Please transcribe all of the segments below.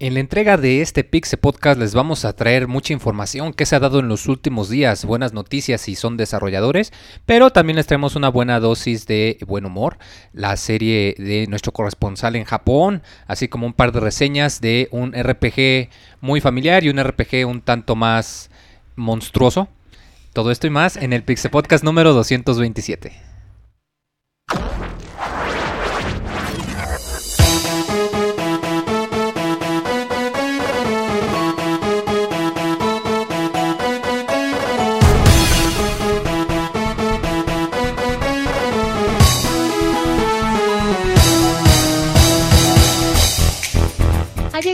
En la entrega de este Pixe Podcast les vamos a traer mucha información que se ha dado en los últimos días, buenas noticias si son desarrolladores, pero también les traemos una buena dosis de buen humor, la serie de nuestro corresponsal en Japón, así como un par de reseñas de un RPG muy familiar y un RPG un tanto más monstruoso. Todo esto y más en el Pixe Podcast número 227.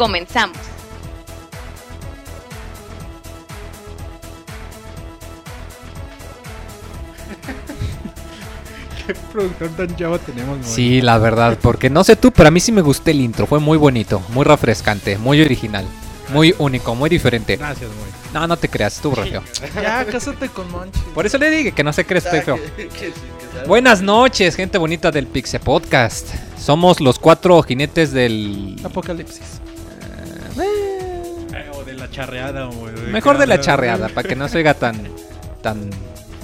Comenzamos. Qué productor tan chavo tenemos, güey. Sí, la verdad, porque no sé tú, pero a mí sí me gustó el intro, fue muy bonito, muy refrescante, muy original, muy único, muy diferente. Gracias, güey. No, no te creas, estuvo re feo. Ya, cásate con Monchi. Por eso le dije que no se cree, estoy feo. Buenas noches, gente bonita del Pixe Podcast. Somos los cuatro jinetes del... Apocalipsis. O de la charreada. Mejor de la charreada, para que no se oiga tan, tan,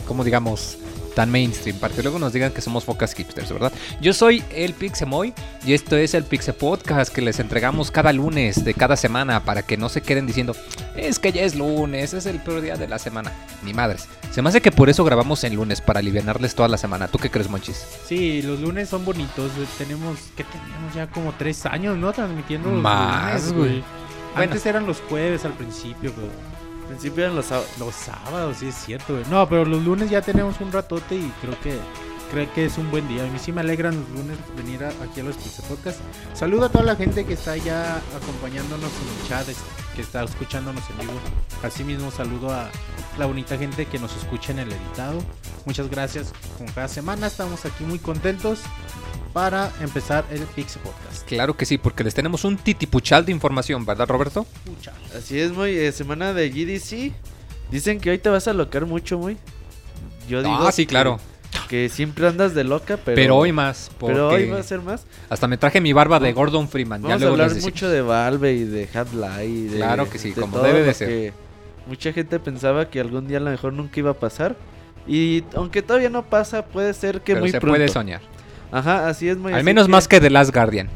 como digamos, tan mainstream, para que luego nos digan que somos focas hipsters, ¿verdad? Yo soy el Pixemoy y esto es el Pixe Podcast que les entregamos cada lunes de cada semana para que no se queden diciendo, es que ya es lunes, es el peor día de la semana. Ni madres. Se me hace que por eso grabamos en lunes, para aliviarles toda la semana. ¿Tú qué crees, Monchis? Sí, los lunes son bonitos. güey. Tenemos, ¿qué tenemos ya? Como tres años, ¿no? Transmitiendo los Más, lunes, güey. Bueno. Antes eran los jueves al principio, pero Al principio eran los sábados. los sábados, sí es cierto. No, pero los lunes ya tenemos un ratote y creo que creo que es un buen día. A mí sí me alegran los lunes venir aquí a los Pixel Podcast. Saludo a toda la gente que está ya acompañándonos en el chat, que está escuchándonos en vivo. Asimismo, saludo a la bonita gente que nos escucha en el editado. Muchas gracias. Como cada semana estamos aquí muy contentos para empezar el Pixel Podcast. Claro que sí, porque les tenemos un titipuchal de información, ¿verdad, Roberto? Así es, muy eh, semana de GDC. Dicen que hoy te vas a locar mucho, muy. Yo digo. Ah, sí, que- claro. Que, siempre andas de loca, pero. Pero, hoy más, Pero hoy va a ser más. hasta me traje mi barba de Gordon Freeman. ya Vamos a hablar les mucho de Valve y de Half-Life. y de- Claro que sí, como debe de ser. Mucha gente pensaba que algún día a lo mejor nunca iba a pasar. Y aunque todavía no pasa, puede ser que Pero muy se pronto. puede soñar. Ajá, así es muy Al así menos que- más que The Last Guardian.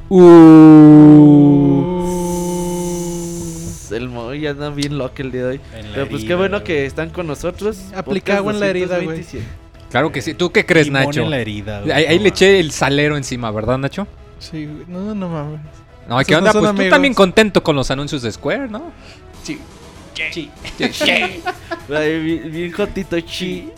El Moy anda bien loco el día de hoy. Pero pues qué bueno que están con nosotros. Aplica agua en la herida, güey. 227. Claro que sí. ¿Tú qué crees, Limón Nacho? en la herida, güey. Ahí, ahí le eché el salero encima, ¿verdad, Nacho? Sí, güey. no, no mames. No, ¿qué Esos onda? no Pues tú también contento con los anuncios de Square, ¿no? Sí. Ay, bien, bien jotito, chi.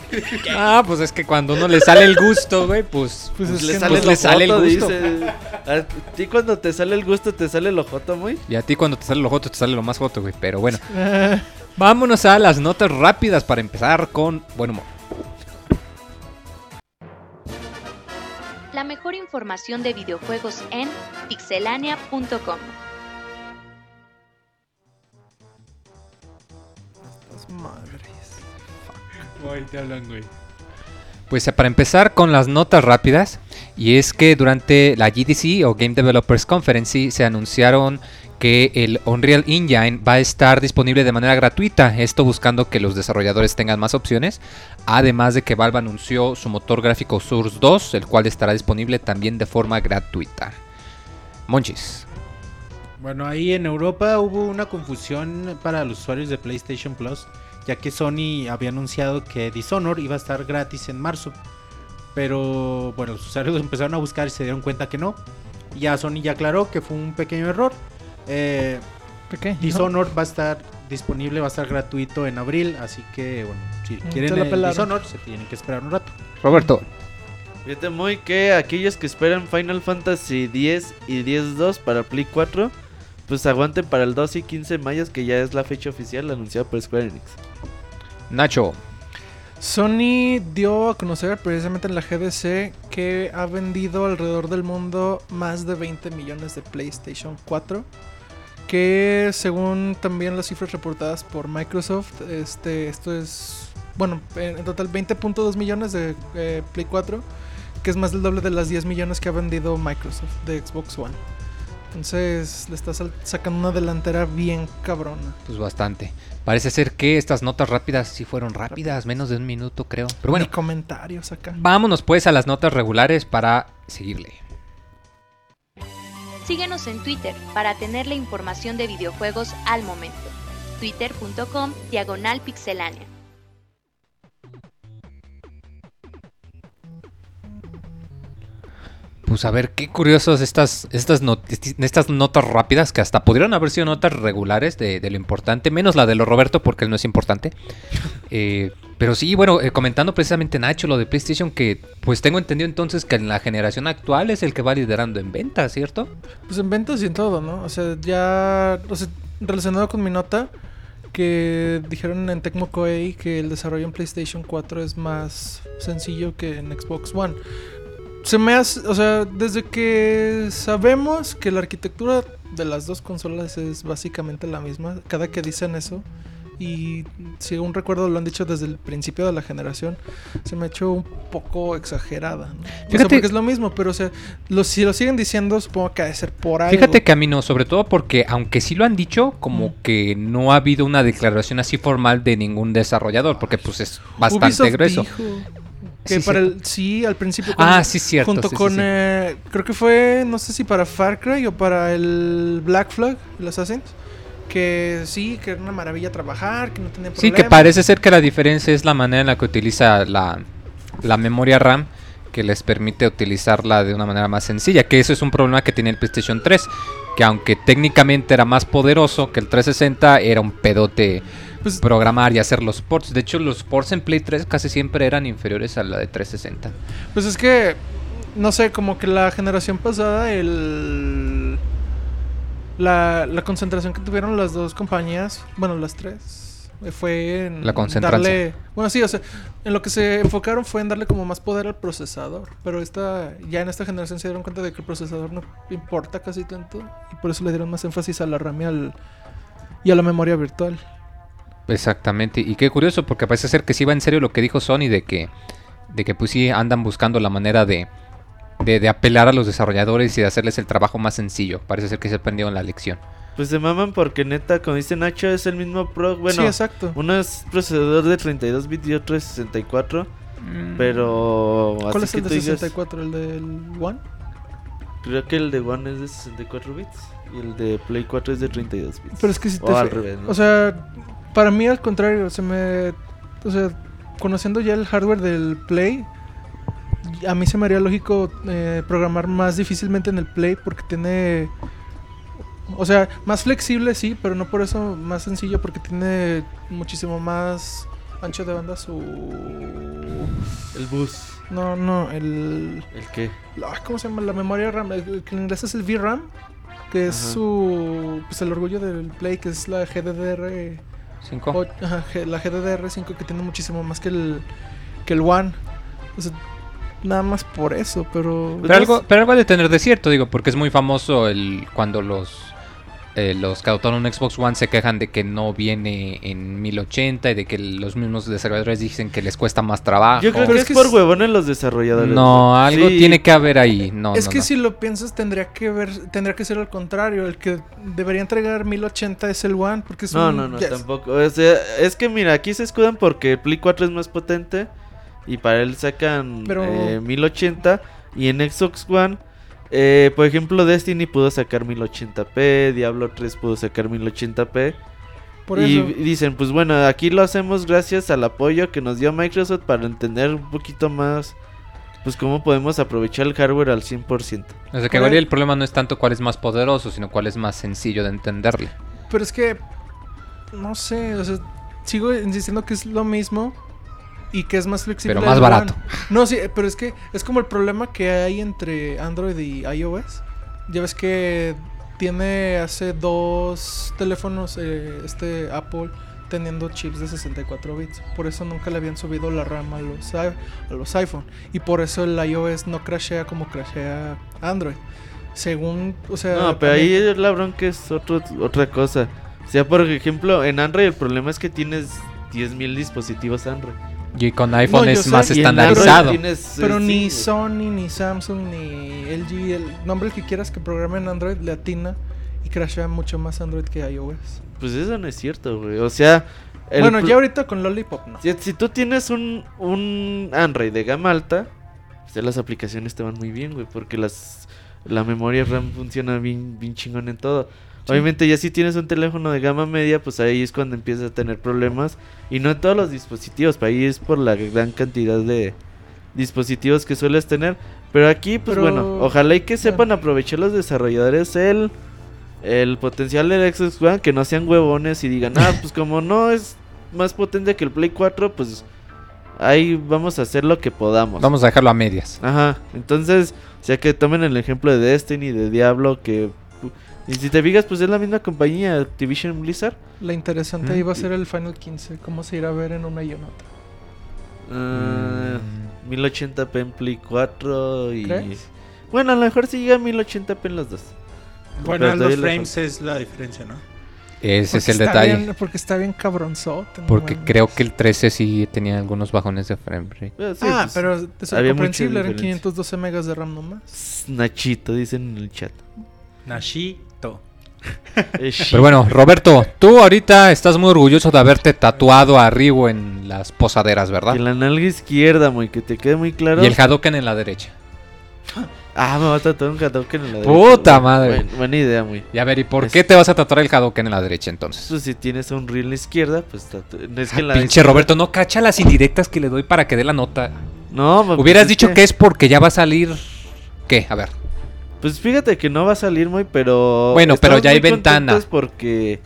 Ah, pues es que cuando uno le sale el gusto, güey, pues... Pues es le sale, pues le sale el gusto. dice. A ti cuando te sale el gusto, te sale lo joto, muy. Y a ti cuando te sale lo joto, te sale lo más joto, güey. Pero bueno, vámonos a las notas rápidas para empezar con buen humor. La mejor información de videojuegos en pixelania.com. madres. Ahí te hablan, güey. Pues eh, para empezar con las notas rápidas, y es que durante la GDC o Game Developers Conference se anunciaron que el Unreal Engine va a estar disponible de manera gratuita, esto buscando que los desarrolladores tengan más opciones, además de que Valve anunció su motor gráfico Source 2, el cual estará disponible también de forma gratuita. Monchis. Bueno, ahí en Europa hubo una confusión para los usuarios de PlayStation Plus, ya que Sony había anunciado que Dishonor iba a estar gratis en marzo. Pero bueno, los usuarios empezaron a buscar y se dieron cuenta que no. Ya Sony ya aclaró que fue un pequeño error. Eh, Pequeño. Dishonor va a estar disponible, va a estar gratuito en abril, así que bueno, si Mm, quieren el. Dishonor se tienen que esperar un rato. Roberto, Fíjate muy que aquellos que esperan Final Fantasy 10 y 10-2 para Play 4, pues aguanten para el 2 y 15 de mayo, que ya es la fecha oficial anunciada por Square Enix. Nacho, Sony dio a conocer precisamente en la GDC que ha vendido alrededor del mundo más de 20 millones de PlayStation 4. Que según también las cifras reportadas por Microsoft, este, esto es, bueno, en total 20.2 millones de eh, Play 4, que es más del doble de las 10 millones que ha vendido Microsoft de Xbox One. Entonces le está sacando una delantera bien cabrona. pues bastante. Parece ser que estas notas rápidas sí fueron rápidas, menos de un minuto creo. Pero bueno, comentarios acá. vámonos pues a las notas regulares para seguirle. Síguenos en Twitter para tener la información de videojuegos al momento. Twitter.com Diagonal Pixelánea. Pues a ver, qué curiosos estas, estas, notas rápidas que hasta pudieron haber sido notas regulares de, de lo importante, menos la de lo Roberto porque él no es importante. Eh, pero sí, bueno, eh, comentando precisamente Nacho lo de PlayStation, que pues tengo entendido entonces que en la generación actual es el que va liderando en ventas, ¿cierto? Pues en ventas y en todo, ¿no? O sea, ya. O sea, relacionado con mi nota, que dijeron en Tecmo Koei que el desarrollo en PlayStation 4 es más sencillo que en Xbox One. Se me hace. O sea, desde que sabemos que la arquitectura de las dos consolas es básicamente la misma, cada que dicen eso. Y si aún recuerdo, lo han dicho desde el principio de la generación. Se me ha hecho un poco exagerada. ¿no? O sea, Fíjate- porque es lo mismo, pero o sea, lo- si lo siguen diciendo, supongo que ha de ser por algo. Fíjate que a mí no, sobre todo porque aunque sí lo han dicho, como Mm. que no ha habido una declaración así formal de ningún desarrollador, porque pues es bastante Ubisoft grueso. dijo que Sí, para cierto. el sí al principio Ah, sí, cierto. junto sí, sí, con sí. eh, creo que fue no sé si para Far Cry o para el Black Flag el Assassin's que sí que era una maravilla trabajar que no tenía Sí, problema que parece ser que la diferencia es la manera en la que utiliza la, la memoria RAM, que les permite utilizarla de una manera más sencilla, que eso es un problema que tiene el PlayStation 3, que aunque técnicamente era más poderoso que el 360, era un pedote Pues- programar y hacer los ports. De hecho, los ports en Play 3 casi siempre eran inferiores a la de 360. pues es que no sé como que la generación pasada el la, la concentración que tuvieron las dos compañías bueno las tres fue en La concentrancia. darle bueno sí o sea en lo que se enfocaron fue en darle como más poder al procesador pero esta ya en esta generación se dieron cuenta de que el procesador no importa casi tanto y por eso le dieron más énfasis a la RAM y, al, y a la memoria virtual Exactamente, y qué curioso, porque parece ser que sí va en serio lo que dijo Sony de que, de que pues sí andan buscando la manera de, de, de apelar a los desarrolladores y de hacerles el trabajo más sencillo. Parece ser que se aprendieron la lección. Pues se maman porque neta, como dice Nacho, es el mismo pro. Bueno, sí exacto uno es procesador de 32 bits y otro es 64. Pero. ¿cuál así es el de tú digas, 64? ¿el del One? Creo que el de One es de 64 bits y el de Play 4 es de 32 bits. Pero es que si te O al revés, ¿no? O sea, para mí al contrario, se me o sea, conociendo ya el hardware del Play, a mí se me haría lógico eh, programar más difícilmente en el Play porque tiene o sea, más flexible sí, pero no por eso más sencillo porque tiene muchísimo más ancho de banda su El bus. no, no, el ¿El qué? ¿Cómo se llama? La memoria RAM. El, el que en inglés es el VRAM. Que es Ajá. su. Pues el orgullo del Play, que es la GDDR. ¿Cinco? o- ajá, G- la GDDR5 que tiene muchísimo más que el. Que el One. O sea, nada más por eso, pero. Pero algo, pero algo ha de tener de cierto, digo, porque es muy famoso el cuando los eh, los que adoptaron un Xbox One se quejan de que no viene en 1080 y de que los mismos desarrolladores dicen que les cuesta más trabajo. Yo creo que es es, que por es- huevones los desarrolladores. No, algo Sí, tiene que haber ahí. No, es no, que no. si lo piensas, tendría que ver. Tendría que ser al contrario. El que debería entregar 1080 es el One. Porque es No, un- no, no, ya es- tampoco. O sea, es que mira, aquí se escudan porque el Play 4 es más potente y para él sacan Pero- eh, 1080 y en Xbox One, eh, por ejemplo, Destiny pudo sacar 1080p, Diablo 3 pudo sacar 1080p Por y eso. dicen, pues bueno, aquí lo hacemos gracias al apoyo que nos dio Microsoft para entender un poquito más pues cómo podemos aprovechar el hardware al 100%. O sea, que el problema no es tanto cuál es más poderoso, sino cuál es más sencillo de entenderle. Pero es que. No sé, o sea, sigo insistiendo que es lo mismo. Y que es más flexible. Pero más el barato. One. No, sí, pero es que es como el problema que hay entre Android y iOS. Ya ves que tiene hace dos teléfonos eh, este Apple teniendo chips de 64 bits. Por eso nunca le habían subido la RAM a los, i- a los iPhone. Y por eso el iOS no crashea como crashea Android. Según, o sea... No, pero ahí la bronca es otro, otra cosa. O sea, por ejemplo, en Android el problema es que tienes 10.000 dispositivos Android. Y con iPhone es sé. más Y estandarizado. tienes, eh, Pero sí, ni. Sony, ni Samsung, ni LG, el nombre que quieras que programe en Android le atina y crashea mucho más Android que iOS. Pues eso no es cierto, güey. O sea... el bueno, ya ahorita con Lollipop no. Si, si tú tienes un, un Android de gama alta, pues ya las aplicaciones te van muy bien, güey, porque las la memoria RAM funciona bien, bien chingón en todo. Obviamente ya si tienes un teléfono de gama media, pues ahí es cuando empiezas a tener problemas. Y no en todos los dispositivos, para ahí es por la gran cantidad de dispositivos que sueles tener. Pero aquí, pues Pero- bueno, ojalá y que sepan aprovechar los desarrolladores el, el potencial del Xbox One, que no sean huevones y digan, ah, pues como no es más potente que el Play 4, pues ahí vamos a hacer lo que podamos. Vamos a dejarlo a medias. Ajá, entonces, o sea que tomen el ejemplo de Destiny, de Diablo, que... Y si te fijas, pues es la misma compañía, Activision Blizzard. La interesante Mm. ahí va a ser el Final 15, cómo se irá a ver en una y en otra. Ah, Mm. 1080p en Play 4 y... ¿Crees? Bueno, a lo mejor sí llega a 1080p en los dos. Bueno, en los frames es la diferencia, ¿no? Ese es el detalle. bien- porque está bien cabronzote. Porque creo que el 13 sí tenía algunos bajones de frame rate. Sí, ah, pues, pero es comprensible, eran diferencia. 512 megas de RAM nomás. Nachito, dicen en el chat. Nashito. Pero bueno, Roberto, tú ahorita estás muy orgulloso de haberte tatuado a Rigo en las posaderas, ¿verdad? En la nalga izquierda, muy que te quede muy claro. Y el Hadoken en la derecha. Ah, me va a tatuar un Hadouken en la derecha. Puta madre. buen- buena idea, muy. Y a ver, ¿y por Es- qué te vas a tatuar el Hadoken en la derecha entonces? Pues si tienes un reel en la izquierda, pues tatu- no es que en la Ah, Pinche Roberto, no cacha las indirectas que le doy para que dé la nota. No, pues, Hubieras es dicho que... es porque ya va a salir. ¿Qué? A ver. Pues fíjate que no va a salir muy, pero. Bueno, pero ya hay ventana. Porque.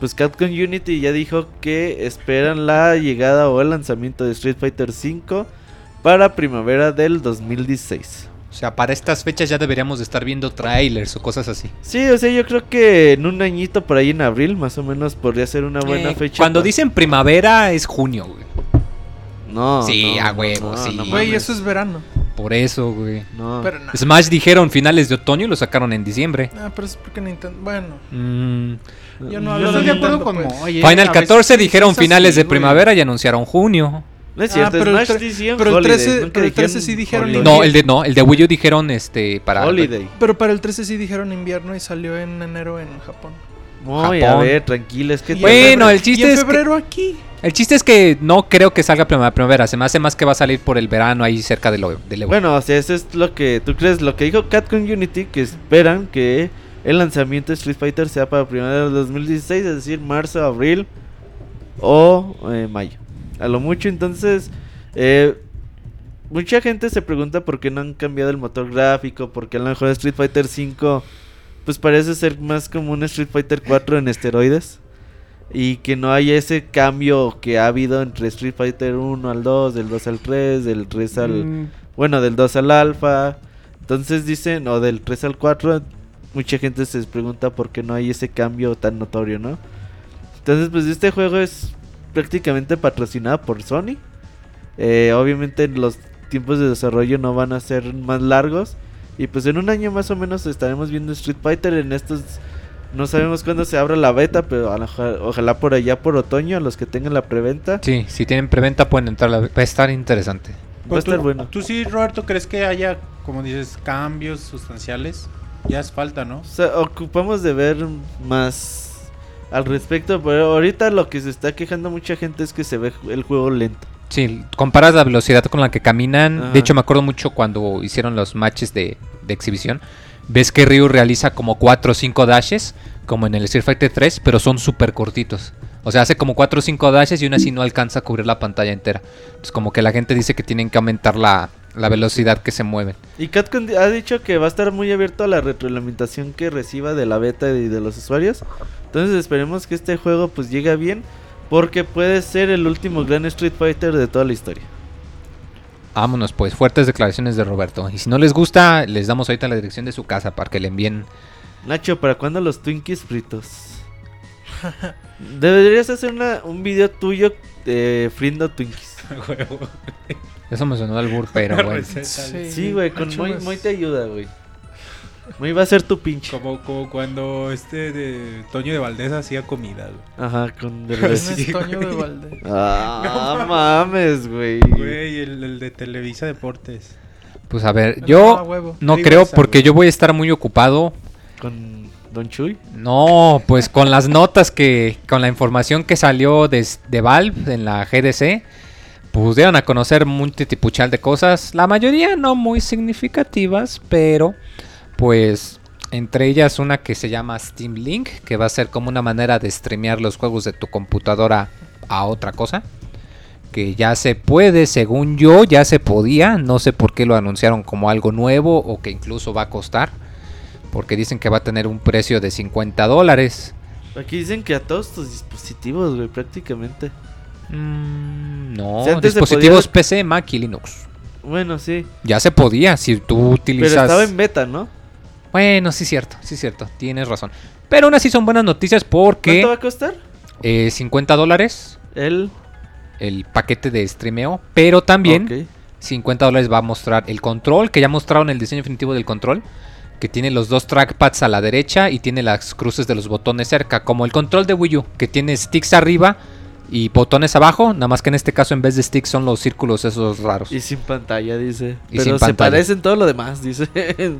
Pues Capcom Unity ya dijo que esperan la llegada o el lanzamiento de Street Fighter V para primavera del 2016. O sea, para estas fechas ya deberíamos de estar viendo trailers o cosas así. Sí, o sea, yo creo que en un añito por ahí en abril, más o menos, podría ser una buena Eh, fecha. Cuando dicen primavera es junio, güey. No. Sí, no, a no, huevo, sí. Güey, mames. eso es verano. Por eso, güey. No. Pero no. Smash dijeron finales de otoño y lo sacaron en diciembre. Ah, pero es porque Nintendo. Bueno, Mm, yo no Yo hablo estoy de acuerdo Nintendo, con pues. Final a veces 14 sí dijeron es así, finales de güey. primavera y anunciaron junio. No es Ah, cierto, pero el Smash decían pero el Holiday, 13 nunca pero el 13 dijeron sí dijeron Holiday. No, el de no, el de Wii U dijeron este para Holiday. Pero para el 13 sí dijeron invierno y salió en enero en Japón. A Japón. ver, tranquila, es que... Bueno, el chiste y en es que- febrero aquí. El chiste es que no creo que salga primavera, primavera. Se me hace más que va a salir por el verano ahí cerca de lo del Evo. Bueno, o sea, eso es lo que tú crees, lo que dijo Capcom Unity, que esperan que el lanzamiento de Street Fighter sea para primavera del 2016, es decir, marzo, abril o eh, mayo. A lo mucho, entonces, eh, mucha gente se pregunta por qué no han cambiado el motor gráfico, porque a lo mejor Street Fighter 5 pues parece ser más como un Street Fighter 4 en esteroides. Y que no hay ese cambio que ha habido entre Street Fighter 1 al 2, del 2 al 3, del 3 al... Mm, Bueno, del 2 al alfa. Entonces dicen, o del 3 al 4, mucha gente se pregunta por qué no hay ese cambio tan notorio, ¿no? Entonces, pues este juego es prácticamente patrocinado por Sony. Eh, obviamente los tiempos de desarrollo no van a ser más largos. Y pues en un año más o menos estaremos viendo Street Fighter en estos... No sabemos cuándo se abra la beta, pero a lo mejor- ojalá por allá por otoño, a los que tengan la preventa. Sí, si tienen preventa pueden entrar. la- Va a estar interesante. Va a estar tú, bueno. ¿Tú sí, Roberto, crees que haya, como dices, cambios sustanciales? Ya es falta, ¿no? O sea, ocupamos de ver más al respecto, pero ahorita lo que se está quejando mucha gente es que se ve el juego lento. Sí, comparas la velocidad con la que caminan. Ajá. De hecho, me acuerdo mucho cuando hicieron los matches de, de exhibición. Ves que Ryu realiza como 4 o 5 dashes, como en el Street Fighter 3, pero son súper cortitos. O sea, hace como 4 o 5 dashes y aún así no alcanza a cubrir la pantalla entera. Es como que la gente dice que tienen que aumentar la, la velocidad que se mueven. Y di- ha dicho que va a estar muy abierto a la retroalimentación que reciba de la beta y de los usuarios. Entonces esperemos que este juego pues llegue bien. Porque puede ser el último gran Street Fighter de toda la historia. Vámonos pues, fuertes declaraciones de Roberto. Y si no les gusta, les damos ahorita la dirección de su casa para que le envíen. Nacho, ¿para cuándo los Twinkies fritos? Deberías hacer una, un video tuyo de friendo Twinkies. Eso me sonó al burro, pero bueno. Sí, güey, con muy, pues, muy te ayuda, güey. Muy va a ser tu pinche. Como, como cuando este de Toño de Valdés hacía comida, güey. Ajá, con de No res- es Toño de Valdés. Ah, mames, güey. Güey, el, el de Televisa Deportes. Pues a ver, yo no creo esa, porque güey. yo voy a estar muy ocupado. Con Don Chuy. No, pues con las notas que, con la información que salió de, de Valve en la GDC, pues dieron a conocer un titipuchal de cosas, la mayoría no muy significativas, pero pues entre ellas una que se llama Steam Link, que va a ser como una manera de streamear los juegos de tu computadora a otra cosa. Que ya se puede, según yo, ya se podía. No sé por qué lo anunciaron como algo nuevo o que incluso va a costar. Porque dicen que va a tener un precio de 50 dólares. Aquí dicen que a todos tus dispositivos, güey, prácticamente. Mm, no, dispositivos podía- PC, Mac y Linux. Bueno, sí. Ya se podía si tú Pero utilizas... estaba en beta, ¿no? Bueno, sí cierto, sí cierto, tienes razón. Pero aún así son buenas noticias porque ¿Cuánto va a costar? eh, 50 dólares El. el paquete de streameo, pero también Ok. 50 dólares va a mostrar el control, que ya mostraron el diseño definitivo del control, que tiene los dos trackpads a la derecha y tiene las cruces de los botones cerca, como el control de Wii U, que tiene sticks arriba y botones abajo, nada más que en este caso en vez de sticks son los círculos esos raros. Y sin pantalla, dice. Y Pero sin se parecen todo lo demás, dice.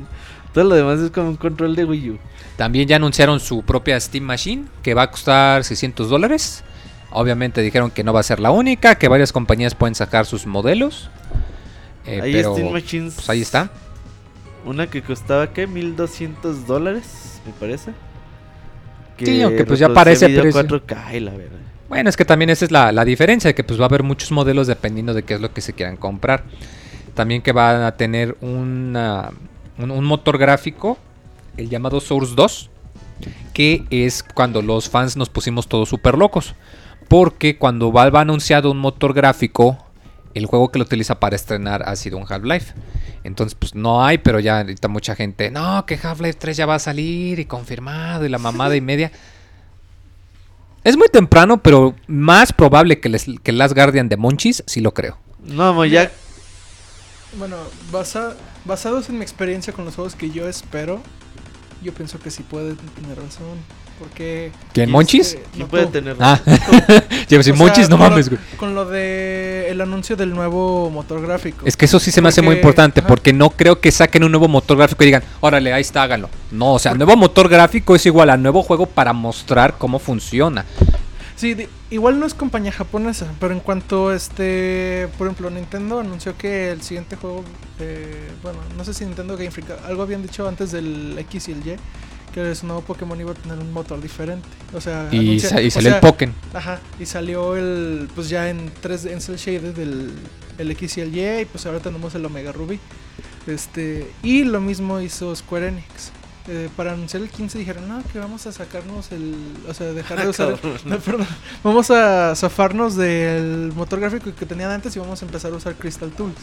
todo lo demás es como un control de Wii U. También ya anunciaron su propia Steam Machine, que va a costar 600 dólares. Obviamente dijeron que no va a ser la única, que varias compañías pueden sacar sus modelos. Eh, Ahí pero Steam Machines. pues ahí está. Una que costaba, ¿qué? 1200 dólares, me parece. Sí, aunque pues ya parece precio. 4K y la verdad. Bueno, es que también esa es la, la diferencia, que pues va a haber muchos modelos dependiendo de qué es lo que se quieran comprar. También que van a tener una- un, un motor gráfico, el llamado Source 2, que es cuando los fans nos pusimos todos súper locos. Porque cuando Valve ha anunciado un motor gráfico, el juego que lo utiliza para estrenar ha sido un Half-Life. Entonces, pues no hay, pero ya ahorita mucha gente, no, que Half-Life 3 ya va a salir y confirmado y la mamada y media. Es muy temprano, pero más probable que, les, que Last Guardian de Monchis, sí lo creo. No, ya. Bueno, basa- basados en mi experiencia con los juegos que yo espero, yo pienso que sí puede tener razón. Porque. ¿Quién, este, Monchis? ¿Quién no puede tú. tener Ah, razón? yo si sea, Monchis no mames, güey. Con lo de el anuncio del nuevo motor gráfico. Es que eso sí se me hace muy importante, ajá. porque no creo que saquen un nuevo motor gráfico y digan, órale, ahí está, háganlo. No, o sea, nuevo motor gráfico es igual a nuevo juego para mostrar cómo funciona. Sí, igual no es compañía japonesa, pero en cuanto este, por ejemplo, Nintendo anunció que el siguiente juego, eh, bueno, no sé si Nintendo Game Freak, algo habían dicho antes del X y el Y, que su nuevo Pokémon iba a tener un motor diferente. O sea, Y, anuncia- sa- y o salió el Pokémon. Ajá, y salió el, pues ya en 3 en Cell Shaded del el X y el Y, y pues ahora tenemos el Omega Ruby. Este, y lo mismo hizo Square Enix. Eh, para anunciar el 15 dijeron, no, que vamos a sacarnos el, o sea, dejar de usar, no, perdón, vamos a zafarnos del motor gráfico que tenían antes y vamos a empezar a usar Crystal Tools.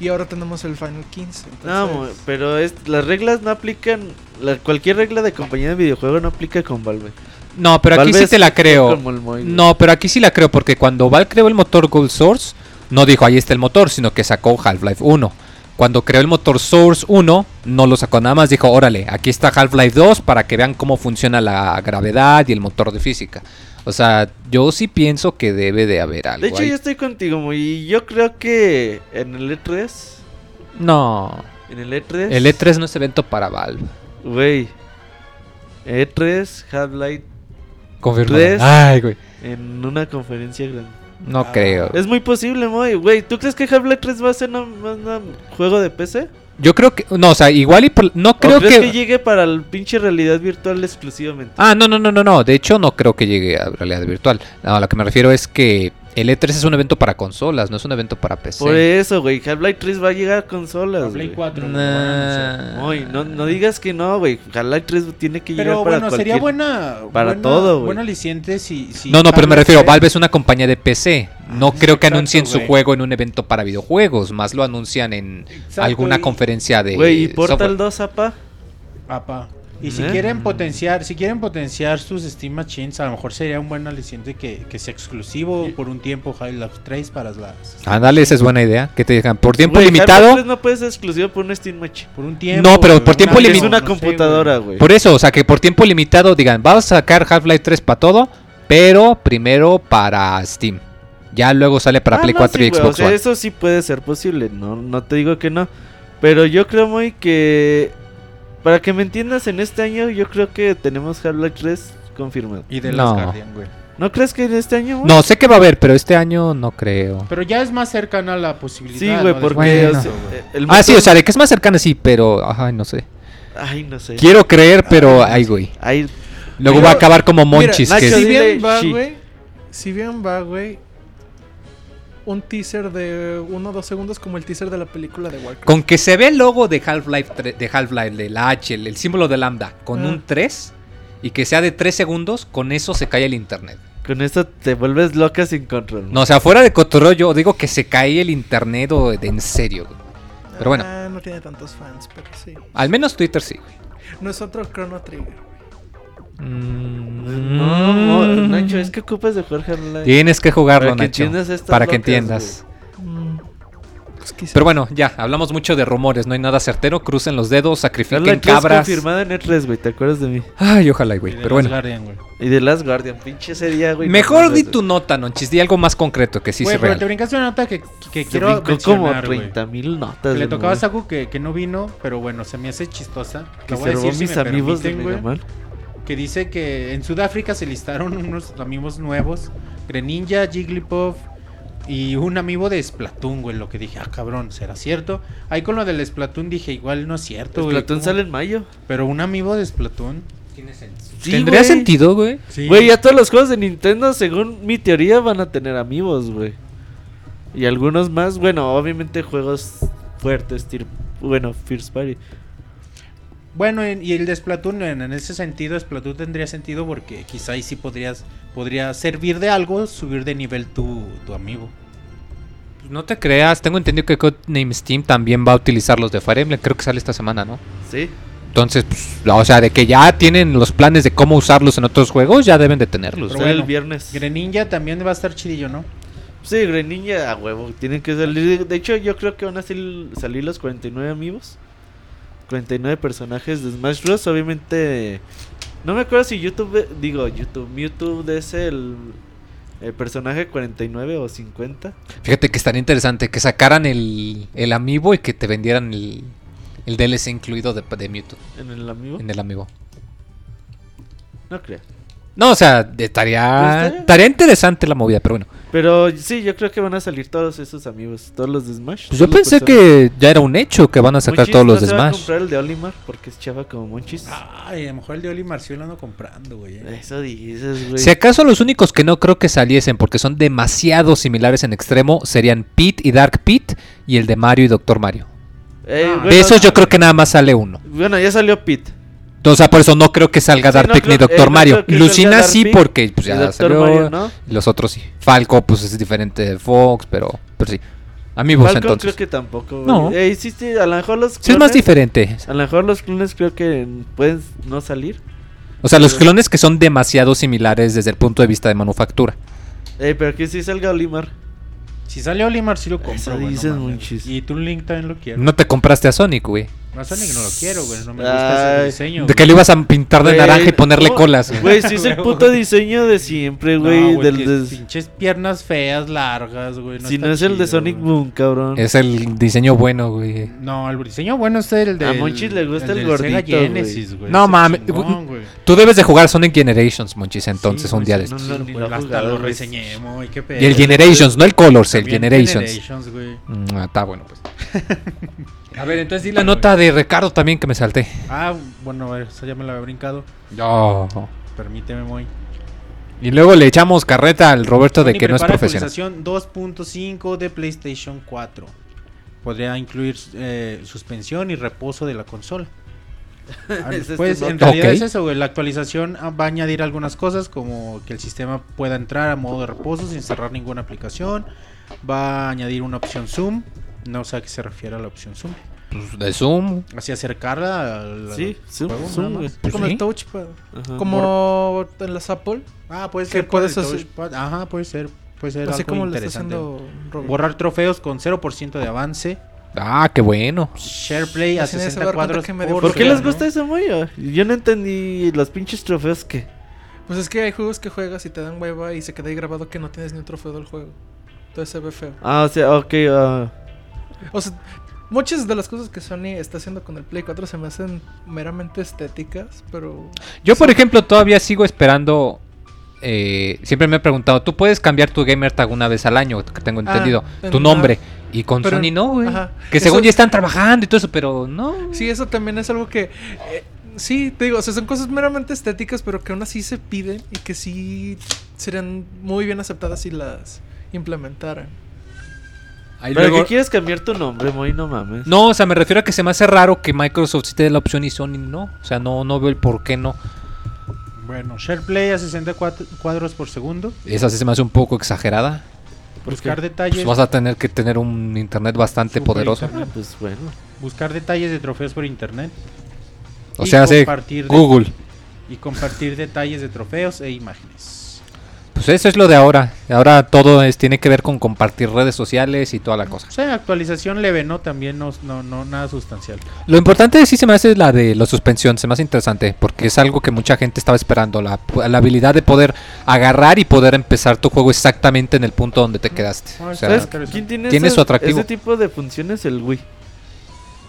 Y ahora tenemos el Final 15. No, pero es, las reglas no aplican. la- cualquier regla de compañía de videojuego no aplica con Valve. No, pero aquí sí te la creo. No, pero aquí sí la creo, porque cuando Valve creó el motor Gold Source, no dijo ahí está el motor, sino que sacó Half-Life 1. Cuando creó el motor Source 1, no lo sacó nada más, dijo, órale, aquí está Half-Life 2 para que vean cómo funciona la gravedad y el motor de física. O sea, yo sí pienso que debe de haber algo. De hecho, ahí. yo estoy contigo, y yo creo que en el E3. No, En el E3. el E3 no es evento para Valve. Güey. E3, Half-Life Confirmado. Tres. Ay, güey. en una conferencia grande. No Ah. creo. Es muy posible, Moy. Güey, ¿tú crees que Half-Life 3 va a ser un juego de PC? Yo creo que. No, o sea, igual y. por- No ¿O creo crees que... que. llegue para el pinche realidad virtual exclusivamente? Ah, no, no, no, no, no. De hecho, no creo que llegue a realidad virtual. No, a lo que me refiero es que El E3 es un evento para consolas, no es un evento para PC. Por eso, güey. Half-Life 3 va a llegar a consolas. Güey. 4. güey, lo van a anunciar. Nah. Oye, no, no digas que no, güey. Half-Life 3 tiene que llegar Pero para bueno, sería buena. para buena- todo, güey. Buen aliciente si. si No, no, pero me Half-Life refiero, 3 Valve es una compañía de PC. No Ah, creo que exacto, anuncien su juego en un evento para videojuegos, más lo anuncian en Exacto, alguna y- conferencia de Güey, ¿y Portal software. 2, apa? Apa. Y si ¿Eh? quieren potenciar, si quieren potenciar sus Steam Machines, a lo mejor sería un buen aliciente que, que sea exclusivo por un tiempo Half-Life 3 para las Ándale, esa es buena idea. Que te digan, por tiempo Güey, limitado. Half-Life 3 no puede ser exclusivo por un Steam Machine. por un tiempo. No, pero por tiempo año, Es limitado. una no computadora, güey. Por eso, o sea, que por tiempo limitado digan, vamos a sacar Half-Life 3 para todo, pero primero para Steam. Ya luego sale para Ah, Play no, 4 sí, y Xbox o sea, One. Eso sí puede ser posible, no, no te digo que no. Pero yo creo muy que... Para que me entiendas, en este año yo creo que tenemos Half-Life 3 confirmado. Y de No. las Guardian, güey. ¿No crees que en este año, güey? No, sé que va a haber, pero este año no creo. Pero ya es más cercana la posibilidad. Sí, güey, ¿no? porque... Bueno. o sea, eh, el Ah, sí, motor- o sea, de que es más cercana, sí, pero. Ay, no sé. Ay, no sé. Quiero creer, pero. Ay, güey. Ay, Luego Pero- va a acabar como Monchis, Mira, que Nacho, si es- dile bien va, sí. güey. Si bien va, güey. Un teaser de uno o dos segundos como el teaser de la película de Warcraft. Con que se ve el logo de Half-Life, de Half-Life, del H, el, el símbolo de lambda, con Ah. un 3 y que sea de 3 segundos, con eso se cae el internet. con esto te vuelves loca sin control. No, o sea, fuera de cotorreo, yo digo que se cae el internet o de en serio. güey. Pero bueno, Ah, no tiene tantos fans, pero sí. al menos Twitter sí, güey. No es otro Chrono Trigger. Mm, No, no, Nacho, es que ocupas de jugar Half-Life. Tienes que jugarlo, Para que Nacho. entiendas estas Para que locas, entiendas. Mm, pues. Pero bueno, ya, hablamos mucho de rumores, no hay nada certero. Crucen los dedos, sacrifiquen Half-Life 3 cabras. confirmada en E3, güey, ¿te acuerdas de mí? Ay, ojalá, güey. Y de Pero las bueno, Guardian, güey. Y de Last Guardian, pinche ese día, güey. mejor no di tu nota, Nonchis. Di algo más concreto que sí Güey, pero real. te brincaste una nota que, que Se quiero brincó como mencionar, güey. 30 mil notas. Que le tocaba a. Saku que, que no vino, pero bueno, se me hace chistosa. Que se robó decir si mis me amigos de Que dice que en Sudáfrica se listaron unos amigos nuevos: Greninja, Jigglypuff y un amigo de Splatoon, güey. Lo que dije, ah, cabrón, ¿será cierto? Ahí con lo del Splatoon dije, igual no es cierto, güey. Splatoon ¿cómo? sale en mayo. Pero un amigo de Splatoon. Sí, ¿Tendría güey. sentido, güey? Sí. Güey, ya todos los juegos de Nintendo, según mi teoría, van a tener amigos, güey. Y algunos más, bueno, obviamente juegos fuertes, bueno, First Party. Bueno, en- y el de Splatoon, en, ese sentido, Splatoon tendría sentido porque quizá ahí sí podrías podría servir de algo, subir de nivel tu, tu amigo. Pues No te creas, tengo entendido que Codename Steam también va a utilizar los de Fire Emblem. Creo que sale esta semana, ¿no? Sí. Entonces, pues, o sea, de que ya tienen los planes de cómo usarlos en otros juegos, ya deben de tenerlos. Pero Sale bueno, el viernes. Greninja también va a estar chidillo, ¿no? Sí, Greninja a huevo. Tienen que salir. De hecho, yo creo que van a salir, salir los 49 amigos. 49 personajes de Smash Bros. Obviamente. No me acuerdo si YouTube. Digo, YouTube. Mewtwo es el. El personaje 49 o 50. Fíjate que estaría interesante que sacaran el, el amiibo y que te vendieran el, el DLC incluido de, de Mewtwo En el amigo. en el amiibo. No creo. No, o sea, estaría, Pues estaría- estaría interesante la movida, pero bueno. Pero sí, yo creo que van a salir todos esos amigos. Todos los de Smash. Pues yo pensé que ya era un hecho que van a sacar Monchis todos los no de se va a Smash. comprar el de Olimar porque es chava como Monchis. Ay, a lo mejor el de Oli Marcio lo ando comprando, güey. eh. Eso dices, güey. Si acaso los únicos que no creo que saliesen porque son demasiado similares en extremo serían Pete y Dark Pete y el de Mario y Doctor Mario. Eh, Ah, de esos yo creo que nada más sale uno. Bueno, ya salió Pete. O sea, por eso no creo que salga Sí, Dark no ni Doctor eh, Mario. Lucina sí porque pues, ya salió. Mario, ¿no? y Los otros sí. Falco pues es diferente de Fox, pero, pero sí. Amigos Falcon entonces. creo que tampoco. güey. No. Eh, sí, sí, a lo mejor los Sí es más clones- diferente. A lo mejor los clones creo que pueden no salir. O sea, los clones que son demasiado similares desde el punto de vista de manufactura. Eh, pero que sí salga Olimar. Si sale Oli Marcio lo compro, Eso güey. no dices, mames. Monchis. Y tu Link también lo quiero. No te compraste a Sonic, güey. No, Sonic no lo quiero, güey. No me gusta Ay. ese diseño. De que lo ibas a pintar de Güey, naranja y ponerle no, colas. güey. Güey, sí es el puto diseño de siempre, No, güey. güey, del que pinches piernas feas, largas, güey. si está no es el de chido, Sonic güey. Boom, cabrón. Es el diseño bueno, güey. No, el diseño bueno es el de. A Monchis le gusta el gordito, Sega güey. Genesis, güey. No ese mames, chingón, güey. Tú debes de jugar Sonic Generations, Monchis, entonces Sí, un güey, día de no, estos. no, ni Pues lo he hasta jugado, lo güey. reseñé, muy qué pedo. Y el Generations, no el Colors, el También. Generations, güey. Mm, ah, está bueno, pues. A ver, entonces di la nota de Ricardo también que me salté. Ah, bueno, a ver, esa ya me la había brincado. No. Permíteme, muy. Y luego le echamos carreta al Roberto de que no es profesional. actualización 2.5 de PlayStation 4. Podría incluir eh, suspensión y reposo de la consola. Ah, Ese es pues en realidad es eso, güey, la actualización ah, va a añadir algunas cosas como que el sistema pueda entrar a modo de reposo sin cerrar ninguna aplicación. Va a añadir una opción zoom. No sé a qué se refiere a la opción zoom. Pues, de Zoom. Así acercarla al Sí, zoom, juego, zoom. Pues Como sí. el touchpad. Ajá. Como en las Apple. Ah, puede ser. puedes el hacer-. Ajá, puede ser. Puede ser Así algo como interesante. Borrar trofeos con 0% de avance. Ah, qué bueno. SharePlay a Así nadie se va 60 a dar cuenta cuadros que medio por ¿Por qué les ¿no? gusta ese mollo? Yo no entendí los pinches trofeos que. Pues es que hay juegos que juegas y te dan hueva y se queda ahí grabado que no tienes ni un trofeo del juego. Entonces se ve feo. Ah, o sea, ok. ah, O sea, muchas de las cosas que Sony está haciendo con el Play 4 se me hacen meramente estéticas, pero... Yo, por ejemplo, todavía sigo esperando. eh, siempre me he preguntado, ¿tú puedes cambiar tu gamer tag una vez al año? Que tengo Ah, entendido. en tu nombre. Y con pero- Sony no, güey. Que Eso- según ya están trabajando y todo eso, pero no. Sí, eso también es algo que... eh, sí, te digo, o sea, son cosas meramente estéticas, pero que aún así se piden y que sí serían muy bien aceptadas si las implementaran. Ahí ¿Pero luego- qué quieres cambiar tu nombre, Moy? No mames. No, o sea, me refiero a que se me hace raro que Microsoft sí te dé la opción y Sony no. O sea, no, no veo el por qué no. Bueno, SharePlay a 60 cuat- cuadros por segundo. Esa sí se me hace un poco exagerada. ¿Por Buscar qué? detalles. Pues vas a tener que tener un internet bastante Super poderoso. internet. Ah, pues bueno. Buscar detalles de trofeos por internet. O Y sea, hace compartir de- Google. Y compartir detalles de trofeos e imágenes. Pues eso es lo de ahora. Ahora todo es, tiene que ver con compartir redes sociales y toda la cosa. O sea, actualización leve, ¿no? También no, no, no nada sustancial. Lo importante sí se me hace la de la suspensión, se me hace interesante, porque es algo que mucha gente estaba esperando, la, la habilidad de poder agarrar y poder empezar tu juego exactamente en el punto donde te quedaste. Ah, O sea, ¿Sabes quién tiene, tiene ese, su atractivo. ese tipo de funciones? El Wii.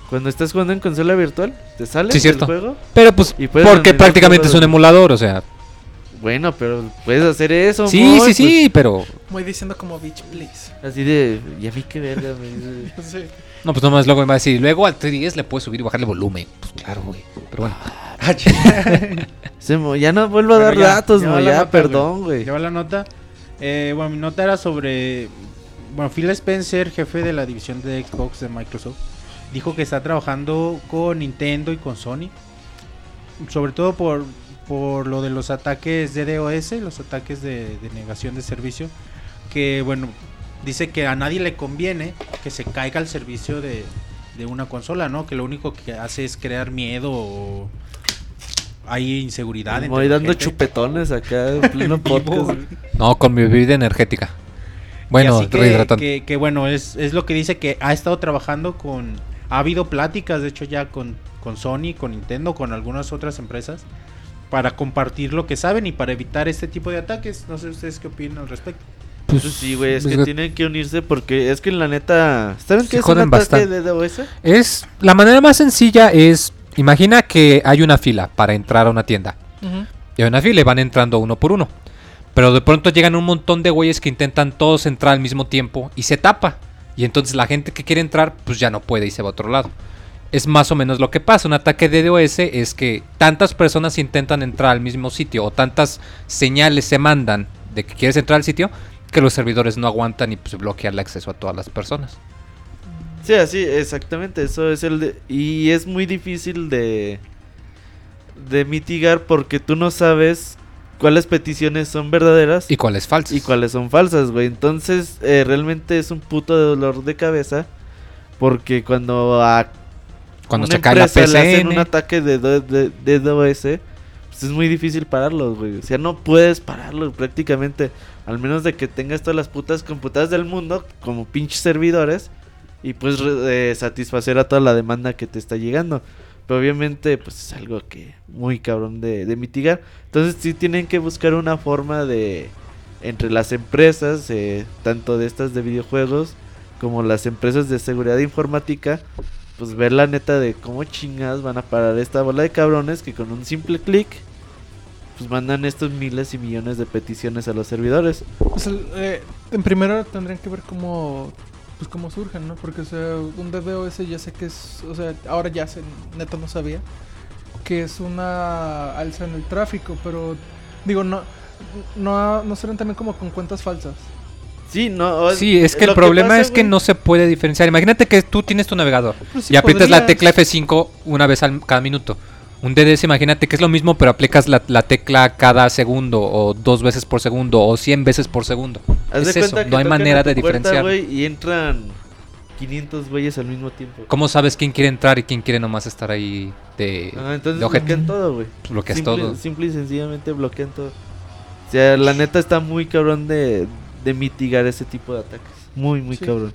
Cuando estás jugando en consola virtual, te sales Sí, cierto. juego. pero pues porque prácticamente es un el- emulador, o sea. Bueno, pero puedes hacer eso. Sí, sí, sí, pero Muy diciendo como bitch, please. pues, así de. Y a mí qué verga, me dice. No, pues nomás luego me va a decir, luego al 3DS le puedes subir y bajarle volumen. Pues claro, güey. Pero bueno. Se mo- ya no vuelvo a dar ya, datos, ya Mo, ya, nota, perdón, güey. Lleva la nota. Eh, bueno, mi nota era sobre. Bueno, Phil Spencer, jefe de la división de Xbox de Microsoft, dijo que está trabajando con Nintendo y con Sony. Sobre todo por, por lo de los ataques de DOS, los ataques de, de negación de servicio. Que bueno, dice que a nadie le conviene que se caiga el servicio de, de una consola, ¿no? Que lo único que hace es crear miedo o hay inseguridad. entre Voy dando gente. chupetones acá en pleno podcast. No, con mi bebida energética. Bueno, que, rehidratante. que, que bueno, es, es lo que dice que ha estado trabajando con... Ha habido pláticas, de hecho, ya con, con Sony, con Nintendo, con algunas otras empresas, para compartir lo que saben y para evitar este tipo de ataques. No sé ustedes qué opinan al respecto. Pues, Pues sí, güey, es pues, que tienen que unirse porque es que la neta. ¿Saben qué es un joden ataque bastante. de DOS? Es la manera más sencilla es imagina que hay una fila para entrar a una tienda. Ujú. Y hay una fila y van entrando uno por uno. Pero de pronto llegan un montón de güeyes que intentan todos entrar al mismo tiempo y se tapa. Y entonces la gente que quiere entrar pues ya no puede y se va a otro lado. Es más o menos lo que pasa. Un ataque de DOS es que tantas personas intentan entrar al mismo sitio o tantas señales se mandan de que quieres entrar al sitio que los servidores no aguantan y pues bloquean el acceso a todas las personas. Sí, así, exactamente. Eso es el de. Y es muy difícil de. de mitigar porque tú no sabes cuáles peticiones son verdaderas ¿Y cuál es falso? y cuáles son falsas, güey. Entonces, eh, realmente es un puto dolor de cabeza. Porque cuando a Cuando una se cae la empresa le hacen un PCN. ataque de, de, de DOS, pues es muy difícil pararlo, güey. O sea, no puedes pararlo prácticamente. Al menos de que tengas todas las putas computadoras del mundo como pinches servidores. Y pues eh, satisfacer a toda la demanda que te está llegando. Pero obviamente, pues es algo que muy cabrón de, de mitigar. Entonces sí tienen que buscar una forma de... Entre las empresas, eh, tanto de estas de videojuegos como las empresas de seguridad informática, pues ver la neta de cómo chingadas van a parar esta bola de cabrones que con un simple clic pues mandan estos miles y millones de peticiones a los servidores. Pues, el, eh, en primero tendrían que ver cómo pues cómo surgen, ¿no? Porque o sea, un DDoS ya sé que es, o sea, ahora ya sé, neta no sabía que es una alza en el tráfico, pero digo, no no, no salen también como con cuentas falsas. Sí, no. Sí, es que el problema pasa, es que güey, no se puede diferenciar. Imagínate que tú tienes tu navegador Pues sí y aprietas la tecla F5 una vez al, cada minuto. Un DDS, imagínate que es lo mismo, pero aplicas la, la tecla cada segundo, o dos veces por segundo, o 100 veces por segundo. haz Es eso, no hay manera de puerta, diferenciar. güey, y entran 500 güeyes al mismo tiempo. ¿Cómo sabes quién quiere entrar y quién quiere nomás estar ahí de, Ah, entonces de ojete? bloquean todo, güey. Bloqueas simple, todo. Simple y sencillamente bloquean todo. O sea, la neta está muy cabrón de, de mitigar ese tipo de ataques. Muy, muy Sí. cabrón.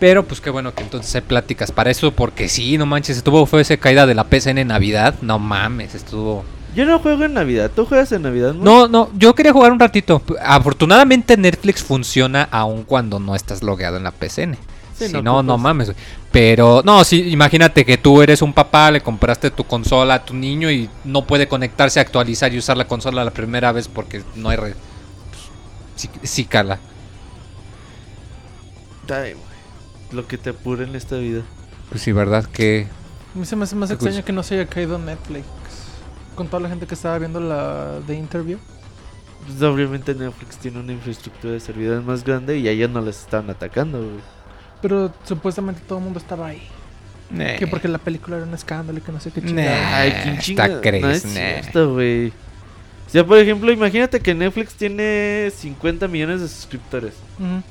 Pero pues qué bueno que entonces hay pláticas para eso, porque sí, no manches, estuvo fue esa caída de la PSN en Navidad. No mames, estuvo... Yo no juego en Navidad. ¿Tú juegas en Navidad? No, no, yo quería jugar un ratito. Afortunadamente Netflix funciona aun cuando no estás logueado en la PSN. Sí, si no no, no mames. Pero, no, sí, imagínate que tú eres un papá, le compraste tu consola a tu niño y no puede conectarse, actualizar y usar la consola la primera vez porque no hay red. Pues, sí, sí cala. Ay, güey. Lo que te apura en esta vida. Pues sí, ¿verdad? Que... A mí se me hace más Qué extraño curioso. que no se haya caído Netflix. Con toda la gente que estaba viendo la de interview. Pues obviamente Netflix tiene una infraestructura de servidores más grande y a ellos no les estaban atacando, güey. Pero supuestamente todo el mundo estaba ahí. Nah. Que porque la película era un escándalo y que no sé qué Nah. chingada. Ay, ¿quién está crees, no es nah. cierto, güey. Sea, por ejemplo, imagínate que Netflix tiene 50 millones de suscriptores.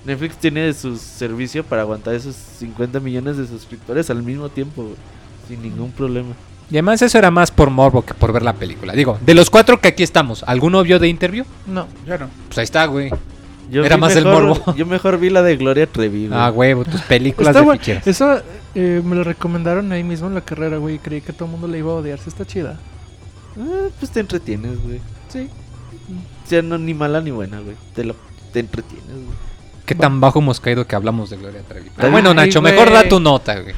Netflix tiene su servicio para aguantar esos 50 millones de suscriptores al mismo tiempo, güey. Sin ningún problema. Y además eso era más por morbo que por ver la película. Digo, de los cuatro que aquí estamos, ¿alguno vio de interview? No. Ya no. Pues ahí está, güey. Yo Era más el morbo. Yo mejor vi la de Gloria Trevi, güey. Ah, huevo, tus películas Está de bueno. ficheras. Eso eh, me lo recomendaron ahí mismo en la carrera, güey. Creí que todo el mundo le iba a odiar. Sí está chida. Ah, pues te entretienes, güey. Sí. O sea, no ni mala ni buena, güey. Te, lo- te entretienes, güey. Qué tan bajo hemos caído que hablamos de Gloria Trevi. Pero Ay, bueno, Nacho, güey. mejor da tu nota, güey.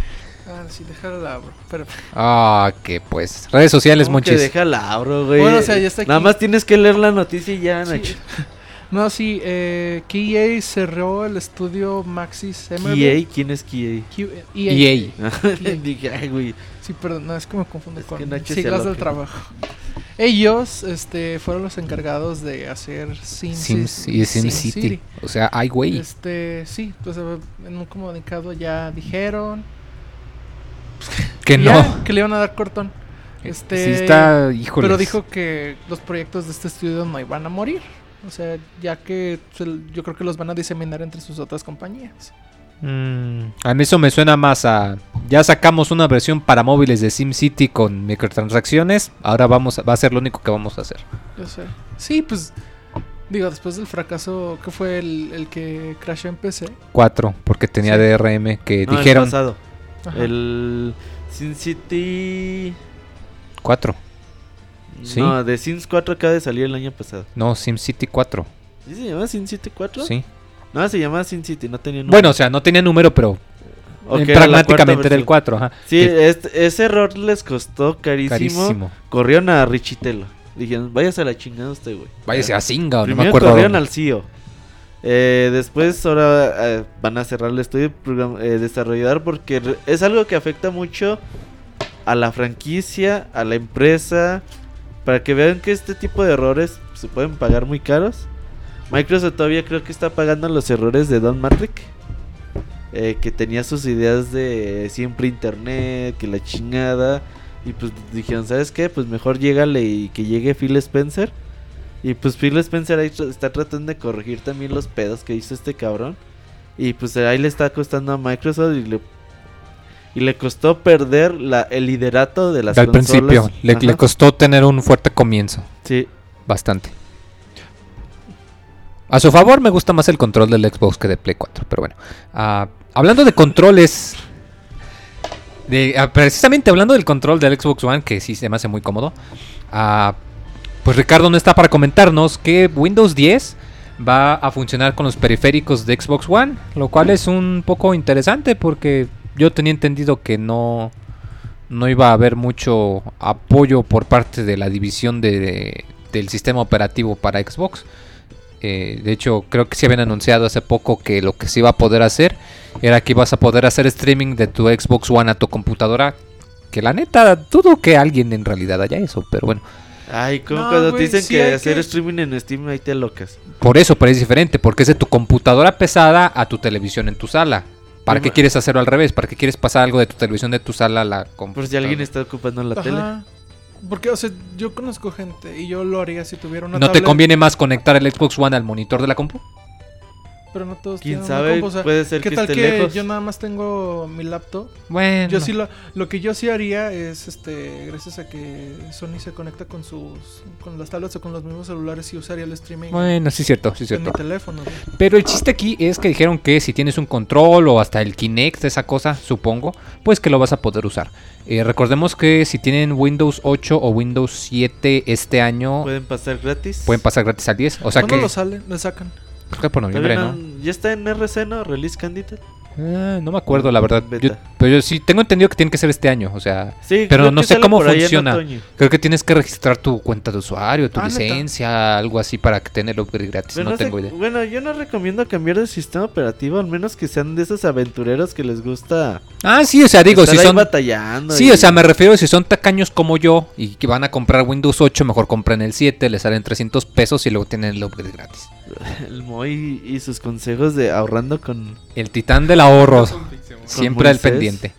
Ah, sí, déjala la abro. Pero, Ah, que pues. Redes sociales, ¿Cómo que monchis. déjala abro, güey? Bueno, o sea, ya está Nada aquí. más tienes que leer la noticia y ya, Sí. Nacho. No, sí, eh, que EA cerró el estudio Maxis EA, Emerald. ¿quién es EA? Q- EA. Dije, ay, güey. Sí, perdón, no, es que me confundo Es con que Nacho siglas del trabajo. Ellos este, fueron los encargados de hacer Sims, Sims y Sim City. O sea, ay, güey. Este, sí, pues eh, en un comunicado ya dijeron Que ya, no. que le iban a dar cortón. Este, sí está, híjole. pero dijo que los proyectos de este estudio no iban a morir. O sea, ya que yo creo que los van a diseminar entre sus otras compañías. Mm, a mí eso me suena más a. Ya sacamos una versión para móviles de SimCity con microtransacciones. Ahora vamos a- va a ser lo único que vamos a hacer. Yo sé. Sí, pues digo, después del fracaso que fue el, el que crashó en PC. 4, porque tenía Sí. DRM que No, el dijeron. pasado. Ajá. El Sin City. 4. Sí. No, de Sims 4 acaba de salir el año pasado. No, SimCity 4. ¿Sí se llama Sin City 4? Sí. No, se llama Sin City, no tenía nombre. Bueno, o sea, no tenía número, pero Ok, eh, pragmáticamente era el cuarta 4. Ajá. Sí, Que- este- ese error les costó carísimo. carísimo. Corrieron a Richitelo. Dijeron, váyase a la chingada usted, güey. Váyase a Singa, no me acuerdo. corrieron al CEO. Eh, después ahora eh, van a cerrar el estudio eh, desarrollador porque es algo que afecta mucho a la franquicia, a la empresa, para que vean que este tipo de errores se pueden pagar muy caros. Microsoft todavía creo que está pagando los errores de Don Matrick, eh, que tenía sus ideas de siempre internet, que la chingada, y pues dijeron, ¿sabes qué? Pues mejor llégale y que llegue Phil Spencer. Y pues Phil Spencer ahí está tratando de corregir también los pedos que hizo este cabrón. Y pues ahí le está costando a Microsoft y le, y le costó perder la, el liderato de las Al consolas. principio. Le, le costó tener un fuerte comienzo. Sí. Bastante. A su favor, me gusta más el control del Xbox que de Play 4. Pero bueno. Ah, hablando de controles. ah, precisamente hablando del control del Xbox One, que sí se me hace muy cómodo. ah, pues Ricardo no está para comentarnos que Windows 10 va a funcionar con los periféricos de Xbox One. Lo cual es un poco interesante porque yo tenía entendido que no, no iba a haber mucho apoyo por parte de la división de, del sistema operativo para Xbox. Eh, de hecho, creo que se habían anunciado hace poco que lo que se iba a poder hacer era que ibas a poder hacer streaming de tu Xbox One a tu computadora. Que la neta, dudo que alguien en realidad haya eso, pero bueno. Ay, como No, cuando güey, te dicen sí que hacer que- streaming en Steam ahí te locas. Por eso, pero es diferente, porque es de tu computadora pesada a tu televisión en tu sala. ¿Para qué Ajá. quieres hacerlo al revés? ¿Para qué quieres pasar algo de tu televisión de tu sala a la computadora? Por si alguien está ocupando la tele. Porque, o sea, yo conozco gente y yo lo haría si tuviera una ¿No te conviene más conectar el Xbox One al monitor de la compu? Pero no todos ¿Quién tienen sabe? una compu, o sea, Puede ser ¿Qué que tal esté que lejos. yo nada más tengo mi laptop? Bueno. Yo sí lo, lo que yo sí haría es este gracias a que Sony se conecta con sus con las tablets o con los mismos celulares y usaría el streaming Bueno, sí es cierto, sí es en mi cierto. teléfono. Pero el chiste aquí es que dijeron que si tienes un control o hasta el Kinect, esa cosa, supongo, pues que lo vas a poder usar. Eh, recordemos que si tienen Windows 8 o Windows 7 este año, Pueden pasar gratis. pueden pasar gratis al 10. O sea ¿Cuándo que, lo salen? ¿Le sacan? Creo que por noviembre, ¿no? Ya está en RC, ¿no? Release Candidate. Ah, no me acuerdo, la verdad. Yo- pero yo sí tengo entendido que tiene que ser este año, o sea, Sí, Pero no sé cómo funciona. creo que tienes que registrar tu cuenta de usuario, tu Ah, ¿neta? licencia, algo así para que tener el upgrade gratis. Pero no no sé- tengo idea. Bueno, yo no recomiendo cambiar de sistema operativo, al menos que sean de esos aventureros que les gusta Ah, sí, o sea, digo, estar si son batallando. Sí, y- o sea, me refiero si son tacaños como yo y que van a comprar Windows 8, mejor compren el 7, les salen 300 pesos y luego tienen el upgrade gratis. El Moy y sus consejos de ahorrando con... El titán del ahorro, siempre al pendiente.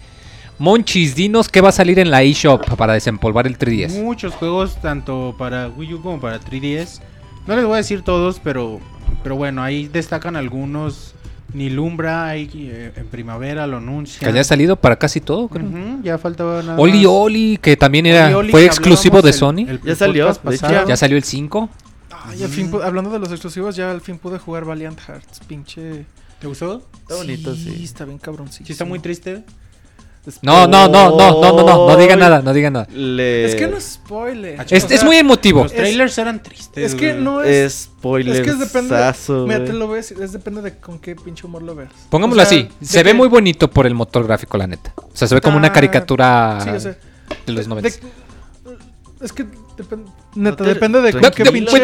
Monchis, dinos qué va a salir en la eShop para desempolvar el 3DS. Muchos juegos, tanto para Wii U como para 3DS. No les voy a decir todos, pero, pero bueno, ahí destacan algunos. Nilumbra, ahí eh, en primavera lo Que anuncian. haya salido para casi todo, creo. Ya faltaba nada Oli más. Oli, que también era, Oli Oli, fue exclusivo de Sony. el- el Ya salió. Ya salió el 5. Ay, al fin hablando de los exclusivos, ya al fin pude jugar Valiant Hearts, pinche. ¿Te gustó? Está bonito, sí. Está bien cabroncito. Sí, está muy triste. No, no, no, no, no, no, no, no diga nada, no diga nada. Le... Es que no es spoiler. Es, O es sea, muy emotivo. Los trailers eran tristes. Es que no es. Es spoiler. Es que es depende. Mira, te lo ves, es depende de con qué pinche humor lo veas. Pongámoslo O sea, así, se ve que- muy bonito por el motor gráfico, la neta. O sea, se ve como una Ah, caricatura Sí, o sea, de los de- 90. es que depende. Neta, te- depende de con qué pinche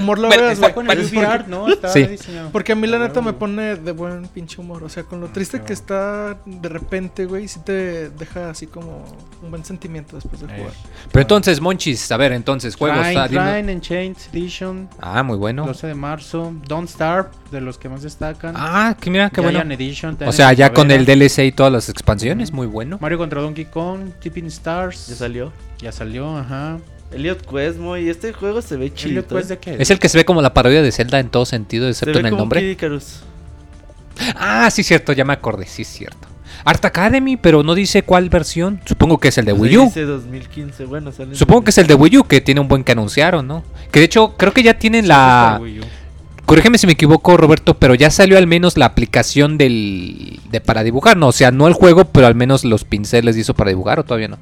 humor lo veas, Está con el porque- ¿no? Está Sí. diseñado. Porque a mí la Ah, neta me huevo. pone de buen pinche humor. O sea, con lo triste que está de repente, güey, sí te deja así como un buen sentimiento después de Eh. jugar. Pero entonces, Monchis, a ver, entonces, juegos. Ah, dime- Trine Enchained Edition, Ah, muy bueno. 12 de marzo. Don't Starve, de los que más destacan. Ah, que mira, qué bueno. Edition. O sea, ya con el. DLC y todas las expansiones, muy bueno. Mario contra Donkey Kong, Tipping Stars. Ya salió. Ya salió, ajá. Elliot Quest, Moy. Este juego se ve chido. ¿El Quest de qué? Es el que se ve como la parodia de Zelda en todo sentido, Se excepto ve en el como nombre. Kid Icarus. Ah, sí, cierto, ya me acordé, sí, es cierto. Art Academy, pero no dice cuál versión. Supongo que es el de Wii U. Dice 2015. Bueno, sale en Supongo que es el de Wii U, que tiene un buen que anunciaron, ¿no? Que de hecho, creo que ya tienen la. Corrígeme si me equivoco, Roberto, pero ya salió al menos la aplicación del. de para dibujar, ¿no? O sea, no el juego, pero al menos los pinceles hizo para dibujar, o todavía no.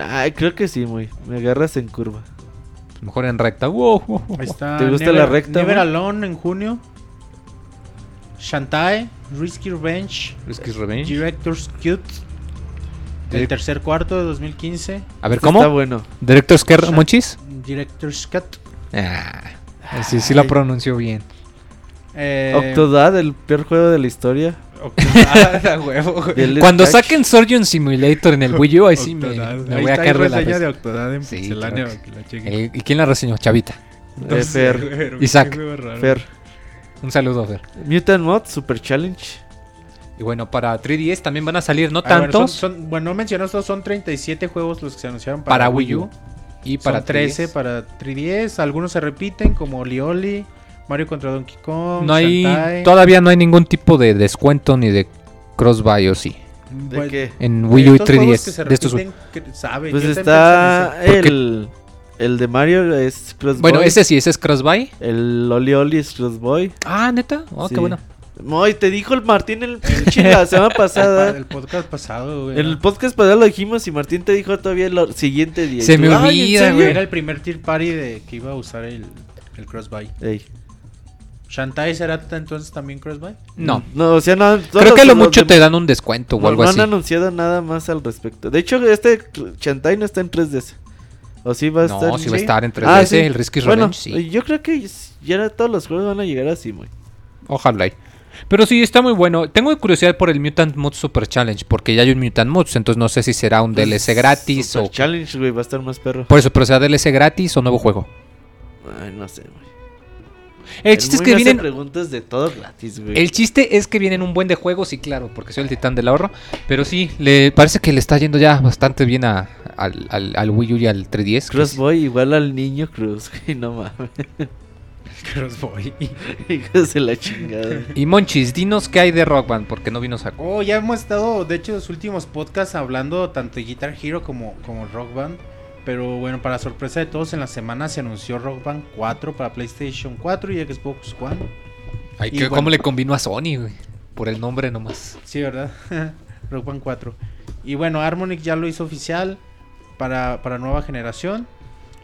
Ay, creo que sí, muy. Me agarras en curva. Mejor en recta. Wow, wow, wow. Ahí está. ¿Te gusta Never- la recta, Never güey? Alone en junio. Shantae, Risky Revenge, Risky's Revenge. Director's Cut. El tercer cuarto de 2015. A ver, ¿cómo? Está bueno. ¿Director's Care, Shan- Monchis? Director's Cut. Ah, sí, sí lo pronunció bien. Eh, Octodad, el peor juego de la historia. Huevo, güey. Cuando saquen Surgeon Simulator en el Wii U, ahí sí me, me Ahí voy a caer de la reseña de risa. Octodad en Sí, Pixelania, claro. que la chequen. Eh, ¿Y quién la reseñó? Chavita. No Eh, Fer. Isaac. Fer. Un saludo, Fer. Mutant Mod, Super Challenge. Y bueno, para 3DS también van a salir no Ah, bueno, tantos son- son- bueno, no mencionas son 37 juegos los que se anunciaron para, para, Wii U. Y para Son 13 3DS. para 3DS. Algunos se repiten, como Oli Oli, Mario contra Donkey Kong. No hay, todavía no hay ningún tipo de descuento ni de cross-buy o sí. ¿De Pues, qué? En Wii U y estos juegos que 3DS. se De estos que sabe, Pues está el, el de Mario es. Bueno, ese sí, ese es cross-buy. El Oli Oli es Crossboy. Ah, neta. Oh, Sí. qué bueno. Moy, te dijo el Martín el pinche la semana pasada. El podcast pasado, güey. En el podcast pasado lo dijimos y Martín te dijo todavía el siguiente día. Se tú, me "Ay, ¿en olvida, serio?". güey. Era el primer tier party de que iba a usar el, el crossbuy. Ey. ¿Shantae será entonces también crossbuy? No. No, o sea, no. Creo que a lo mucho te dan un descuento o no, algo no así. han anunciado nada más al respecto. De hecho, este Chantai no está en 3DS. O sí va a estar. No, sí va a estar en 3DS. Ah, sí. El Risky Bueno, Revenge, sí. yo creo que ya todos los juegos van a llegar así, muy. Ojalá. Pero sí, está muy bueno. Tengo curiosidad por el Mutant Mode Super Challenge, porque ya hay un Mutant Mode, entonces no sé si será un DLC gratis Super o... Challenge, güey, va a estar más perro. Por eso, pero será DLC gratis o nuevo juego. Ay, no sé, güey. El chiste es que vienen... preguntas de todo gratis, güey. El chiste es que vienen un buen de juegos y claro, porque soy el titán del ahorro. Pero sí, le parece que le está yendo ya bastante bien a- al, al- al Wii U y al 3DS. que sí. Crossboy igual al niño Cruz, güey, no mames. Crossboy. Hijos de la chingada. Y Monchis, dinos qué hay de Rock Band, porque no vino Saco. Oh, ya hemos estado, de hecho, los últimos podcasts hablando tanto de Guitar Hero como, como Rock Band. Pero bueno, para sorpresa de todos, en la semana se anunció Rock Band 4 para PlayStation 4 y Xbox One. Ay, Y que- bueno. ¿Cómo le combinó a Sony, güey? Por el nombre nomás. Sí, ¿verdad? Rock Band 4. Y bueno, Harmonix ya lo hizo oficial para, para nueva generación.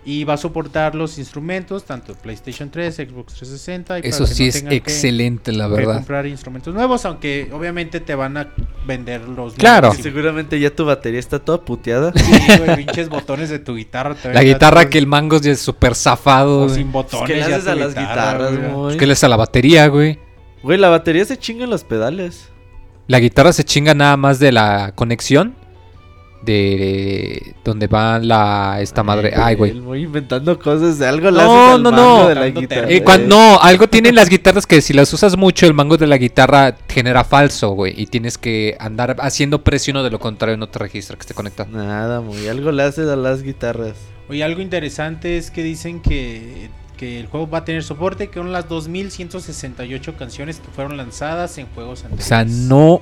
Y va a soportar los instrumentos, tanto PlayStation 3, Xbox 360. Y para Eso que sí no es que- excelente, la que verdad. comprar instrumentos nuevos, aunque obviamente te van a vender los Claro. nuevos seguramente ya tu batería está toda puteada. Sí, güey, pinches botones de tu guitarra. te La guitarra que el mango ya es súper zafado. o sin botones. ¿Qué le ya haces a las guitarra, guitarras, güey. güey? Es que le haces a la batería, güey. Güey, la batería se chinga en los pedales. La guitarra se chinga nada más de la conexión de donde va la esta madre. Ay, güey. Voy inventando cosas de algo. No, no, no. de la guitarra. Eh, no, algo tienen las guitarras que si las usas mucho, el mango de la guitarra genera falso, güey. Y tienes que andar haciendo presión o de lo contrario no te registra que esté conectado. Nada, muy. Algo le haces a las guitarras. Oye, algo interesante es que dicen que, que el juego va a tener soporte con las 2168 canciones que fueron lanzadas en juegos O anteriores. sea, no.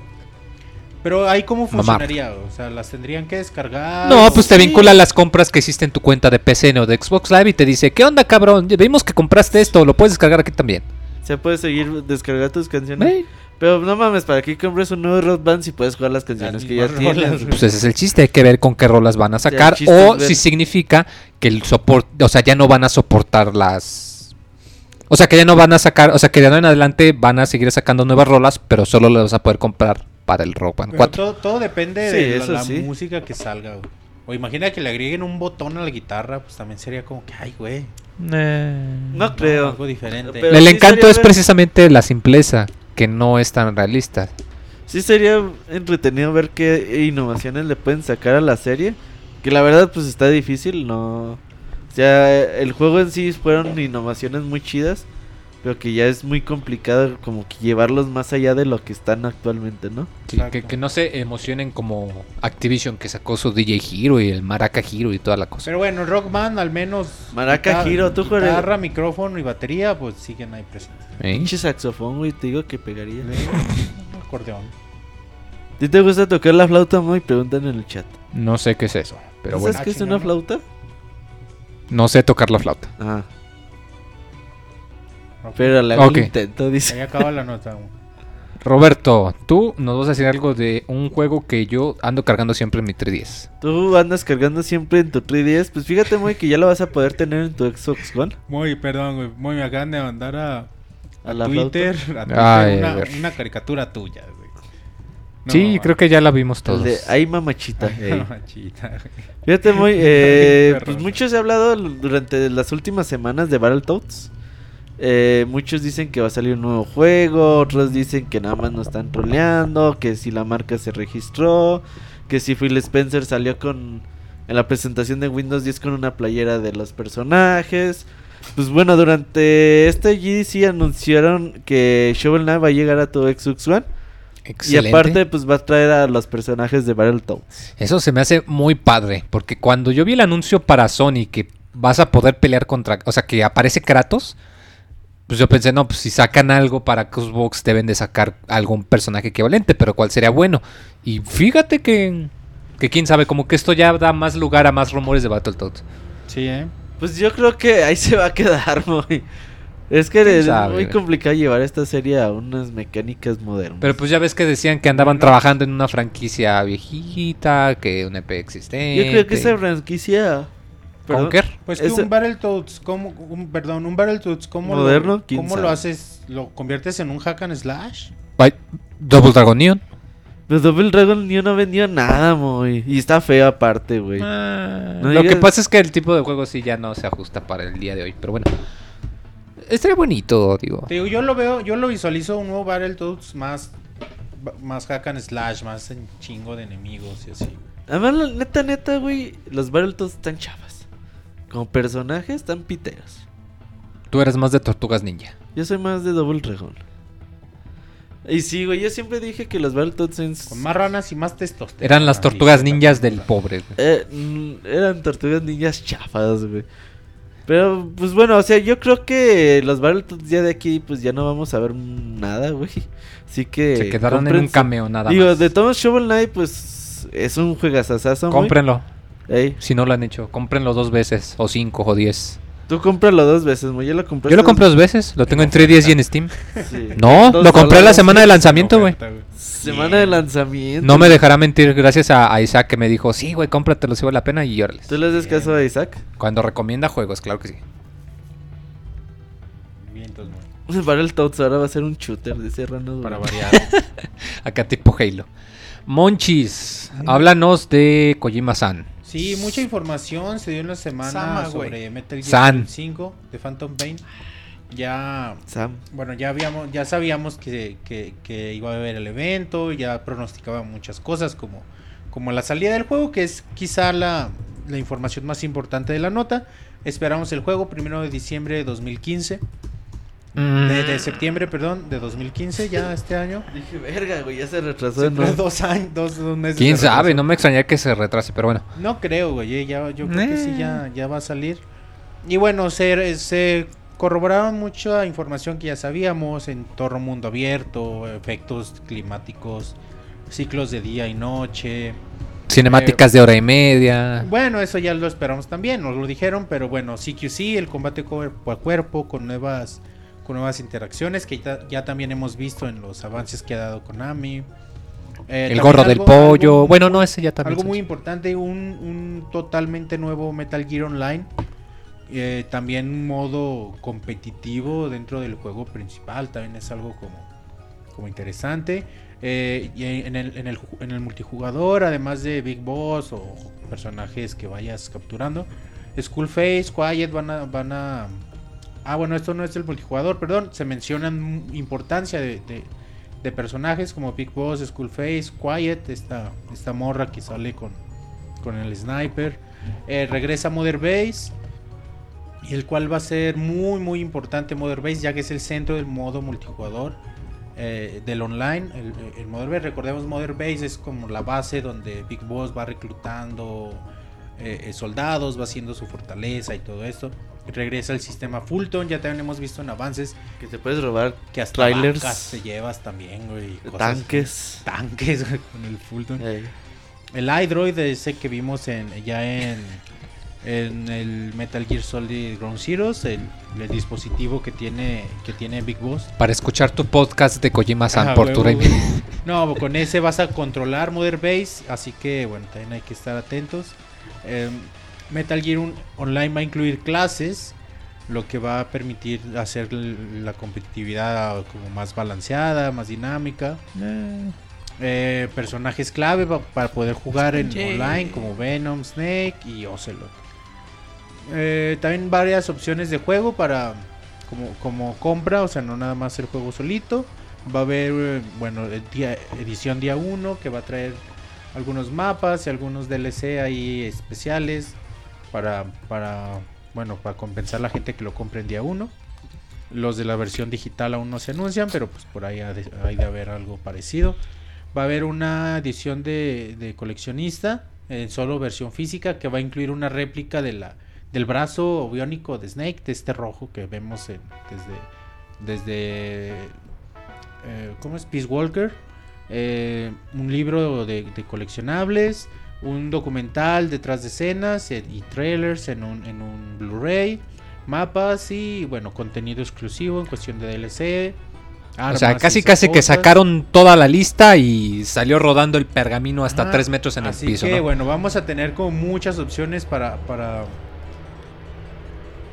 Pero ahí cómo funcionaría, o sea, las tendrían que descargar. No, pues te sí. vincula las compras que hiciste en tu cuenta de PCN o de Xbox Live y te dice, ¿qué onda, cabrón? Vimos que compraste esto, lo puedes descargar aquí también. Se puede seguir descargar tus canciones. Pero no mames, ¿para qué compres un nuevo rock band si puedes jugar las canciones que ya rolas, tienes? Pues ese es el chiste, hay que ver con qué rolas van a sacar o ver- si significa que el soporte, o sea, ya no van a soportar las... O sea, que ya no van a sacar, o sea, que de ahora en adelante van a seguir sacando nuevas rolas, pero solo las vas a poder comprar para el Rock Band Pero 4. todo, todo depende Sí, de la, eso la sí. música que salga, güey. O imagina que le agreguen un botón a la guitarra, pues también sería como que, ay, güey. No creo. Algo diferente. Pero el sí encanto es ver- precisamente la simpleza, que no es tan realista. Sí sería entretenido ver qué innovaciones le pueden sacar a la serie. Que la verdad pues está difícil, no... O sea, el juego en sí fueron innovaciones muy chidas. Pero que ya es muy complicado como que llevarlos más allá de lo que están actualmente, ¿no? Sí, que, que no se emocionen como Activision que sacó su DJ Hero y el Maraca Hero y toda la cosa. Pero bueno, Rock Band al menos. Maraca guitar- Hero, tú, Jorge. Guitarra, micrófono y batería, pues siguen ahí presentes. ¿Eh? Pinche saxofón, güey, te digo que pegaría. Acordeón. ¿A ti te gusta tocar la flauta, muy? Preguntan en el chat. No sé qué es eso, pero ¿No bueno. ¿Sabes qué es Ah, una chingada. flauta? No sé tocar la flauta. Ah. Pero le hago Ok. el intento, dice. Ahí acaba la nota. güey. Roberto, tú nos vas a decir algo de un juego que yo ando cargando siempre en mi 3DS. Tú andas cargando siempre en tu 3DS. Pues fíjate, muy que ya lo vas a poder tener en tu Xbox One. Muy, perdón, güey. Muy, me acaban de mandar a, a, ¿A la Twitter, a Twitter Ay, una, caricatura tuya, güey. No, sí, creo que ya la vimos todos. de Ay Mamachita. Ay, machita, güey. Fíjate, muy. Eh, pues mucho se ha hablado durante las últimas semanas de Battletoads. Eh, muchos dicen que va a salir un nuevo juego, otros dicen que nada más nos están troleando, que si la marca se registró, que si Phil Spencer salió con en la presentación de Windows 10 con una playera de los personajes. Pues bueno, durante este GDC anunciaron que Shovel Knight va a llegar a tu Xbox One Excelente. y aparte pues va a traer a los personajes de Battletoads. Eso se me hace muy padre, porque cuando yo vi el anuncio para Sony que vas a poder pelear contra, o sea, que aparece Kratos, pues yo pensé, no, pues si sacan algo para Xbox deben de sacar algún personaje equivalente, pero ¿cuál sería bueno? Y fíjate que, que quién sabe, como que esto ya da más lugar a más rumores de Battletoads. Sí, ¿eh? Pues yo creo que ahí se va a quedar, muy. Es que ¿Quién es sabe, muy complicado llevar esta serie a unas mecánicas modernas. Pero pues ya ves que decían que andaban trabajando en una franquicia viejita, que un EP existente. yo creo que esa franquicia. Conker. Pues que un Battletoads, ¿cómo, un, perdón, un Battletoads, ¿cómo, Moderno, lo, ¿cómo sabe. lo haces? ¿Lo conviertes en un hack and slash? Double Dragon Neon. Pero Double Dragon yo no vendió nada, muy. Y está feo aparte, güey. Ah, No lo que pasa es que el tipo de juego sí ya no se ajusta para el día de hoy, pero bueno. estaría bonito, digo. Te digo, yo lo veo, yo lo visualizo un nuevo Battletoads más, más hack and slash, más en chingo de enemigos y así. Además, la neta, neta, güey, los Battletoads están chavas. Como personajes, están piteros. Tú eres más de Tortugas Ninja. Yo soy más de Double Dragon. Y sí, güey, yo siempre dije que los Battletoads. Con más ranas y más testosterona. Eran las tortugas ninjas del pobre. güey. Eh, mm, eran tortugas ninjas chafas, güey. Pero, pues bueno, o sea, yo creo que los Battletoads ya de aquí, pues ya no vamos a ver nada, güey. Así que... Se quedaron en un cameo nada Digo, más. de todos Shovel Knight, pues es un juegazazazo, güey. Ey, Si no lo han hecho, cómprenlo dos veces, o cinco, o diez. tú cómpralo dos veces, güey. Yo lo compré. Yo lo compré dos veces, lo tengo en 310 y en Steam. Sí. No, lo compré la semana de lanzamiento, güey. Semana de lanzamiento. No me dejará mentir, gracias a, Isaac que me dijo, sí, güey, cómpratelo si vale la pena y órale. ¿Tú le haces caso a Isaac? Cuando recomienda juegos, claro que sí. Vientos, güey. Battletoads ahora va a ser un shooter, dice Rano. Para variar. Acá tipo Halo. Monchis, háblanos de Kojima-san. Sí, mucha información se dio en la semana Sama, sobre Metal Gear San. Solid 5 de Phantom Pain. Ya Sam. Bueno, ya habíamos, ya sabíamos que, que- que iba a haber el evento, ya pronosticaba muchas cosas como, como la salida del juego, que es quizá la, la información más importante de la nota. Esperamos el juego primero de diciembre de 2015, de, de septiembre, perdón, de 2015, ya este año. Dije, verga, güey, ya se retrasó de Siempre nuevo. dos años, dos, dos meses. ¿Quién sabe? No me extrañaría que se retrase, pero bueno. No creo, güey. eh, Ya, yo creo que sí, Eh. ya, ya va a salir. Y bueno, se, se corroboraron mucha información que ya sabíamos: entorno mundo abierto, efectos climáticos, ciclos de día y noche. Cinemáticas de hora y media. Bueno, eso ya lo esperamos también, nos lo dijeron, pero bueno, CQC, el combate cuerpo a cuerpo con nuevas, con nuevas interacciones que ya, ya también hemos visto en los avances que ha dado Konami. Eh, El gorro del pollo. algo bueno, no, ese ya también. algo muy importante, un, un totalmente nuevo Metal Gear Online. Eh, también un modo competitivo dentro del juego principal. También es algo como, como interesante. Eh, y en el, en, el, ju- en el multijugador, además de Big Boss o personajes que vayas capturando, Skullface, Quiet van a, van a... Ah, bueno, esto no es el multijugador, perdón. Se mencionan importancia de, personajes como Big Boss, Skullface, Quiet, esta, esta morra que sale con, con el sniper. Eh, regresa Mother Base. Y el cual va a ser muy muy importante Mother Base ya que es el centro del modo multijugador eh, del online. El, el Mother Base, recordemos Mother Base es como la base donde Big Boss va reclutando eh, eh, soldados, va haciendo su fortaleza y todo esto. Regresa el sistema Fulton, ya también hemos visto en avances Que te puedes robar que hasta trailers, vacas te llevas también, güey. cosas tanques. Tanques, güey, con el Fulton. Ey. El iDroid ese que vimos en, ya en, en el Metal Gear Solid Ground Zeroes, el, el dispositivo que tiene, que tiene Big Boss. Para escuchar tu podcast de Kojima-san Ah, por tu. No, con ese vas a controlar Mother Base, así que bueno, también hay que estar atentos. Eh, Metal Gear Online va a incluir clases, lo que va a permitir hacer la competitividad como más balanceada, más dinámica. Eh, personajes clave pa- para poder jugar en Yeah. online como Venom, Snake y Ocelot. Eh, también varias opciones de juego para como, como compra, o sea, no nada más el juego solito. Va a haber, eh, bueno, el día- edición día 1 que va a traer algunos mapas y algunos DLC ahí especiales para, para, bueno, para compensar a la gente que lo compre en día 1. Los de la versión digital aún no se anuncian, pero pues por ahí hay de haber algo parecido. Va a haber una edición de, de coleccionista en solo versión física que va a incluir una réplica de la, del brazo biónico de Snake, de este rojo que vemos en- desde, desde eh, ¿cómo es? Peace Walker. Eh, un libro de, de coleccionables, un documental detrás de escenas y trailers en un, en un Blu-ray, mapas y bueno, contenido exclusivo en cuestión de DLC. O sea, casi casi que sacaron toda la lista y salió rodando el pergamino hasta Ajá, 3 metros en el Así piso. que ¿no? bueno, vamos a tener como muchas opciones para, para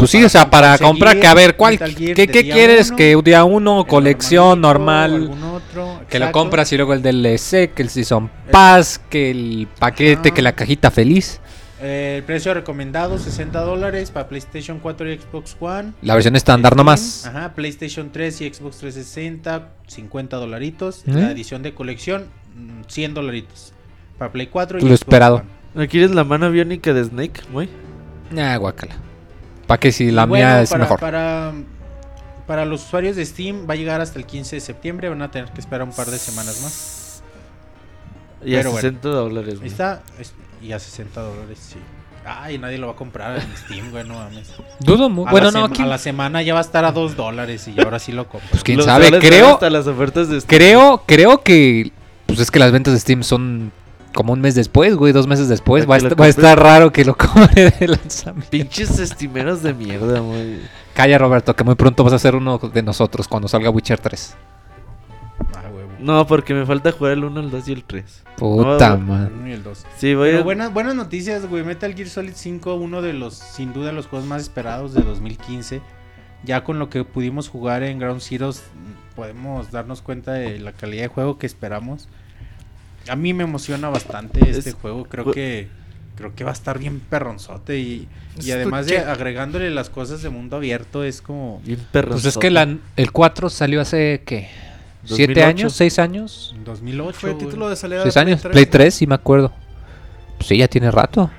Pues sí, o sea, para comprar, que a ver, ¿cuál, ¿qué, qué quieres? uno, que día uno, colección normal, algún otro, que lo compras y luego el DLC, que el Season Pass, que el paquete, que la cajita feliz. Eh, el precio recomendado 60 dólares para PlayStation 4 y Xbox One. La versión estándar nomás. Ajá, PlayStation 3 y Xbox 360, 50 dolaritos. ¿Eh? La edición de colección, mm, 100 dolaritos. Para Play 4 y Lo Xbox esperado. One. ¿No quieres la mano biónica de Snake, güey? Ah, guácala. ¿Para que si la Y bueno, mía es para, mejor? Para, para los usuarios de Steam va a llegar hasta el 15 de septiembre. Van a tener que esperar un par de semanas más. Y a Pero bueno. 60 dólares, güey. está. es- y a 60 dólares, sí. Ay, nadie lo va a comprar en Steam, güey, no mames. Dudo mu- A Bueno, la no, sema- ¿quién- a la semana ya va a estar a 2 dólares y ahora sí lo compro. Pues quién Los sabe, creo, Hasta las ofertas de Steam. creo, creo que pues es que las ventas de Steam son como un mes después, güey, dos meses después. Va a, est- va estar raro que lo compre de lanzamiento. Pinches estimeros de mierda, güey. Calla, Roberto, que muy pronto vas a ser uno de nosotros cuando salga Witcher 3. Ah. No, porque me falta jugar el 1, el 2 y el 3. Puta No, madre. El uno y el 2. Sí, voy Pero a... buenas, buenas noticias, güey. Metal Gear Solid 5, uno de los, sin duda, los juegos más esperados de 2015. Ya con lo que pudimos jugar en Ground Zeroes, podemos darnos cuenta de la calidad de juego que esperamos. A mí me emociona bastante este Es- juego. Creo que creo que va a estar bien perronzote. Y, y además de agregándole las cosas de mundo abierto, es como Bien. Pues es que la- el 4 salió hace, ¿qué? ¿Siete 2008. años? ¿Seis años? en 2008. Fue güey. título de salida ¿Seis de años? Play Play 3. 3, sí me acuerdo. Pues sí, ya tiene rato.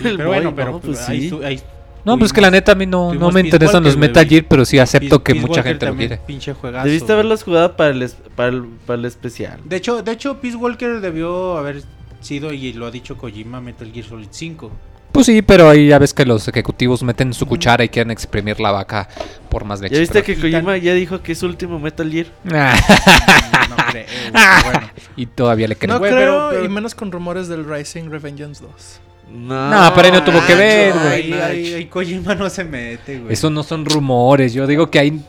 Sí, El pero bueno, pero no, pues ahí sí. ahí No, pues que la neta a mí no, no me interesan los Metal Gear, pero sí Peace- acepto que Peace mucha Walker gente lo quiere. Pinche juegazo, Debiste haberlos jugado para el, para el, para el especial. De hecho, de hecho, Peace Walker debió haber sido, y lo ha dicho Kojima, Metal Gear Solid 5. Pues sí, pero ahí ya ves que los ejecutivos meten su cuchara y quieren exprimir la vaca por más leche. ¿Ya viste pero- que Kojima ya dijo que es su último Metal Gear? Ah, No creo, pero bueno. y todavía le creo. No creo, pero- pero- y menos con rumores del Rising Revengeance 2. No, No, pero ahí no tuvo que ver, güey. Ahí, ahí- ahí Kojima no se mete, güey. Eso no son rumores, yo digo que hay...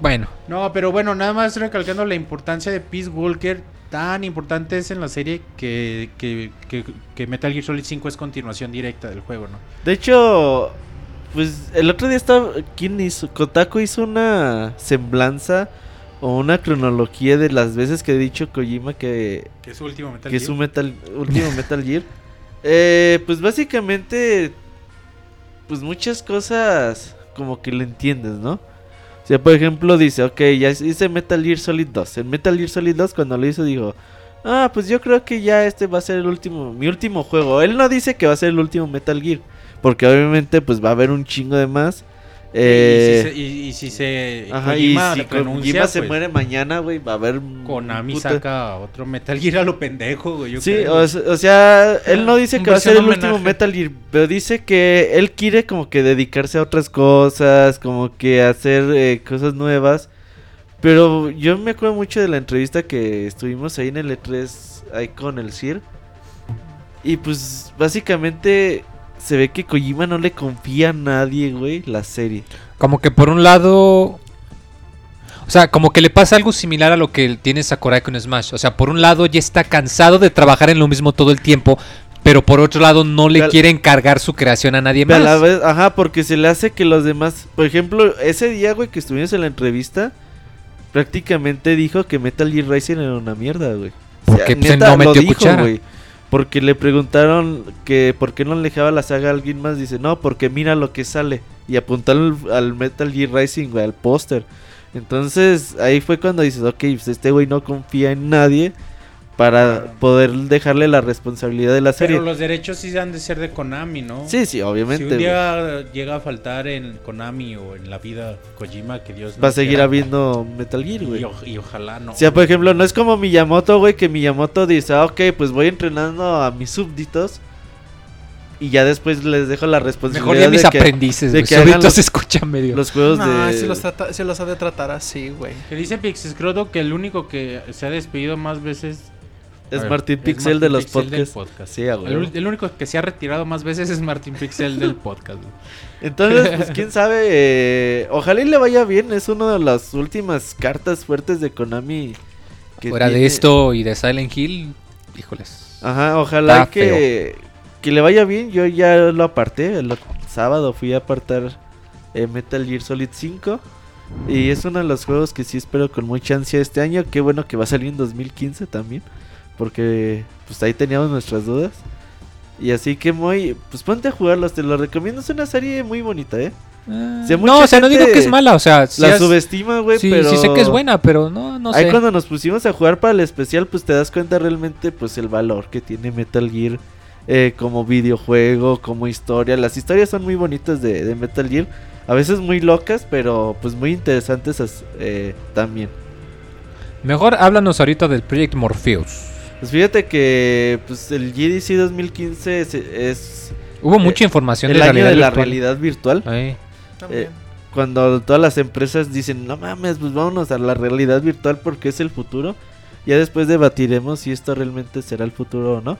Bueno, No, pero bueno, nada más recalcando la importancia de Peace Walker. Tan importante es en la serie que, que, que, que Metal Gear Solid 5 es continuación directa del juego, ¿no? De hecho, pues el otro día estaba. ¿Quién hizo? Kotaku hizo una semblanza o una cronología de las veces que he dicho Kojima que, Que es su último Metal que es su metal, último Metal Gear. Eh, pues básicamente, pues muchas cosas como que lo entiendes, ¿no? O sea, por ejemplo, dice, ok, ya hice Metal Gear Solid 2. En Metal Gear Solid 2 cuando lo hizo dijo, ah, pues yo creo que ya este va a ser el último, mi último juego. Él no dice que va a ser el último Metal Gear, porque obviamente pues va a haber un chingo de más. Eh, y, si se, y- y si se pues, muere mañana, güey, va a haber... Konami puta- saca otro Metal Gear a lo pendejo, güey. yo Sí, creo. o, o sea, él no dice Un que va a ser el último. Metal Gear, pero dice que él quiere como que dedicarse a otras cosas, como que hacer eh, cosas nuevas. Pero yo me acuerdo mucho de la entrevista que estuvimos ahí en el E3, ahí con el CIR. Y pues básicamente se ve que Kojima no le confía a nadie, güey, la serie. como que por un lado... O sea, como que le pasa algo similar a lo que tiene Sakurai con Smash. O sea, por un lado ya está cansado de trabajar en lo mismo todo el tiempo, pero por otro lado no le Pero- quiere encargar su creación a nadie más. a la vez, ajá, porque se le hace que los demás, por ejemplo, ese día, güey, que estuvimos en la entrevista, prácticamente dijo que Metal Gear Rising era una mierda, güey. O sea, Porque pues, él neta, no lo metió dijo, cuchara. güey. Porque le preguntaron que por qué no le dejaba la saga a alguien más. Dice, no, porque mira lo que sale. Y apuntó al, al Metal Gear Rising, güey, al póster. Entonces ahí fue cuando dices, ok, pues este güey no confía en nadie para poder dejarle la responsabilidad de la serie. Pero los derechos sí han de ser de Konami, ¿no? Sí, sí, obviamente. Si un güey. día llega a faltar en Konami o en la vida Kojima, que Dios no Va a seguir quiera, habiendo Metal Gear, güey. y ojalá no. O sea, por ejemplo, no es como Miyamoto, güey, que Miyamoto dice, ah, ok, pues voy entrenando a mis súbditos y ya después les dejo la Mejor responsabilidad ya mis de aprendices, de güey. que Ahorita hagan los- se escucha medio. los juegos No, de... si los, trata- si los ha de tratar así, güey. Que dice Pixescroto que el único que se ha despedido más veces Es ver, Martín es Pixel de los Pixel podcasts. podcast. Sí, el, único que se ha retirado más veces es Martín Pixel del podcast. güey. Entonces, pues quién sabe, eh, ojalá y le vaya bien, es una de las últimas cartas fuertes de Konami. que Fuera de esto y de Silent Hill, híjoles. Ajá, ojalá que, que le vaya bien. Yo ya lo aparté. El sábado fui a apartar eh, Metal Gear Solid 5. Y es uno de los juegos que sí espero con mucha ansia este año. Qué bueno que va a salir en 2015 también. Porque pues ahí teníamos nuestras dudas. Y así que muy, pues ponte a jugarlos, te lo recomiendo, es una serie muy bonita, ¿eh? Ah, no, o sea, no digo que es mala, o sea, la has- subestima, güey, sí, pero... sí sé que es buena, pero no, no Ahí sé. cuando nos pusimos a jugar para el especial, pues te das cuenta realmente, pues el valor que tiene Metal Gear eh, como videojuego, como historia. Las historias son muy bonitas de, de Metal Gear, a veces muy locas, pero pues muy interesantes eh, también. Mejor háblanos ahorita del Project Morpheus. Pues fíjate que pues el GDC 2015 es, es Hubo Eh, mucha información el de año de la virtual. realidad virtual. Ahí. También. Eh, Cuando todas las empresas dicen, no mames, pues vámonos a la realidad virtual porque es el futuro. Ya después debatiremos si esto realmente será el futuro o no.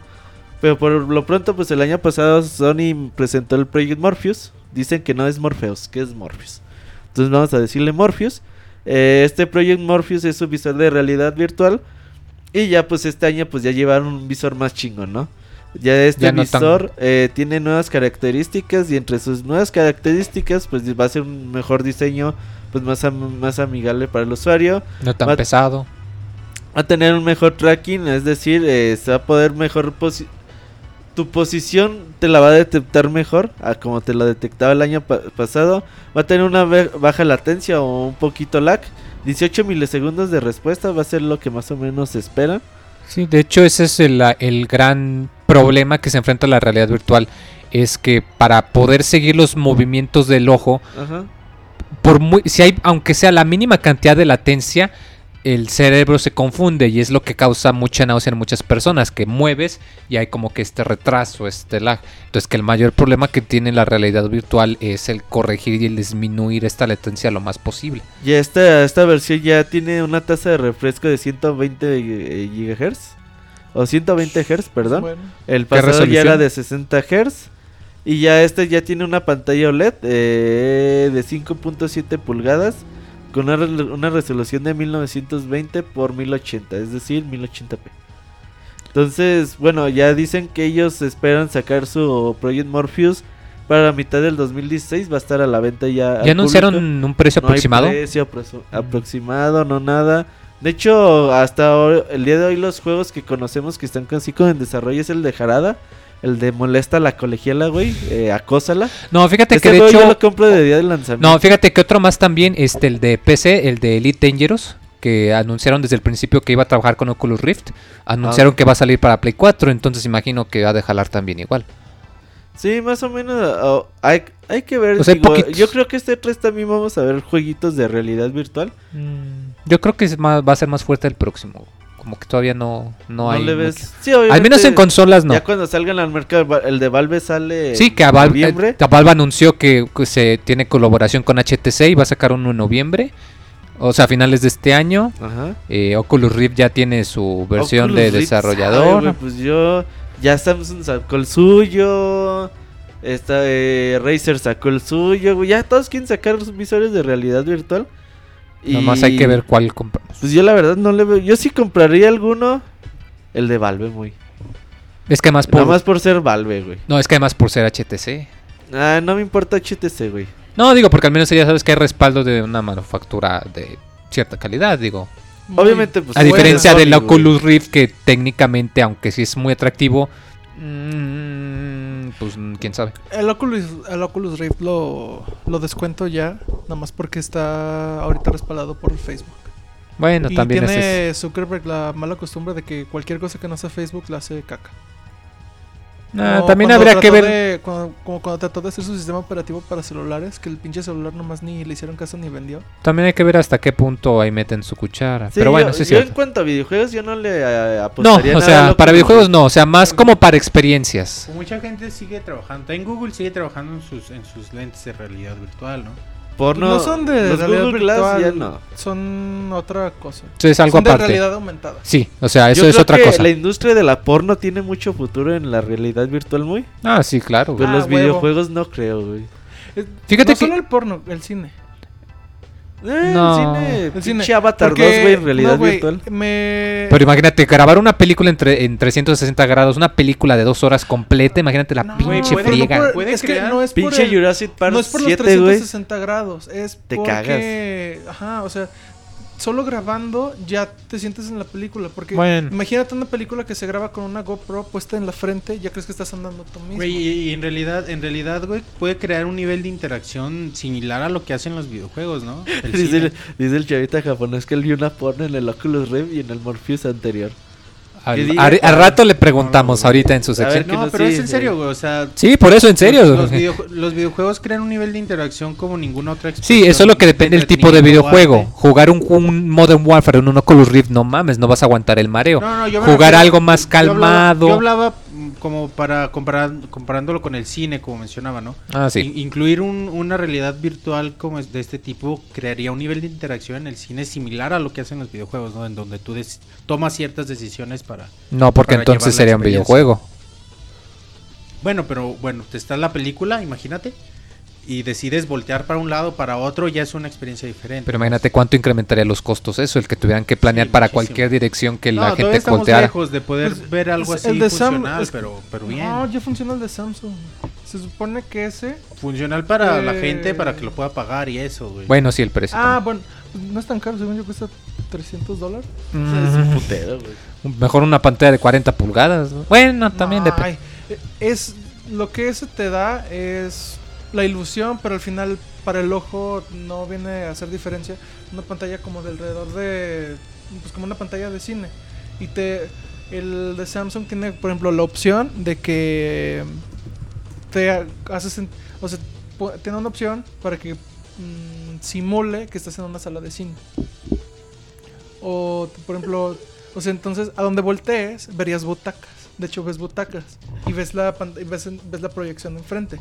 Pero por lo pronto, pues el año pasado Sony presentó el Project Morpheus. Dicen que no es Morpheus, que es Morpheus. Entonces vamos a decirle Morpheus. Eh, este Project Morpheus es un visor de realidad virtual. Y ya pues este año pues ya llevaron un visor más chingón, ¿no? Ya este Ya no tan- visor eh, tiene nuevas características y entre sus nuevas características pues va a ser un mejor diseño pues más, am- más amigable para el usuario. No tan Va- pesado. Va a tener un mejor tracking, es decir, eh, se va a poder mejor posi- tu posición te la va a detectar mejor a como te lo detectaba el año pa- pasado. Va a tener una baja latencia o un poquito lag. 18 milisegundos de respuesta va a ser lo que más o menos se espera. Sí, de hecho ese es el, el gran problema que se enfrenta la realidad virtual. Es que para poder seguir los movimientos del ojo, Ajá. por muy, si hay, aunque sea la mínima cantidad de latencia, el cerebro se confunde y es lo que causa mucha náusea en muchas personas, que mueves y hay como que este retraso, este lag. Entonces que el mayor problema que tiene la realidad virtual es el corregir y el disminuir esta latencia lo más posible. Y esta, esta versión ya tiene una tasa de refresco de 120 eh, GHz. O 120 Hz, perdón. Bueno, El ¿Qué pasado ya era de 60 Hz. Y ya este ya tiene una pantalla OLED eh, de 5.7 pulgadas. Con una, una resolución de 1920 por 1080, es decir, 1080p. Entonces, bueno, ya dicen que ellos esperan sacar su Project Morpheus para la mitad del 2016. Va a estar a la venta ya. ¿Ya anunciaron público. un precio No hay aproximado? precio aproxi- aproximado, no nada. De hecho, hasta el día de hoy los juegos que conocemos que están casi con en desarrollo es el de Jarada, el de Molesta a la colegiala, güey, eh, acósala. No, fíjate Este que de yo hecho... lo compro de día de lanzamiento. No, fíjate que otro más también, este, el de PC, el de Elite Dangerous, que anunciaron desde el principio que iba a trabajar con Oculus Rift, anunciaron Ah. que va a salir para Play 4, entonces imagino que va a jalar también igual. Sí, más o menos oh, hay, hay que ver. O sea, digo, yo creo que este 3 también vamos a ver jueguitos de realidad virtual. Yo creo que es más- va a ser más fuerte el próximo, como que todavía no, no, No, hay... le ves. Sí, Al menos en consolas no. Ya cuando salgan al mercado, el de Valve sale. Sí, que a en Valve, noviembre. eh, a Valve anunció que, que se tiene colaboración con HTC y va a sacar uno en noviembre. O sea, a finales de este año. Ajá. Eh, Oculus Rift ya tiene su versión Oculus de Rift, desarrollador. sabe, pues yo. Ya Samsung sacó el suyo. Esta, eh, Razer sacó el suyo. Ya todos quieren sacar sus visores de realidad virtual. Y Nomás hay que ver cuál compramos. Pues yo la verdad no le veo. Yo sí compraría alguno. El de Valve, muy. Es que más por... Nada más por ser Valve, güey. No, es que además por ser HTC. Ah, no me importa HTC, güey. No, digo, porque al menos ya sabes que hay respaldo de una manufactura de cierta calidad, digo. Obviamente, pues. A diferencia del. Oculus Rift, que técnicamente, aunque sí es muy atractivo, pues quién sabe. El Oculus, el Oculus Rift lo, lo descuento ya, nada más porque está ahorita respaldado por Facebook. Bueno, y también ese es- tiene Zuckerberg la mala costumbre de que cualquier cosa que no sea Facebook la hace caca. Ah, Como también habría que ver. de- cuando- como cuando trató de hacer su sistema operativo para celulares, que el pinche celular nomás ni le hicieron caso ni vendió. También hay que ver hasta qué punto ahí meten su cuchara. Sí, Pero bueno, yo, sí yo en cuanto a videojuegos, yo no le eh, No, apostaría o nada sea, al para videojuegos no, o sea, más como para experiencias. Mucha gente sigue trabajando. En Google sigue trabajando en sus, en sus lentes de realidad virtual, ¿no? Porno, no son de los realidad Google Glass virtual, ya no. son otra cosa. Eso es algo son de aparte. realidad aumentada. Sí, o sea, eso Yo es creo otra que cosa. La industria de la porno tiene mucho futuro en la realidad virtual, muy. Ah, sí, claro. Pero Ah, los huevo. videojuegos no creo, güey. Eh, Fíjate no que- solo el porno, el cine. Eh, No. el cine, El pinche cine. Avatar Porque- 2, güey, en realidad no, güey, virtual. Me... Pero imagínate, grabar una película en, tre- en 360 grados, una película de dos horas completa, imagínate la No, pinche puede- friega. no por- es que no es por Pinche el- Jurassic Park no es por los 7, güey. 360 grados, es Te porque... Ajá, o sea, solo grabando ya te sientes en la película. Porque Bueno. imagínate una película que se graba con una GoPro puesta en la frente, ya crees que estás andando tú mismo. Güey, y, y en realidad, en realidad, güey, puede crear un nivel de interacción similar a lo que hacen los videojuegos, ¿no? El Dice el, dice el chavita japonés que él vio una porno en el Oculus Rift y en el Morpheus anterior. Al, diga- al- al rato le preguntamos ahorita en su A ver, sección. No, pero es en serio, güey, o sea... Sí, por eso, en serio. Los, los videojue- los videojuegos crean un nivel de interacción como ninguna otra Sí, eso es lo que depende del tipo de videojuego. arte. Jugar un, un Modern Warfare en un Oculus Rift, no mames, no vas a aguantar el mareo. No, no, yo Jugar refiero- algo más yo hablaba- calmado. Yo hablaba, como para comparar, comparándolo con el cine, como mencionaba, ¿no? Ah, sí. In- incluir un- una realidad virtual como es de este tipo crearía un nivel de interacción en el cine similar a lo que hacen los videojuegos, ¿no? En donde tú tomas ciertas decisiones para... No, porque para entonces sería un videojuego. Bueno, pero bueno, te está la película, imagínate, y decides voltear para un lado, para otro, ya es una experiencia diferente. Pero imagínate cuánto incrementaría los costos eso, el que tuvieran que planear Sí, para muchísimo. cualquier dirección que no, la gente estamos volteara. lejos de poder Pues, ver algo es así el de Sam- funcional, es- pero, pero bien. No, ya funciona el de Samsung. Se supone que ese. Funcional para la Eh, gente, para que lo pueda pagar y eso, güey. Bueno, sí, el precio. Ah, bueno, pues no es tan caro, según yo cuesta 300 dólares. Es un Mm, putero, güey. Mejor una pantalla de 40 pulgadas. ¿no? Bueno, también No, depende. ay, Es lo que ese te da es la ilusión, pero al final para el ojo no viene a hacer diferencia. Una pantalla como de alrededor de pues como una pantalla de cine y te el de Samsung tiene por ejemplo la opción de que te ha- haces o sea tiene una opción para que mm, simule que estás en una sala de cine. O por ejemplo, o sea, entonces a donde voltees verías butacas. De hecho ves butacas y ves la ves, ves la proyección enfrente.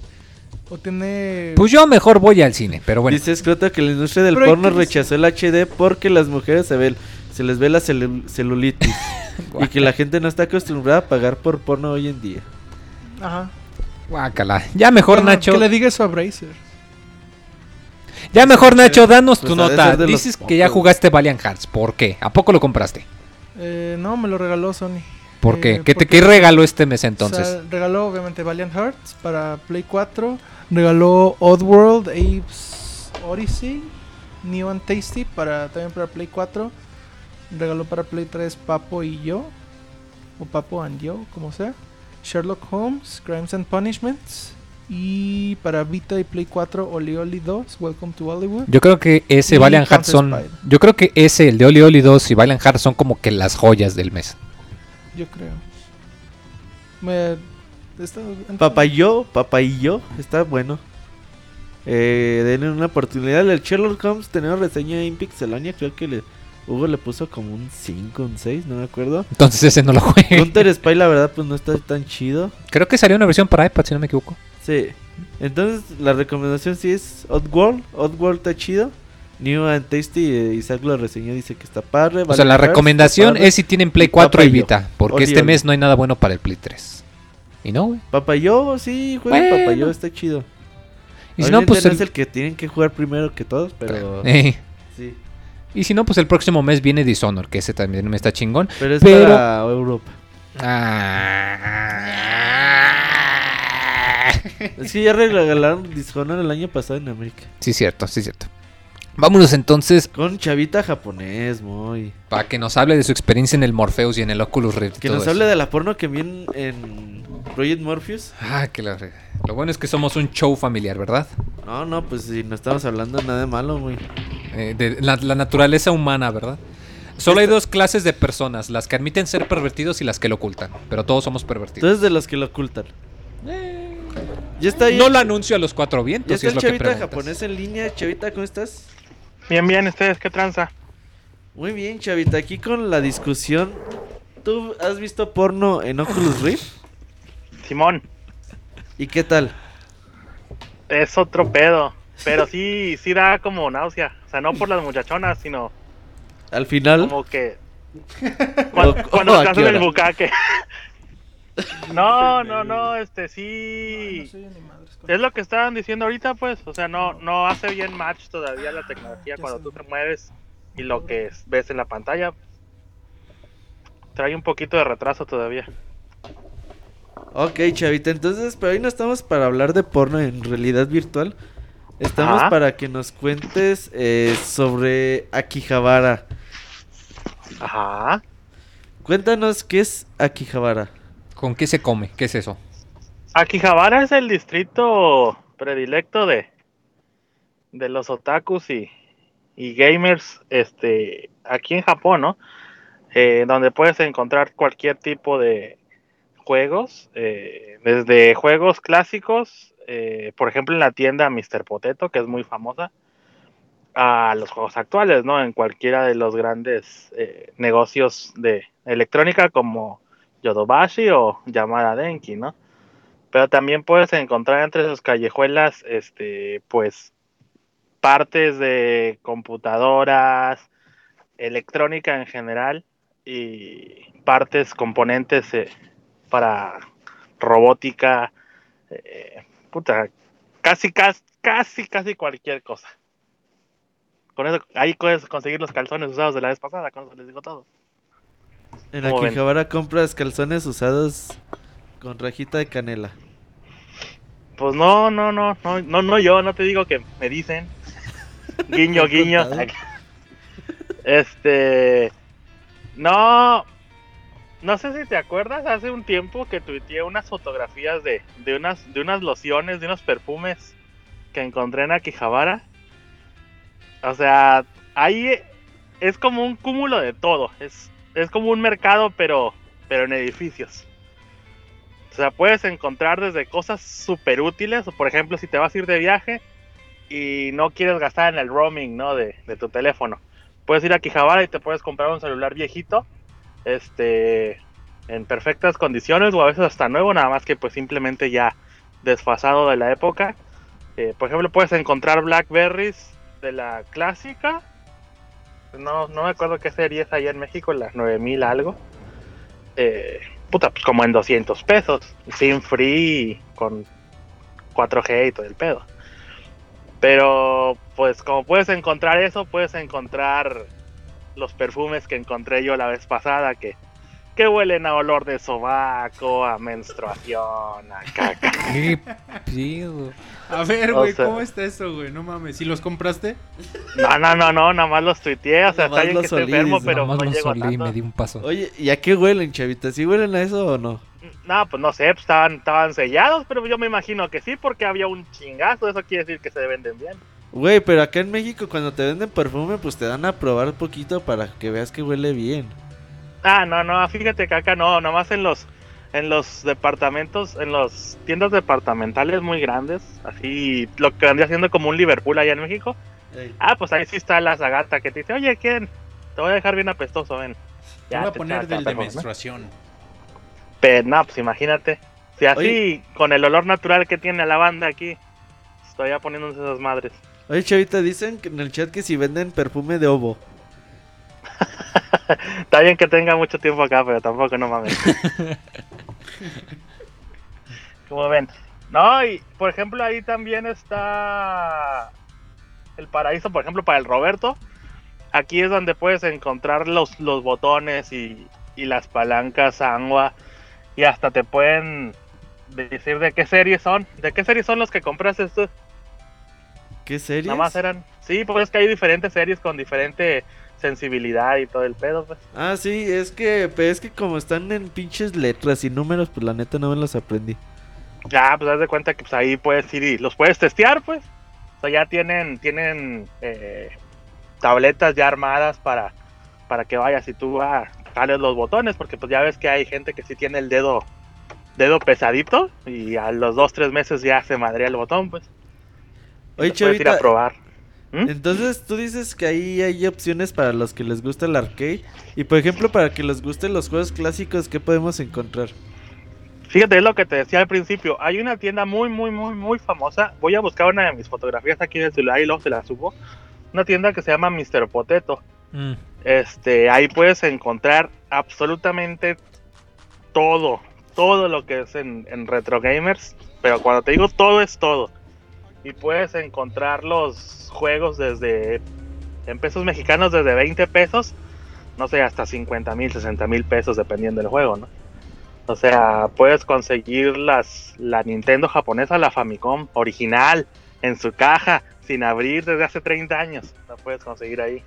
O tiene Pues yo mejor voy al cine, pero bueno. Dice Escroto que la industria del Pero porno que- rechazó el HD porque las mujeres se ven, se les ve la celu- celulitis y que la gente no está acostumbrada a pagar por porno hoy en día. Ajá. Guácala. Ya mejor, Bueno, Nacho. Que le diga eso a Bracer. Ya mejor, Nacho, danos Pues tu nota. Dices que ya jugaste Valiant Hearts. ¿Por qué? ¿A poco lo compraste? Eh, no, me lo regaló Sony. ¿Por Eh, qué? ¿Qué, te, ¿Qué regaló este mes O entonces? sea, regaló obviamente Valiant Hearts para Play 4. Regaló Oddworld, Apes Odyssey, New and Tasty para, también para Play 4. Regaló para Play 3 Papo y yo. O Papo and yo, como sea. Sherlock Holmes, Crimes and Punishments. Y para Vita y Play 4, Oli Oli 2, Welcome to Hollywood. Yo creo que ese Valiant Hearts son. Yo creo que ese, el de Oli Oli 2 y Valiant Hearts son como que las joyas del mes. Yo creo. Me, está- Papayo, Papayo, está bueno. Eh, denle una oportunidad. El Sherlock Holmes tenía reseña en Pixelania, creo que le, Hugo le puso como un 5, un 6, no me acuerdo. Entonces ese no lo juegué. Counter Spy la verdad pues no está tan chido. Creo que salió una versión para iPad, si no me equivoco. Sí. Entonces la recomendación sí es Oddworld. Oddworld está chido. New and Tasty, eh, Isaac lo reseñó, dice que está padre. O sea, la recomendación es si tienen Play Y 4 y. Vita. Porque Oli, este oli. mes no hay nada bueno para el Play 3. ¿Y no, güey? Papayo, sí, juega Bueno. Papayo, está chido. Y si no, pues el... es el que tienen que jugar primero que todos, pero Eh, sí. Y si no, pues el próximo mes viene Dishonor, que ese también me está chingón. Pero es Pero- para Europa. Ah. Es que ya regalaron Dishonored el año pasado en América. Sí, cierto, sí, cierto. Vámonos entonces Con chavita japonés, muy. para que nos hable de su experiencia en el Morpheus y en el Oculus Rift. Que nos eso. hable de la porno que vi en, en Project Morpheus. Ah, que la re- Lo bueno es que somos un show familiar, ¿verdad? No, no, pues si no estamos hablando nada de malo, muy. Eh, de la, la naturaleza humana, ¿verdad? Solo hay dos clases de personas, las que admiten ser pervertidos y las que lo ocultan. Pero todos somos pervertidos. eres de los que lo ocultan. Ya está ahí. No lo anuncio a los cuatro Ya vientos, si está es el lo que chavita preguntas. japonés en línea. Chavita, ¿cómo estás? Bien, bien, ¿ustedes qué tranza? Muy bien, chavita. Aquí con la discusión. ¿Tú has visto porno en Oculus Rift? Simón, ¿Y qué tal? es otro pedo. Pero sí, sí da como náusea. O sea, no por las muchachonas, sino Al final. como que. Cuando, O- cuando o, ¿a qué alcanzan el bucaque. No, no, no, este sí. Es lo que estaban diciendo ahorita, pues. O sea, no, no hace bien match todavía la tecnología cuando tú te mueves y lo que es- ves en la pantalla. Trae un poquito de retraso todavía. Ok, chavita, entonces, pero hoy no estamos para hablar de porno en realidad virtual. Estamos Ajá. para que nos cuentes eh, sobre Akihabara. Ajá. Cuéntanos qué es Akihabara. ¿Con qué se come? ¿Qué es eso? Akihabara es el distrito predilecto de, de los otakus y, y gamers este, aquí en Japón, ¿no? Eh, donde puedes encontrar cualquier tipo de juegos, eh, desde juegos clásicos, eh, por ejemplo en la tienda Mr. Potato, que es muy famosa, a los juegos actuales, ¿no? En cualquiera de los grandes negocios de electrónica como Yodobashi o Yamada Denki, ¿no? Pero también puedes encontrar entre sus callejuelas, este, pues, partes de computadoras, electrónica en general y partes, componentes eh, para robótica, eh, puta, casi, casi, casi, casi cualquier cosa. Con eso, ahí puedes conseguir los calzones usados de la vez pasada, con eso les digo todo. En ¿Cómo ven? Akihabara compras calzones usados con rajita de canela. Pues no, no, no, no, no, no yo, no te digo que me dicen. Guiño, ¿Me han guiño. Este. No. No sé si te acuerdas, hace un tiempo que tuiteé unas fotografías de, de unas, de unas lociones, de unos perfumes que encontré en Akihabara. O sea, ahí es como un cúmulo de todo. Es, es como un mercado, pero, pero en edificios. O sea, puedes encontrar desde cosas súper útiles, por ejemplo, si te vas a ir de viaje y no quieres gastar en el roaming, ¿no? De, de tu teléfono. Puedes ir a Quijabara y te puedes comprar un celular viejito, este, en perfectas condiciones o a veces hasta nuevo, nada más que pues simplemente ya desfasado de la época. Eh, por ejemplo, puedes encontrar Blackberries de la clásica. No, no me acuerdo qué serie es allá en México, las 9000 algo. Eh, puta, pues como en 200 pesos, sin free, con 4G y todo el pedo. Pero, pues como puedes encontrar eso, puedes encontrar los perfumes que encontré yo la vez pasada, que, que huelen a olor de sobaco, a menstruación, a caca. ¿Qué pedo? A ver, O güey, sea- ¿cómo está eso, güey? No mames. ¿Si los compraste? No, no, no, no, nada más los tuiteé, o sea, está bien los que esté olí, enfermo, pero Nomás no llego y tanto. me di un paso. Oye, ¿y a qué huelen, chavita? ¿Sí huelen a eso o no? No, pues no sé, pues estaban, estaban sellados, pero yo me imagino que sí, porque había un chingazo, eso quiere decir que se venden bien. Güey, pero acá en México cuando te venden perfume, pues te dan a probar poquito para que veas que huele bien. Ah, no, no, fíjate que acá no, nomás en los en los departamentos, en las tiendas departamentales muy grandes, así lo que vendría siendo como un Liverpool allá en México. Ah, pues ahí sí está la zagata que te dice, oye, ¿quién? Te voy a dejar bien apestoso, ven. Te voy a poner del de menstruación. Pero no, pues imagínate. Si así, Oye. con el olor natural que tiene la banda aquí, estoy ya poniéndose esas madres. Oye, chavita, dicen que en el chat que si venden perfume de ovo. Está bien que tenga mucho tiempo acá, pero tampoco no mames. Como ven. No, y por ejemplo ahí también está el paraíso, por ejemplo, para el Roberto. Aquí es donde puedes encontrar los, los botones y, y las palancas agua. Y hasta te pueden decir de qué series son. ¿De qué series son los que compraste tú? ¿Qué series? Nada más eran. Sí, pues es que hay diferentes series con diferente sensibilidad y todo el pedo, pues. Ah, sí, es que, pues, es que como están en pinches letras y números, pues la neta no me los aprendí. Ya, pues haz de cuenta que pues ahí puedes ir y los puedes testear, pues. O sea, ya tienen, tienen eh, tabletas ya armadas para, para que vayas y tú ah, jales los botones, porque pues ya ves que hay gente que sí tiene el dedo, dedo pesadito y a los dos, tres meses ya se madrea el botón, pues. Oye, ir a chavita, probar. ¿Mm? entonces tú dices que ahí hay opciones para los que les gusta el arcade. Y por ejemplo, para que les gusten los juegos clásicos, ¿qué podemos encontrar? Fíjate, es lo que te decía al principio. Hay una tienda muy, muy, muy, muy famosa. Voy a buscar una de mis fotografías aquí en el celular y luego se la subo. Una tienda que se llama Mr. Potato. Mm. Este, ahí puedes encontrar absolutamente todo, todo lo que es en, en Retro Gamers. Pero cuando te digo todo es todo. Y puedes encontrar los juegos desde, en pesos mexicanos, desde 20 pesos, no sé, hasta 50 mil, 60 mil pesos, dependiendo del juego, ¿no? O sea, puedes conseguir las, la Nintendo japonesa, la Famicom original, en su caja, sin abrir desde hace 30 años. La puedes conseguir ahí.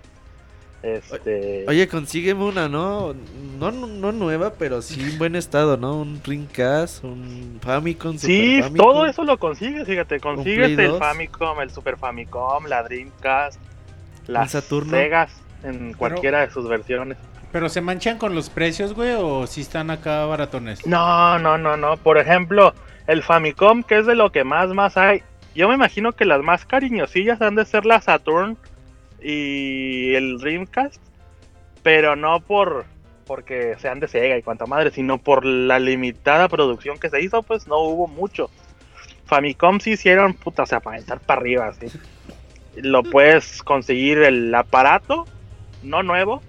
Este... Oye, consígueme una, ¿no? No, no nueva, pero sí en buen estado, ¿no? Un Dreamcast, un Famicom. Sí, Super Famicom. todo eso lo consigues, fíjate. Consigues el 2. Famicom, el Super Famicom, la Dreamcast, las Saturno. Segas en cualquiera de sus versiones. Pero se manchan con los precios, güey, o si están acá baratones. No, no, no, no. Por ejemplo, el Famicom, que es de lo que más más hay. Yo me imagino que las más cariñosillas han de ser la Saturn y el Dreamcast, pero no por porque sean de Sega y cuanta madre, sino por la limitada producción que se hizo, pues no hubo mucho. Famicom sí hicieron, puta, o sea, para entrar para arriba, sí. Lo puedes conseguir el aparato, no nuevo,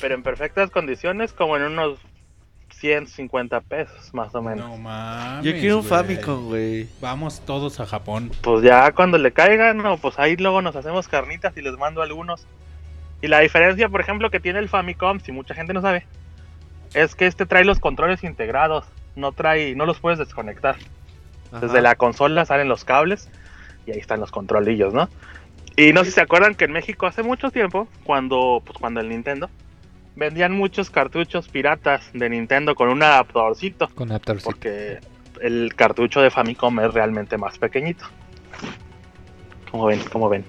pero en perfectas condiciones, como en unos 150 pesos, más o menos. No mames. Yo quiero un. Famicom, güey. Vamos todos a Japón. Pues ya cuando le caigan, no, pues ahí luego nos hacemos carnitas y les mando algunos. Y la diferencia, por ejemplo, que tiene el Famicom, si mucha gente no sabe, es que este trae los controles integrados. No trae, no los puedes desconectar. Ajá. Desde la consola salen los cables y ahí están los controlillos, ¿no? Y no sé si se acuerdan que en México hace mucho tiempo, cuando, pues cuando el Nintendo, vendían muchos cartuchos piratas de Nintendo con un adaptadorcito. Con sí. Porque el cartucho de Famicom es realmente más pequeñito. Como ven, como ven.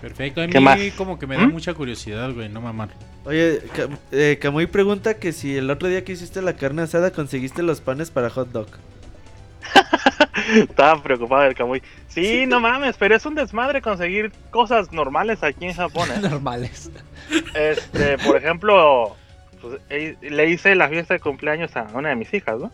Perfecto. A ¿Qué mí más? como que me da ¿Mm? mucha curiosidad, güey, no mamar. Oye, eh, Camuy pregunta que si el otro día que hiciste la carne asada conseguiste los panes para hot dog. Estaba preocupado del Kamui. Sí, no mames, pero es un desmadre conseguir cosas normales aquí en Japón, ¿eh? Normales. Este, por ejemplo, pues, eh, le hice la fiesta de cumpleaños a una de mis hijas, ¿no?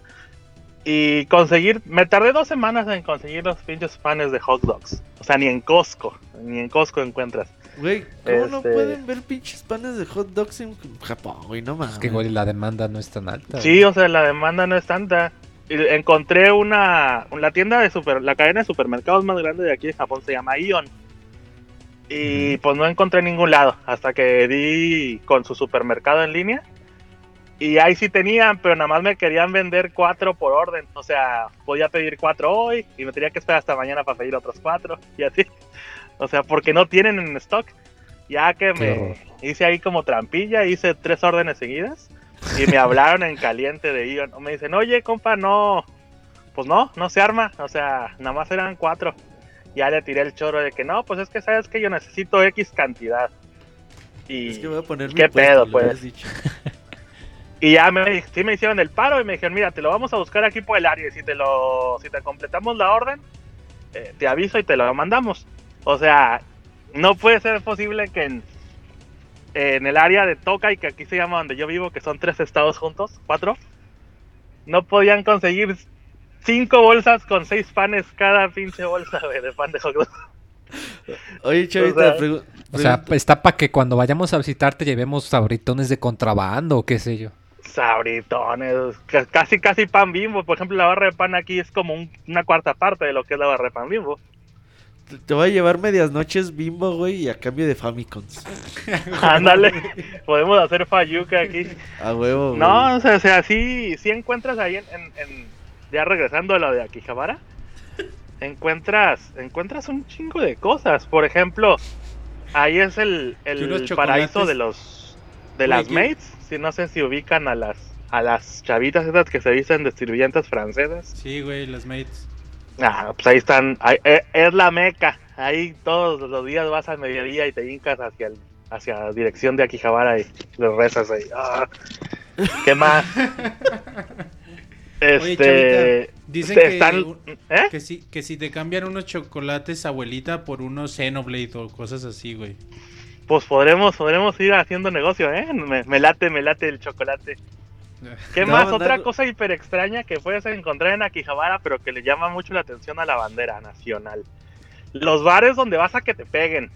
Y conseguir, me tardé dos semanas en conseguir los pinches panes de hot dogs. O sea, ni en Costco, ni en Costco encuentras. Güey, ¿cómo no Este- pueden ver pinches panes de hot dogs en Japón, güey? No mames. Es que la demanda no es tan alta. Sí, o sea, la demanda no es tanta. Encontré una, la tienda de super, la cadena de supermercados más grande de aquí de Japón se llama Ion. Y pues no encontré en ningún lado hasta que di con su supermercado en línea. Y ahí sí tenían, pero nada más me querían vender cuatro por orden. O sea, podía pedir cuatro hoy y me tenía que esperar hasta mañana para pedir otros cuatro y así. O sea, porque no tienen en stock. Ya que me hice ahí como trampilla, hice tres órdenes seguidas. Y me hablaron en caliente de Ion. Me dicen, oye, compa, no. Pues no, no se arma. O sea, nada más eran cuatro. Ya le tiré el choro de que no, pues es que sabes que yo necesito X cantidad. Y, Es que voy a poner ¿Qué pedo, pues? y ya me, sí me hicieron el paro y me dijeron, mira, te lo vamos a buscar aquí por el área. Y si te lo, si te completamos la orden, eh, te aviso y te lo mandamos. O sea, no puede ser posible que en, en el área de Tokai, que aquí se llama donde yo vivo, que son tres estados juntos, cuatro, no podían conseguir cinco bolsas con seis panes cada pinche bolsa güey, de pan de hot dog. Oye, Chavita, O sea- O está para que cuando vayamos a visitarte llevemos sabritones de contrabando o qué sé yo. Sabritones, ca- casi casi pan bimbo. Por ejemplo, la barra de pan aquí es como un- una cuarta parte de lo que es la barra de pan bimbo. Te- voy a llevar medias noches bimbo, güey, y a cambio de Famicons. Ándale, podemos hacer fayuca aquí. A huevo, güey. No, o sea, o sea, sí, sí encuentras ahí en, en- en- ya regresando a lo de Akihabara, encuentras, encuentras un chingo de cosas. Por ejemplo, ahí es el, el paraíso de los de las que- mates. Si no sé si ubican a las a las chavitas esas que se dicen de sirvientas francesas. Sí, güey, las mates. Ah, pues ahí están, ahí- eh, es la meca. Ahí todos los días vas al mediodía y te hincas hacia el, hacia la dirección de Akihabara y le rezas ahí. Ah, ¿Qué más? Oye, Este, Chavita, dicen que están, ¿eh? Que si, que si te cambian unos chocolates abuelita por unos Xenoblade o cosas así, güey. Pues podremos, podremos ir haciendo negocio, ¿eh? Me, me late, me late el chocolate. ¿Qué No, más? no, Otra no. cosa hiper extraña que puedes encontrar en Akihabara, pero que le llama mucho la atención a la bandera nacional. Los bares donde vas a que te peguen.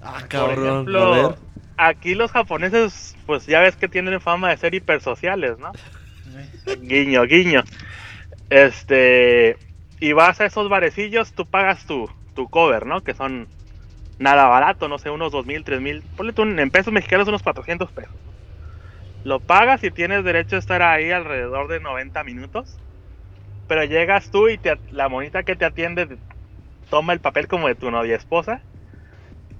Ah, Por cabrón. a ejemplo, ver. aquí los japoneses, pues ya ves que tienen fama de ser hipersociales, ¿no? Guiño, guiño. Este, y vas a esos barecillos, tú pagas tu, tu cover, ¿no? Que son nada barato, no sé, unos dos mil, tres mil, ponle tú en pesos mexicanos unos 400 pesos. Lo pagas y tienes derecho a estar ahí alrededor de 90 minutos. pero llegas tú y te- la monita que te atiende toma el papel como de tu novia esposa.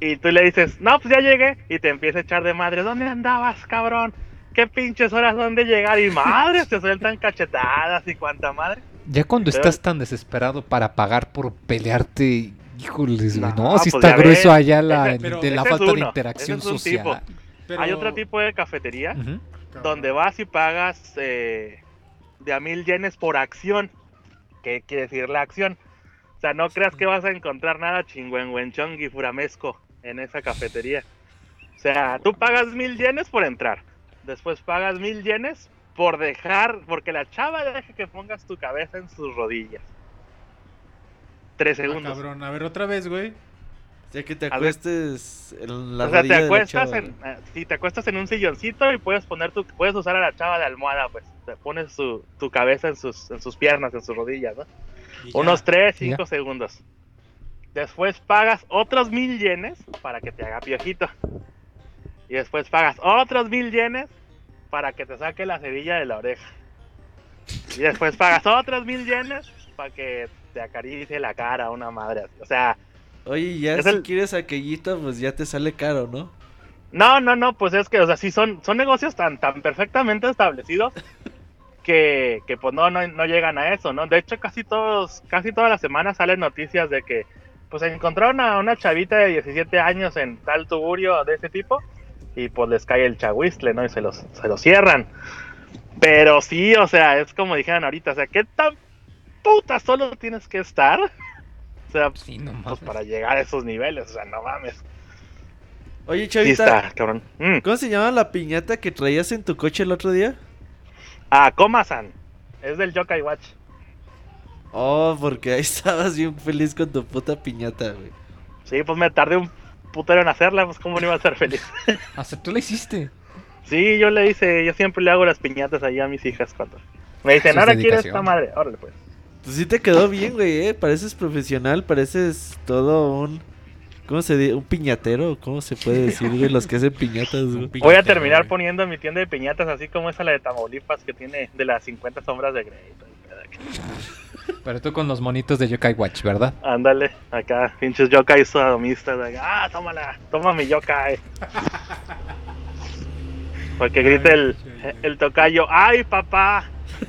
Y tú le dices, no, pues ya llegué. Y te empieza a echar de madre, ¿dónde andabas, cabrón? ¿Qué pinches horas dónde llegar? Y madre, te sueltan cachetadas y cuanta madre. Ya cuando Pero- estás tan desesperado para pagar por pelearte, híjoles, No, no, si pues está grueso ves. allá la, Ese- de la falta de interacción es social. tipo. Pero- Hay otro tipo de cafetería donde vas y pagas eh, de a mil yenes por acción. ¿Qué quiere decir la acción? O sea, no creas que vas a encontrar nada chingüengüenchón y furamesco en esa cafetería. O sea, tú pagas mil yenes por entrar. Después pagas mil yenes por dejar, porque la chava deja que pongas tu cabeza en sus rodillas. Tres Ah, segundos. cabrón, a ver otra vez, güey. O sea, que te A acuestes en la o sea, te rodilla de la acuestas chava, en, eh, sí, te acuestas en un silloncito y puedes poner tu, puedes usar a la chava de almohada, pues, te pones su, tu cabeza en sus, en sus piernas, en sus rodillas, ¿no? Ya. Unos 3, Y ya. 5 segundos. Después pagas otros mil yenes para que te haga piojito. Y después pagas otros mil yenes para que te saque la cerilla de la oreja. Y después pagas otros mil yenes para que te acaricie la cara una madre así. O sea, Oye, ya Es si el- quieres aquellito, pues ya te sale caro, ¿no? No, no, no, pues es que, o sea, sí son, son negocios tan, tan perfectamente establecidos que, que pues no, no, no llegan a eso, ¿no? De hecho, casi todos, casi todas las semanas salen noticias de que, pues encontraron a una chavita de 17 años en tal tugurio de ese tipo y pues les cae el chahuistle, ¿no? Y se los, se los cierran. Pero sí, o sea, es como dijeron ahorita, o sea, ¿qué tan puta solo tienes que estar? O sea, Sí, no pues mames. para llegar a esos niveles, o sea, no mames. Oye, Sí chavita, está, cabrón. Mm. ¿cómo se llama la piñata que traías en tu coche el otro día? Ah, Komasan. Es del Yokai Watch. Oh, porque ahí estabas bien feliz con tu puta piñata, güey. Sí, pues me tardé un putero en hacerla, pues cómo no iba a ser feliz. Hasta tú la hiciste. Sí, yo le hice, yo siempre le hago las piñatas ahí a mis hijas cuando me dicen, ahora quieres dedicación. esta madre, órale pues. Pues sí te quedó bien, güey, ¿eh? Pareces profesional, pareces todo un... ¿Cómo se dice? ¿Un piñatero? ¿Cómo se puede decir, güey? Los que hacen piñatas, güey. Voy a terminar güey. poniendo mi tienda de piñatas así como esa la de Tamaulipas que tiene de las 50 sombras de Grey. Pero tú con los monitos de Yokai Watch, ¿verdad? Ándale, acá, pinches yokai sodomistas. Ah, tómala, toma mi yokai. Porque grita el, el tocayo, ¡ay, papá!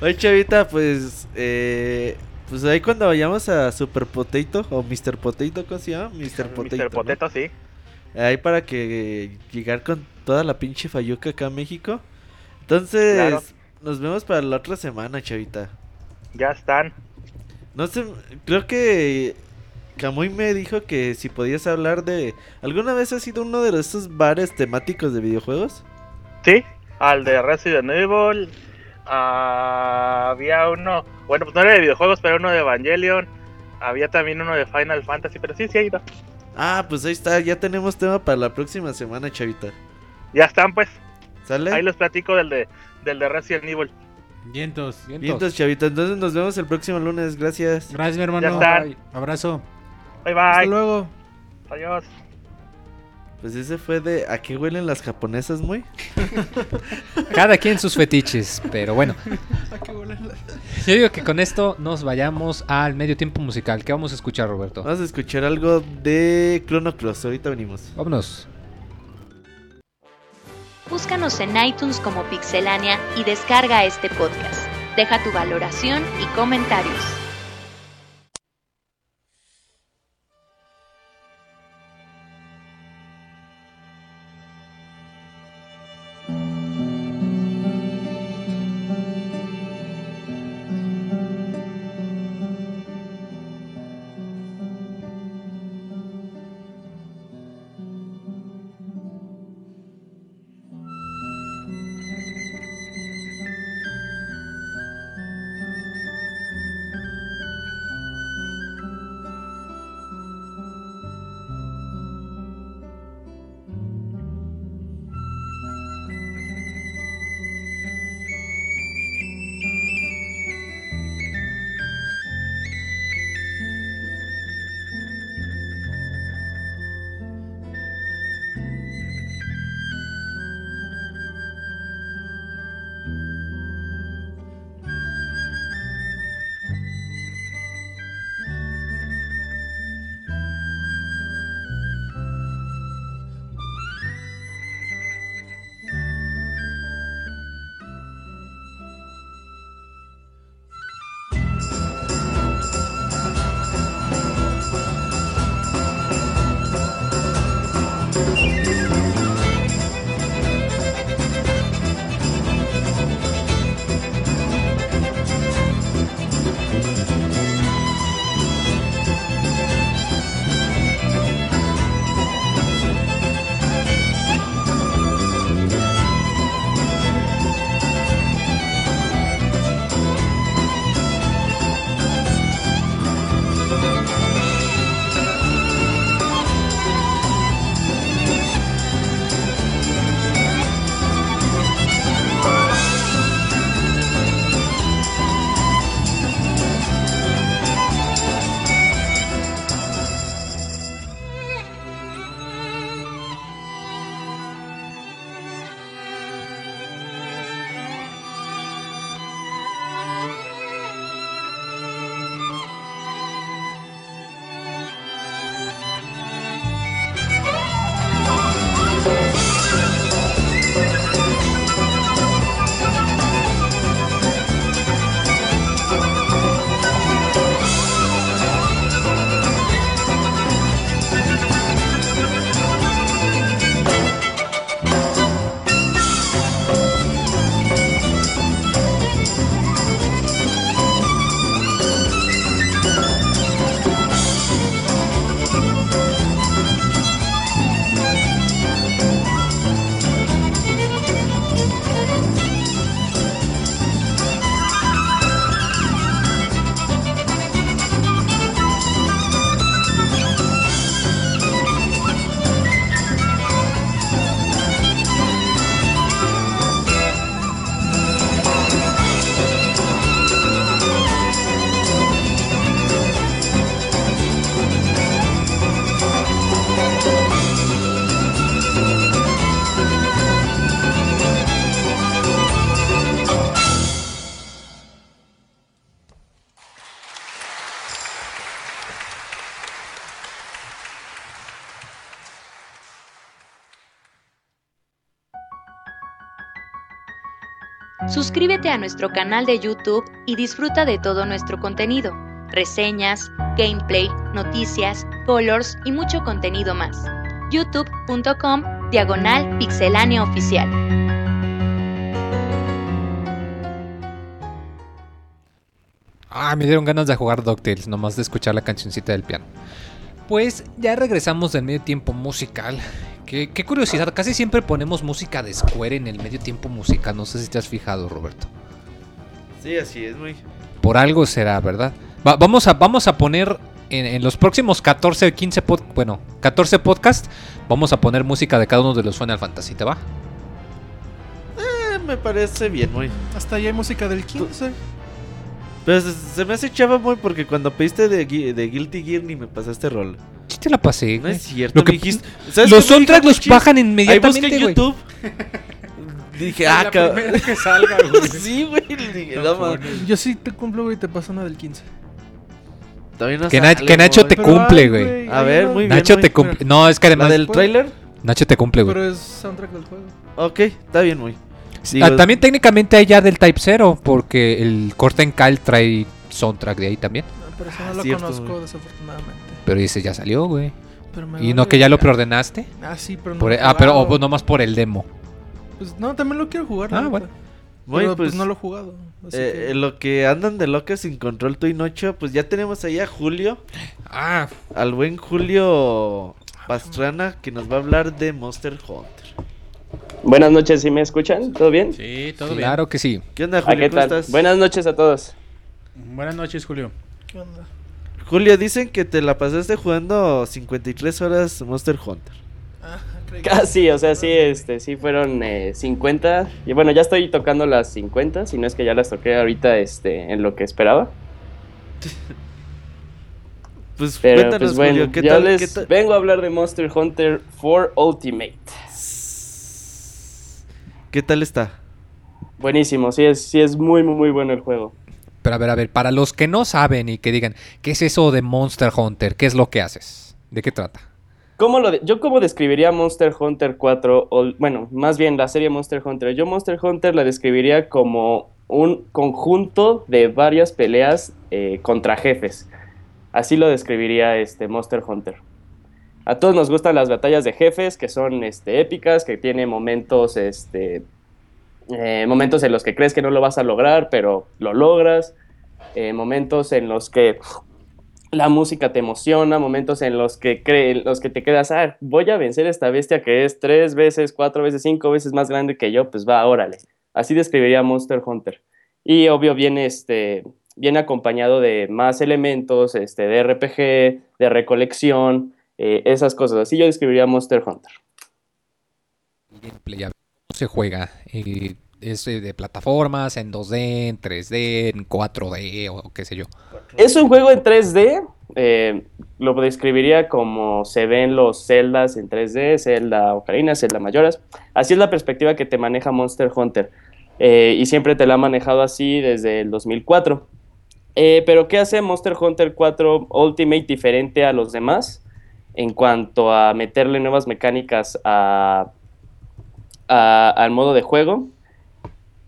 Oye, chavita, pues... Eh, pues ahí cuando vayamos a Super Potato o Mr. Potato, ¿cómo se llama? Mr. Potato. Mr. ¿no? Potato, sí. Ahí para que llegar con toda la pinche fayuca acá a México. Entonces, Claro. nos vemos para la otra semana, chavita. Ya están. No sé, creo que Camuy me dijo que si podías hablar de... ¿Alguna vez has sido uno de esos bares temáticos de videojuegos? Sí, al de Resident Evil. Ah, había uno, bueno, pues no era de videojuegos, pero uno de Evangelion. Había también uno de Final Fantasy, pero sí, sí ha ido. Ah, pues ahí está, ya tenemos tema para la próxima semana, chavita. Ya están, pues. ¿Sale? Ahí les platico del de, del de Resident Evil. Vientos. Vientos. Bien, entonces, chavita, entonces nos vemos el próximo lunes, gracias. Gracias, mi hermano. Ya están. Bye. Abrazo. Bye Hasta bye. luego. Adiós. Pues ese fue de ¿a qué huelen las japonesas, muy? Cada quien sus fetiches, pero bueno. Qué. Yo digo que con esto nos vayamos al medio tiempo musical. ¿Qué vamos a escuchar, Roberto? Vamos a escuchar algo de Chrono Cross, ahorita venimos. Vámonos. Búscanos en iTunes como Pixelania y descarga este podcast. Deja tu valoración y comentarios. Suscríbete a nuestro canal de YouTube y disfruta de todo nuestro contenido, reseñas, gameplay, noticias, colors y mucho contenido más. youtube.com diagonal pixelánea oficial. Ah, me dieron ganas de jugar DuckTales, nomás de escuchar la cancioncita del piano. Pues ya regresamos del medio tiempo musical. Qué, qué curiosidad, casi siempre ponemos música de Square en el medio tiempo musical. No sé si te has fijado, Roberto. Sí, así es, muy. Por algo será, ¿verdad? Va- vamos, a, vamos a poner en, en los próximos 14, 15, pod- bueno, 14 podcasts, vamos a poner música de cada uno de los Final Fantasy, ¿te va? Eh, me parece bien, muy. Hasta ahí hay música del 15. Pero se, se me hace chava, muy, porque cuando pediste de, Gui- de Guilty Gear ni me pasaste rol. Sí te la pasé, No güey. es cierto, Lo que- dijiste. ¿sabes Los soundtracks los bajan Ahí busqué inmediatamente, en güey. YouTube. Dije, La ah, cabrón. primera que salga, güey. Sí, güey. dije, no, mames. Yo sí te cumplo, güey, te paso una del 15. Todavía no Que, Na- que Nacho güey. te cumple, güey. A ver, muy bien. Nacho güey. te cumple. No, es que además. ¿La del trailer? Nacho te cumple, güey. Pero es soundtrack del juego. Ok, está bien, muy. Ah, también técnicamente hay ya del Type 0, porque el Corten Kyle trae soundtrack de ahí también. No, pero eso Ah, no lo cierto, conozco, güey. desafortunadamente. Pero ese ya salió, güey. Y no que ya lo preordenaste. Ah, sí, pero no Por- lo he ah, pero jugado. oh, nomás por el demo. Pues no, también lo quiero jugar. Ah, bueno. Pero, pues, pues, no lo he jugado. así eh, que- en lo que andan de locas sin control tú y Nocho, pues ya tenemos ahí a Julio, Ah, al buen Julio Pastrana, que nos va a hablar de Monster Hunter. Buenas noches, ¿sí me escuchan? ¿Todo bien? Sí, todo claro que sí. ¿Qué onda, ¿A Julio? qué ¿Cómo tal? estás? Buenas noches a todos. bien. Buenas noches, Julio. ¿Qué onda? Julio, dicen que te la pasaste jugando 53 horas Monster Hunter. Ah, creí que- Casi, o sea, sí, este, sí fueron eh, 50. Y bueno, ya estoy tocando las 50, si no es que ya las toqué ahorita este, en lo que esperaba. Pues Pero cuéntanos, pues bueno, Julio, ¿qué yo tal? les qué tal- vengo a hablar de Monster Hunter 4 Ultimate. ¿Qué tal está? Buenísimo, sí es, sí es muy, muy, muy bueno el juego. Pero a ver, a ver, para los que no saben y que digan, ¿qué es eso de Monster Hunter? ¿Qué es lo que haces? ¿De qué trata? ¿Cómo lo yo cómo describiría Monster Hunter 4, o, bueno, más bien la serie Monster Hunter. Yo Monster Hunter la describiría como un conjunto de varias peleas eh, contra jefes. Así lo describiría este Monster Hunter. A todos nos gustan las batallas de jefes, que son este, épicas, que tienen momentos, este, eh, momentos en los que crees que no lo vas a lograr, pero lo logras. Eh, momentos en los que la música te emociona, momentos en los que, cre- en los que te quedas, ah, voy a vencer esta bestia que es tres veces, cuatro veces, cinco veces más grande que yo, pues va, órale. Así describiría Monster Hunter. Y obvio viene, este, viene acompañado de más elementos este, de RPG, de recolección, eh, esas cosas. Así yo describiría Monster Hunter. Ver, ¿Cómo se juega? Eh, ¿Es de plataformas, en 2D, en 3D, en 4D o qué sé yo? Es un juego en 3D. eh, lo describiría como se ven los celdas en 3D, Zelda Ocarina, Zelda Mayoras. Así es la perspectiva que te maneja Monster Hunter. eh, y siempre te la ha manejado así desde el 2004. Eh, pero ¿qué hace Monster Hunter 4 Ultimate diferente a los demás? En cuanto a meterle nuevas mecánicas a, a- al modo de juego.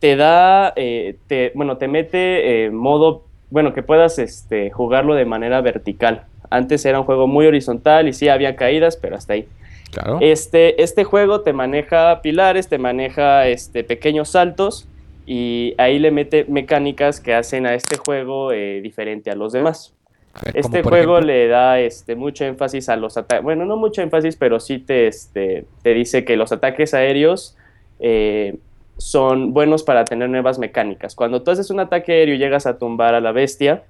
Te da, eh, te, bueno, te mete eh, modo bueno, que puedas este, jugarlo de manera vertical. Antes era un juego muy horizontal y sí había caídas, pero hasta ahí. Claro. Este, este juego te maneja pilares, te maneja este, pequeños saltos y ahí le mete mecánicas que hacen a este juego eh, diferente a los demás. Este juego ejemplo- le da este, mucho énfasis a los ataques. Bueno, no mucho énfasis, pero sí te, este, te dice que los ataques aéreos eh, son buenos para tener nuevas mecánicas. Cuando tú haces un ataque aéreo y llegas a tumbar a la bestia,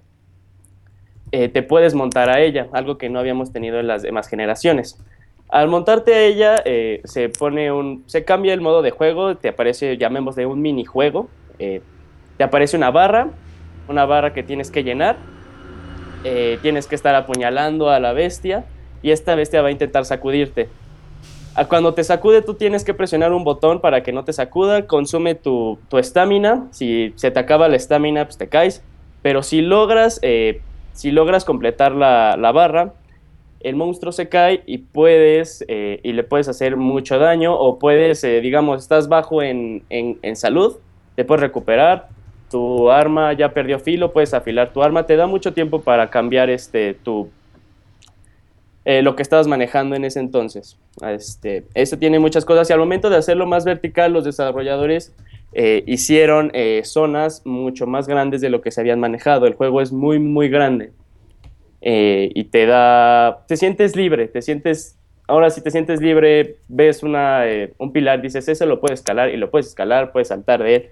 eh, te puedes montar a ella, algo que no habíamos tenido en las demás generaciones. Al montarte a ella, eh, se pone un. se cambia el modo de juego, te aparece, llamémosle un minijuego. eh, te aparece una barra, una barra que tienes que llenar. Eh, tienes que estar apuñalando a la bestia. Y esta bestia va a intentar sacudirte. Cuando te sacude, tú tienes que presionar un botón para que no te sacuda. Consume tu tu estamina. si se te acaba la estamina, pues te caes. Pero si logras, eh, si logras completar la, la barra, el monstruo se cae y puedes eh, y le puedes hacer mucho daño o puedes, eh, digamos, estás bajo en, en- en salud te puedes recuperar, tu arma ya perdió filo, puedes afilar tu arma, te da mucho tiempo para cambiar este tu eh, lo que estabas manejando en ese entonces. Este, tiene muchas cosas y al momento de hacerlo más vertical, los desarrolladores eh, hicieron eh, zonas mucho más grandes de lo que se habían manejado. El juego es muy, muy grande y te da, te sientes libre, te sientes, ahora si te sientes libre, ves una, un pilar, dices, ese lo puedes escalar y lo puedes escalar, puedes saltar de él.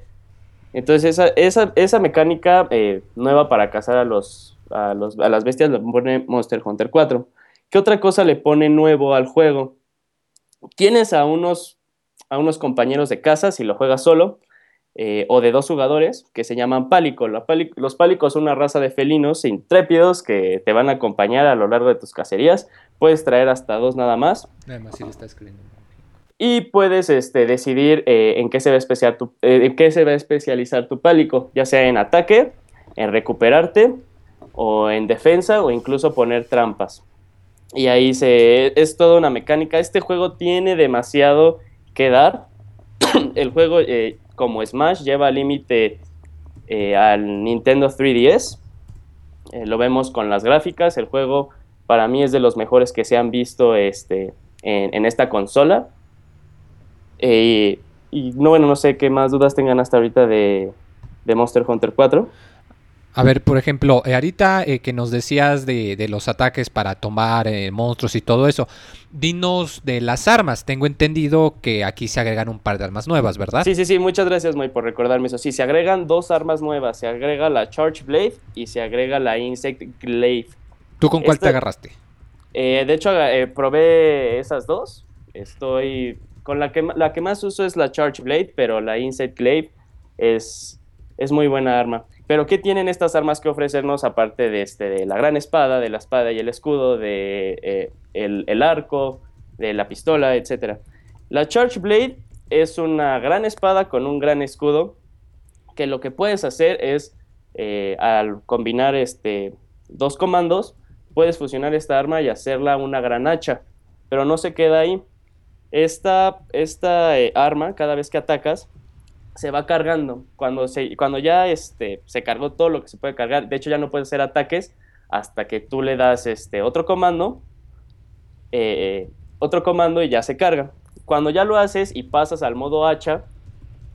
Entonces esa, esa, esa mecánica nueva para cazar a, los, a, los, a las bestias lo pone Monster Hunter 4. ¿Qué otra cosa le pone nuevo al juego? Tienes a unos, a unos compañeros de casa, si lo juegas solo, eh, o de dos jugadores, que se llaman pálico. los pálicos son una raza de felinos intrépidos que te van a acompañar a lo largo de tus cacerías. Puedes traer hasta dos nada más. Además, si le está escribiendo. Y puedes este, decidir eh, en, qué se va a eh, qué se va a especializar tu pálico, ya sea en ataque, en recuperarte, o en defensa, o incluso poner trampas. Y ahí se, es toda una mecánica. Este juego tiene demasiado que dar. El juego, eh, como Smash, lleva límite al Nintendo 3DS. Eh, lo vemos con las gráficas. El juego para mí es de los mejores que se han visto este, en, esta consola. Y no, bueno, no sé qué más dudas tengan hasta ahorita de, de Monster Hunter 4. A ver, por ejemplo, eh, ahorita eh, que nos decías de, los ataques para tomar eh, monstruos y todo eso, dinos de las armas. Tengo entendido que aquí se agregan un par de armas nuevas, ¿verdad? Sí, sí, sí, muchas gracias, Moy, por recordarme eso. Sí, se agregan dos armas nuevas. Se agrega la Charge Blade y se agrega la Insect Glaive. ¿Tú con cuál te agarraste? de hecho, probé esas dos. Estoy. Con la que, la que más uso es la Charge Blade, pero la Insect Glaive es, es muy buena arma. Pero ¿qué tienen estas armas que ofrecernos aparte de, este, de la gran espada, de la espada y el escudo, de eh, el, arco, de la pistola, etcétera? La Charge Blade es una gran espada con un gran escudo que lo que puedes hacer es eh, al combinar este, dos comandos puedes fusionar esta arma y hacerla una gran hacha, pero no se queda ahí. Esta, esta eh, arma, cada vez que atacas, se va cargando. Cuando, se, cuando ya este, se cargó todo lo que se puede cargar, de hecho ya no puedes hacer ataques hasta que tú le das este, otro comando, eh, otro comando y ya se carga. Cuando ya lo haces y pasas al modo hacha,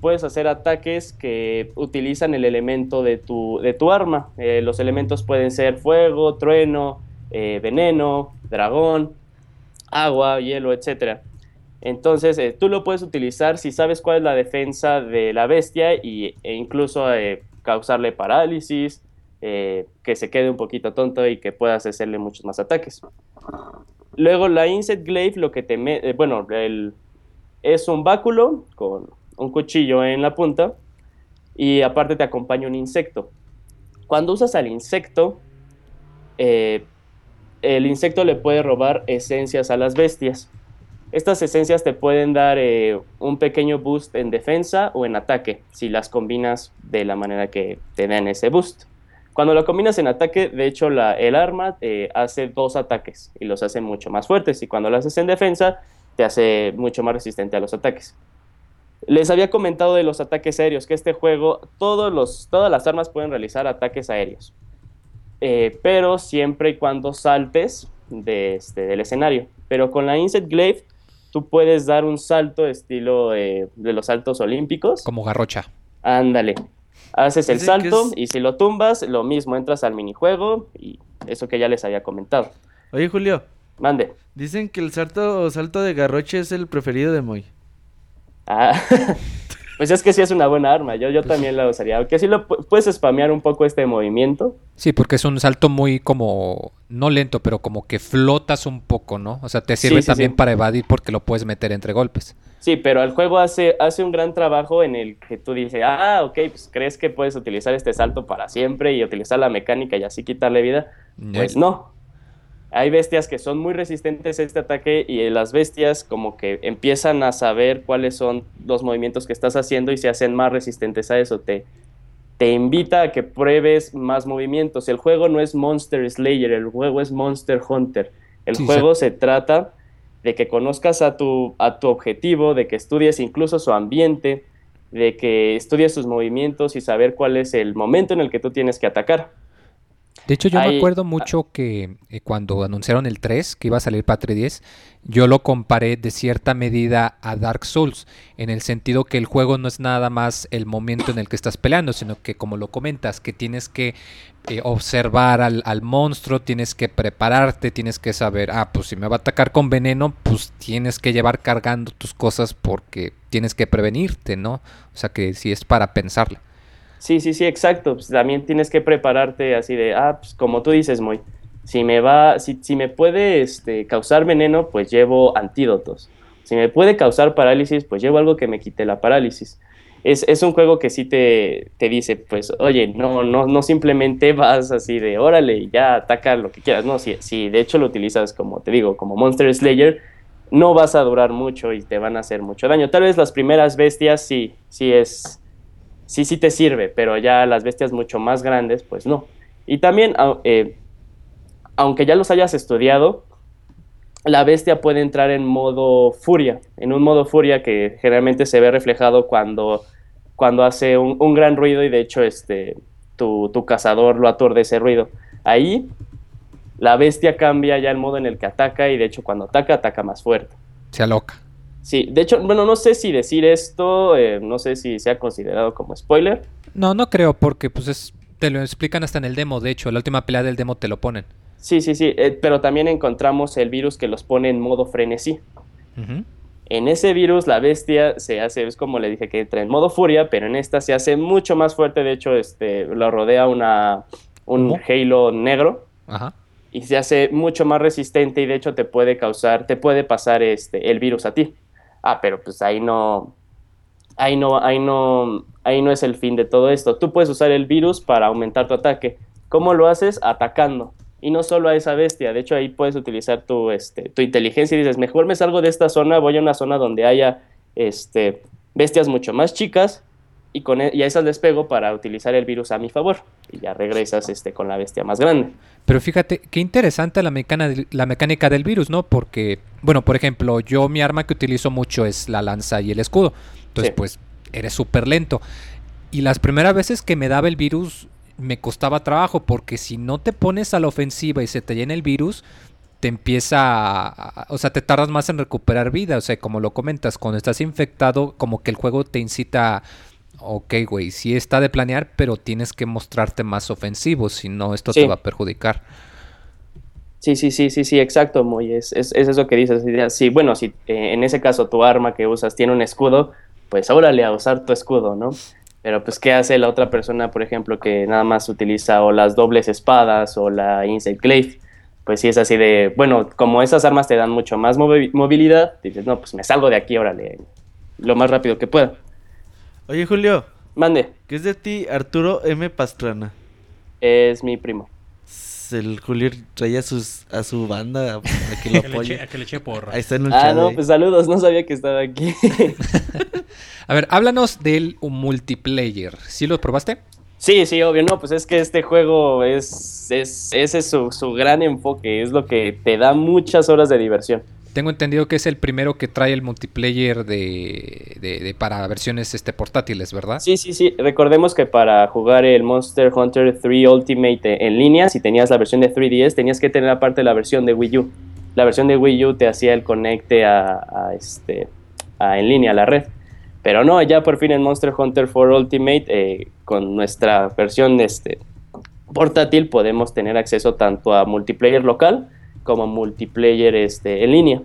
puedes hacer ataques que utilizan el elemento de tu, de tu arma. Eh, los elementos pueden ser fuego, trueno, veneno, dragón, agua, hielo, etcétera. Entonces, eh, tú lo puedes utilizar si sabes cuál es la defensa de la bestia y, e incluso eh, causarle parálisis, eh, que se quede un poquito tonto y que puedas hacerle muchos más ataques. Luego, la Insect Glaive, lo que te... bueno, es un báculo con un cuchillo en la punta y aparte te acompaña un insecto. Cuando usas al insecto, el insecto le puede robar esencias a las bestias. Estas esencias te pueden dar eh, un pequeño boost en defensa o en ataque, si las combinas de la manera que te den ese boost. Cuando lo combinas en ataque, de hecho, el arma eh, hace dos ataques y los hace mucho más fuertes. Y cuando lo haces en defensa, te hace mucho más resistente a los ataques. Les había comentado de los ataques aéreos, que este juego, todos los, todas las armas pueden realizar ataques aéreos. Eh, pero siempre y cuando saltes de este, del escenario. Pero con la Insect Glaive tú puedes dar un salto estilo de los saltos olímpicos. Como garrocha. Ándale. Haces el salto y si lo tumbas, lo mismo, entras al minijuego y eso que ya les había comentado. Oye, Julio. Mande. Dicen que el salto, salto de garrocha es el preferido de Moy. Ah, Pues es que sí es una buena arma, yo, yo pues también la usaría. Aunque sí lo puedes spamear un poco este movimiento. Sí, porque es un salto muy como, no lento, pero como que flotas un poco, ¿no? O sea, te sirve también para evadir porque lo puedes meter entre golpes. Sí, pero el juego hace, hace un gran trabajo en el que tú dices, ah, ok, pues crees que puedes utilizar este salto para siempre y utilizar la mecánica y así quitarle vida. Pues no, hay bestias que son muy resistentes a este ataque y las bestias como que empiezan a saber cuáles son los movimientos que estás haciendo y se hacen más resistentes a eso. Te, te invita a que pruebes más movimientos. El juego no es Monster Slayer, el juego es Monster Hunter. El juego se trata de que conozcas a tu, a tu objetivo, de que estudies incluso su ambiente, de que estudies sus movimientos y saber cuál es el momento en el que tú tienes que atacar. De hecho, yo me acuerdo mucho que eh, cuando anunciaron el 3, que iba a salir para 3DS, yo lo comparé de cierta medida a Dark Souls, en el sentido que el juego no es nada más el momento en el que estás peleando, sino que como lo comentas, que tienes que eh, observar al, al monstruo, tienes que prepararte, tienes que saber, ah, pues si me va a atacar con veneno, pues tienes que llevar cargando tus cosas porque tienes que prevenirte, ¿no? O sea que sí es para pensarla. Sí, sí, sí, exacto. Pues también tienes que prepararte así de, ah, pues como tú dices, muy. Si me va, si, si me puede este, causar veneno, pues llevo antídotos. Si me puede causar parálisis, pues llevo algo que me quite la parálisis. Es, es un juego que sí te, te dice, pues, oye, no, no, no simplemente vas así de, órale, ya ataca lo que quieras. No, si, si de hecho lo utilizas como te digo, como Monster Slayer, no vas a durar mucho y te van a hacer mucho daño. Tal vez las primeras bestias sí, sí es, sí, sí te sirve, pero ya las bestias mucho más grandes, pues no. Y también, eh, aunque ya los hayas estudiado, la bestia puede entrar en modo furia, en un modo furia que generalmente se ve reflejado cuando, cuando hace un, gran ruido y de hecho este, tu, cazador lo aturde ese ruido. Ahí la bestia cambia ya el modo en el que ataca y de hecho cuando ataca, ataca más fuerte. Sea loca. Sí, de hecho, bueno, no sé si decir esto, eh, no sé si sea considerado como spoiler. No, no creo, porque pues es, te lo explican hasta en el demo, de hecho, la última pelea del demo te lo ponen. Sí, sí, sí, eh, pero también encontramos el virus que los pone en modo frenesí. Ujú. En ese virus la bestia se hace, es como le dije que entra en modo furia, pero en esta se hace mucho más fuerte, de hecho este, lo rodea una, un halo negro Ajá. y se hace mucho más resistente y de hecho te puede causar, te puede pasar este, el virus a ti. Ah, pero pues ahí no, ahí no, ahí no, ahí no es el fin de todo esto. Tú puedes usar el virus para aumentar tu ataque. ¿Cómo lo haces? Atacando. Y no solo a esa bestia, de hecho ahí puedes utilizar tu, este, tu inteligencia y dices, mejor me salgo de esta zona, voy a una zona donde haya este, bestias mucho más chicas y, con, e- y a esas les pego para utilizar el virus a mi favor. Y ya regresas este, con la bestia más grande. Pero fíjate, qué interesante la, mecana- la mecánica del virus, ¿no? Porque, bueno, por ejemplo, yo mi arma que utilizo mucho es la lanza y el escudo. Entonces, Sí. pues, eres súper lento. Y las primeras veces que me daba el virus, me costaba trabajo, porque si no te pones a la ofensiva y se te llena el virus, te empieza a- o sea, te tardas más en recuperar vida. O sea, como lo comentas, cuando estás infectado, como que el juego te incita... Ok, güey, sí está de planear, pero tienes que mostrarte más ofensivo, si no esto te Sí. va a perjudicar. Sí, sí, sí, sí, sí, exacto, muy es, es, es eso que dices. Sí, bueno, si eh, en ese caso tu arma que usas tiene un escudo, pues órale a usar tu escudo, ¿no? Pero pues, ¿qué hace la otra persona, por ejemplo, que nada más utiliza o las dobles espadas o la Inside Glaive? Pues sí es así de, bueno, como esas armas te dan mucho más movi- movilidad, dices, no, pues me salgo de aquí, órale, lo más rápido que pueda. Oye, Julio, Mande, ¿qué es de ti Arturo M. Pastrana? es mi primo. El Julio traía a, sus, a su banda a que lo apoye. a que le eche porra. Ahí está en el Ah, chat. no, pues saludos, no sabía que estaba aquí. A ver, háblanos del multiplayer. ¿Sí lo probaste? Sí, sí, obvio, no, pues es que este juego es, es ese es su, su gran enfoque, es lo que te da muchas horas de diversión. Tengo entendido que es el primero que trae el multiplayer de, para versiones este, portátiles, ¿verdad? Sí, sí, sí, recordemos que para jugar el Monster Hunter 3 Ultimate en línea, si tenías la versión de 3DS, tenías que tener aparte la versión de Wii U. La versión de Wii U te hacía el conecte a, a este, a en línea, a la red. Pero no, ya por fin en Monster Hunter 4 Ultimate, eh, con nuestra versión este, portátil, podemos tener acceso tanto a multiplayer local como multiplayer este, en línea.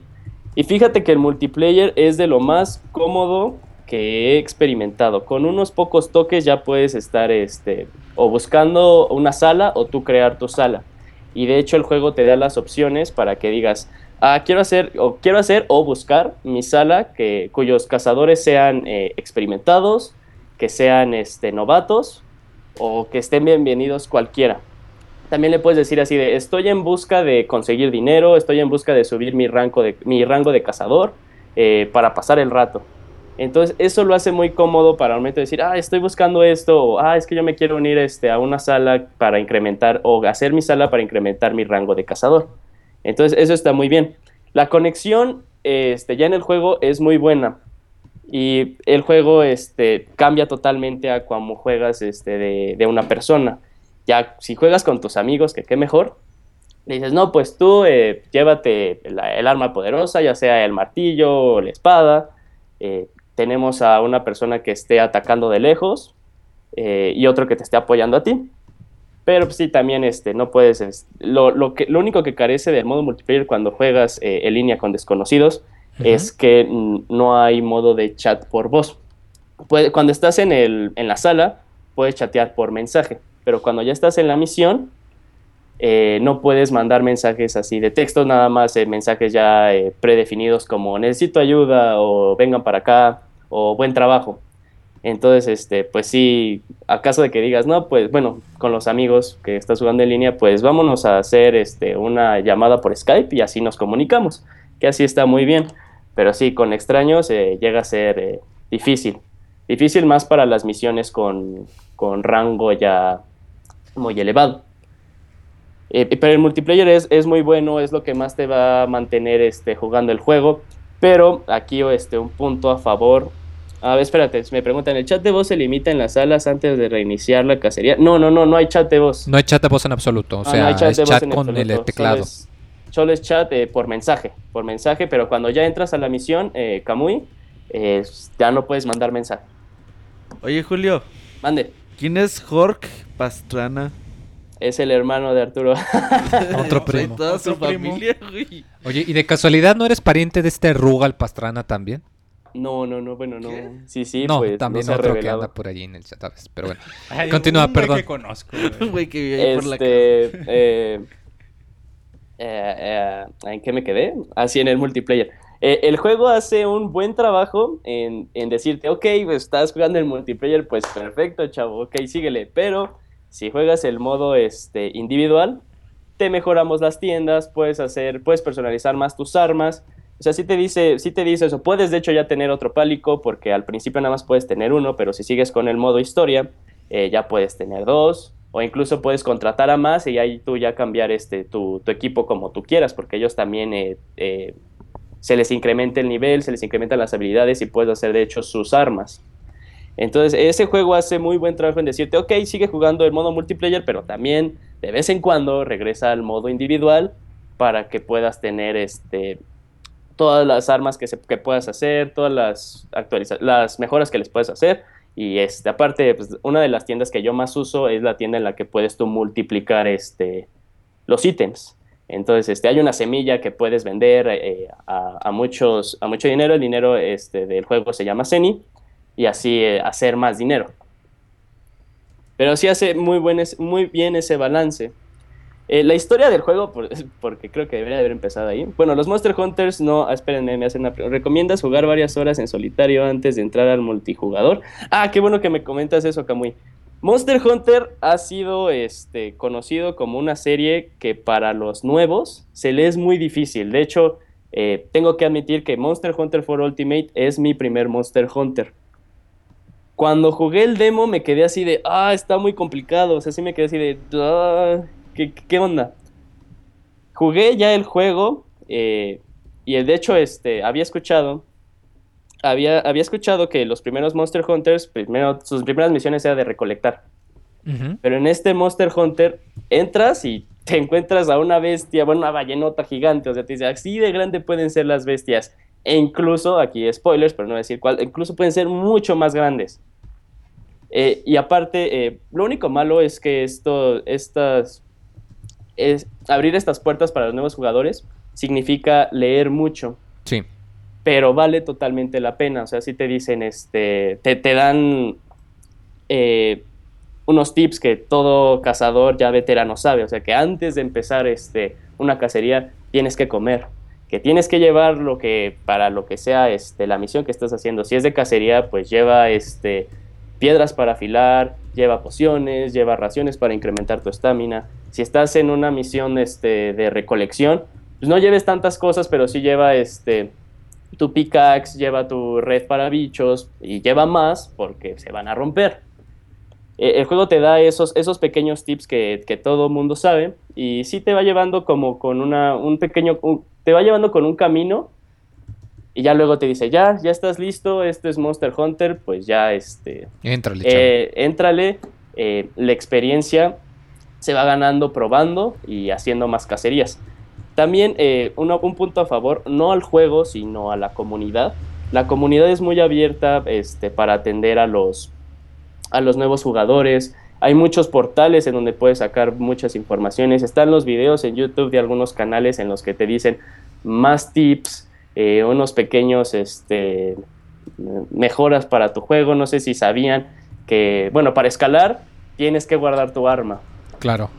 Y fíjate que el multiplayer es de lo más cómodo que he experimentado. Con unos pocos toques ya puedes estar este, o buscando una sala o tú crear tu sala. Y de hecho el juego te da las opciones para que digas, ah, quiero hacer o quiero hacer o buscar mi sala que, cuyos cazadores sean eh, experimentados, que sean este, novatos o que estén bienvenidos cualquiera. También le puedes decir así de, estoy en busca de conseguir dinero, estoy en busca de subir mi rango de, mi rango de cazador eh, para pasar el rato. Entonces eso lo hace muy cómodo para al momento de decir, ah, estoy buscando esto, o ah, es que yo me quiero unir este, a una sala para incrementar, o hacer mi sala para incrementar mi rango de cazador. Entonces eso está muy bien. La conexión este, ya en el juego es muy buena. Y el juego este, cambia totalmente a como juegas este, de, de una persona. Ya si juegas con tus amigos, que qué mejor, le dices, no, pues tú eh, llévate la- el arma poderosa, ya sea el martillo o la espada. Eh, tenemos a una persona que esté atacando de lejos eh, y otro que te esté apoyando a ti. Pero pues, sí, también este, no puedes... es- lo, lo, que, lo único que carece del modo multiplayer cuando juegas en línea con desconocidos es que no hay modo de chat por voz. Puede- cuando estás en, el, en la sala, puedes chatear por mensaje, pero cuando ya estás en la misión, eh, no puedes mandar mensajes así de texto, nada más eh, mensajes ya eh, predefinidos como necesito ayuda o vengan para acá o buen trabajo. Entonces, este, pues sí, a caso de que digas, no, pues bueno, con los amigos que estás jugando en línea, pues vámonos a hacer este, una llamada por Skype y así nos comunicamos, que así está muy bien. Pero sí, con extraños eh, llega a ser eh, difícil. Difícil más para las misiones con, con rango ya muy elevado. Eh, pero el multiplayer es, es muy bueno, es lo que más te va a mantener este, jugando el juego. Pero aquí este, un punto a favor. A ver, espérate, me preguntan, ¿el chat de voz se limita en las salas antes de reiniciar la cacería? No, no, no, no hay chat de voz. No hay chat de voz en absoluto, o Ah, sea, no hay es de voz chat en con el teclado. Solo es, solo es chat eh, por mensaje, por mensaje, pero cuando ya entras a la misión, eh, Kamui, eh, ya no puedes mandar mensaje. Oye, Julio, Mande, ¿quién es Jork Pastrana? es el hermano de Arturo. Otro primo. toda su Otro primo. familia, güey. Oye, ¿y de casualidad no eres pariente de este Rugal Pastrana también? no, no, no, bueno, no. ¿Qué? Sí, sí, no, pues también no se ha otro que anda por allí en el chat, ¿sabes? Pero bueno. Ay, Continúa, un güey perdón. que conozco, güey. güey que vive ahí por la casa. Este, eh, eh, eh, ¿en qué me quedé? Así en el multiplayer. Eh, el juego hace un buen trabajo en, en decirte, ok, pues, estás jugando el multiplayer, pues perfecto, chavo, ok, síguele. Pero si juegas el modo este, individual, te mejoramos las tiendas, puedes hacer, puedes personalizar más tus armas. O sea, sí te dice, sí te dice eso. Puedes de hecho ya tener otro pálico, porque al principio nada más puedes tener uno, pero si sigues con el modo historia, eh, ya puedes tener dos, o incluso puedes contratar a más y ahí tú ya cambiar este, tu, tu equipo como tú quieras, porque ellos también eh, se les incrementa el nivel, se les incrementan las habilidades y puedes hacer de hecho sus armas. Entonces, ese juego hace muy buen trabajo en decirte, ok, sigue jugando el modo multiplayer, pero también de vez en cuando regresa al modo individual para que puedas tener este, todas las armas que, se, que puedas hacer, todas las, las mejoras que les puedes hacer. Y este, aparte, pues, una de las tiendas que yo más uso es la tienda en la que puedes tú multiplicar este, los ítems. Entonces, este, hay una semilla que puedes vender eh, a, muchos, a mucho dinero. El dinero este, del juego se llama Ceni y así eh, hacer más dinero. Pero sí hace muy, muy bien ese balance. Eh, la historia del juego, por- porque creo que debería haber empezado ahí. Bueno, los Monster Hunters no, ah, espérenme, me hacen una pregunta. ¿Recomiendas jugar varias horas en solitario antes de entrar al multijugador? Ah, qué bueno que me comentas eso, Kamui. Monster Hunter ha sido este, conocido como una serie que para los nuevos se le es muy difícil. De hecho, eh, tengo que admitir que Monster Hunter for Ultimate es mi primer Monster Hunter. Cuando jugué el demo me quedé así de, ah, está muy complicado. O sea, sí me quedé así de, ah, ¿qué, qué onda? Jugué ya el juego eh, y de hecho este, había escuchado había, había escuchado que los primeros Monster Hunters, primero, sus primeras misiones era de recolectar. Pero en este Monster Hunter entras y te encuentras a una bestia, bueno, una ballenota gigante. O sea, te dice, así de grande pueden ser las bestias. E incluso, aquí spoilers, pero no voy a decir cuál, incluso pueden ser mucho más grandes. Eh, y aparte, eh, lo único malo es que esto, estas, es, abrir estas puertas para los nuevos jugadores significa leer mucho. Pero vale totalmente la pena. O sea, si te dicen, este, te, te dan eh, unos tips que todo cazador ya veterano sabe. O sea, que antes de empezar este, una cacería tienes que comer, que tienes que llevar lo que, para lo que sea este, la misión que estás haciendo. Si es de cacería, pues lleva este, piedras para afilar, lleva pociones, lleva raciones para incrementar tu estamina. Si estás en una misión este, de recolección, pues no lleves tantas cosas, pero sí lleva este, tu pickaxe, lleva tu red para bichos y lleva más porque se van a romper. Eh, el juego te da esos, esos pequeños tips que, que todo mundo sabe y sí te va llevando como con una, un pequeño, un- te va llevando con un camino y ya luego te dice, ya, ya estás listo, esto es Monster Hunter, pues ya, este, Éntrale, eh, éntrale, eh, la experiencia se va ganando probando y haciendo más cacerías. También eh, uno- un punto a favor, no al juego, sino a la comunidad. La comunidad es muy abierta este, para atender a los, a los nuevos jugadores. Hay muchos portales en donde puedes sacar muchas informaciones. Están los videos en YouTube de algunos canales en los que te dicen más tips, eh, unos pequeños este, mejoras para tu juego. No sé si sabían que, bueno, para escalar tienes que guardar tu arma. Claro.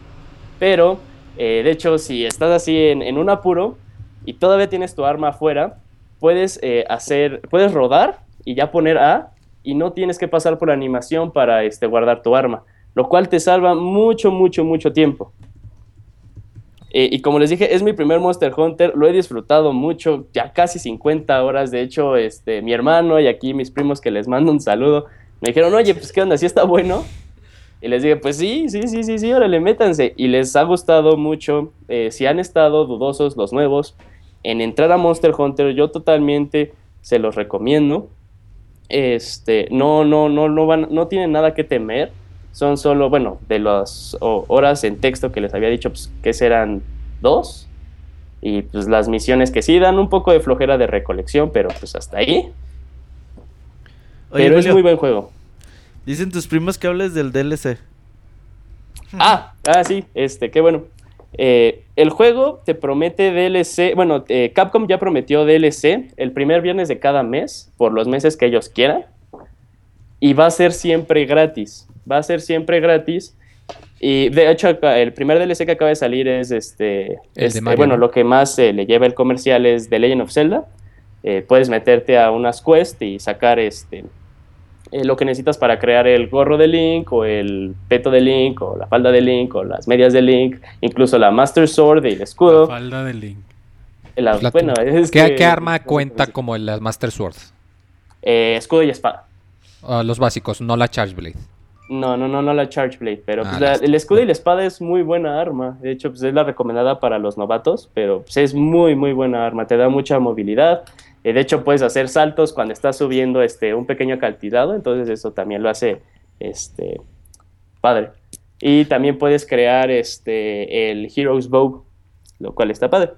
Pero, eh, de hecho, si estás así en, un apuro y todavía tienes tu arma afuera, puedes eh, hacer, puedes rodar y ya poner A y no tienes que pasar por animación para este, guardar tu arma, lo cual te salva mucho, mucho, mucho tiempo. Eh, y como les dije, es mi primer Monster Hunter, lo he disfrutado mucho, ya casi 50 horas, de hecho, este, mi hermano y aquí mis primos que les mando un saludo, me dijeron, oye, pues qué onda, ¿sí está bueno? Y les dije, pues sí, sí, sí, sí, sí, órale, métanse. Y les ha gustado mucho, eh, si han estado dudosos los nuevos, en entrar a Monster Hunter, yo totalmente se los recomiendo. Este, no, no, no, no van, no tienen nada que temer. Son solo, bueno, de las horas en texto que les había dicho, pues, que serán dos. Y pues las misiones que sí dan un poco de flojera de recolección, pero pues hasta ahí. Oye, pero es Julio, muy buen juego. Dicen tus primos que hables del DLC. Ah, ah, sí, este, qué bueno. Eh, el juego te promete DLC. Bueno, eh, Capcom ya prometió DLC el primer viernes de cada mes, por los meses que ellos quieran. Y va a ser siempre gratis. Va a ser siempre gratis. Y de hecho, el primer DLC que acaba de salir es este. El de este, Mario, bueno, ¿no? lo que más eh, le lleva el comercial es The Legend of Zelda. Eh, puedes meterte a unas quests y sacar este eh, lo que necesitas para crear el gorro de Link o el peto de Link o la falda de Link o las medias de Link, incluso la Master Sword y el La escudo. falda de Link. La- La- bueno, es ¿Qué, que- qué arma cuenta como las Master Sword? Eh, escudo y espada. Ah, los básicos, no la Charge Blade. No, no, no, no la Charge Blade, pero Ah, pues, la- el escudo y la espada es muy buena arma. De hecho, pues, es la recomendada para los novatos, pero pues, es muy, muy buena arma. Te da mucha movilidad. Eh, de hecho, puedes hacer saltos cuando estás subiendo este, un pequeño acantilado, entonces eso también lo hace este, padre. Y también puedes crear este, el Hero's Bow, lo cual está padre.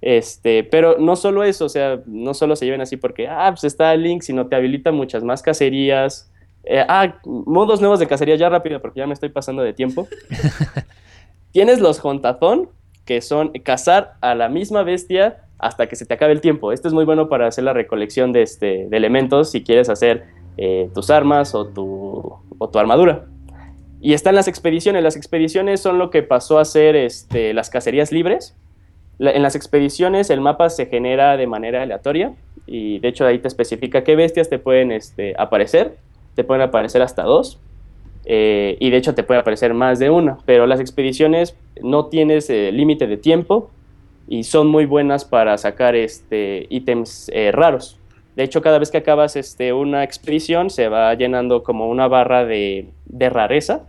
Este, pero no solo eso, o sea, no solo se lleven así porque, ah, pues está el Link, sino te habilita muchas más cacerías. Eh, ah, modos nuevos de cacería, ya rápido, porque ya me estoy pasando de tiempo. Tienes los Jontazón, que son cazar a la misma bestia hasta que se te acabe el tiempo. Esto es muy bueno para hacer la recolección de, este, de elementos si quieres hacer eh, tus armas o tu, o tu armadura. Y están las expediciones. Las expediciones son lo que pasó a ser este, las cacerías libres. En las expediciones el mapa se genera de manera aleatoria y de hecho ahí te especifica qué bestias te pueden este, aparecer. Te pueden aparecer hasta dos. eh, y de hecho te puede aparecer más de una. Pero las expediciones no tienes eh, límite de tiempo y son muy buenas para sacar este, ítems eh, raros. De hecho, cada vez que acabas este, una expedición se va llenando como una barra de, de rareza.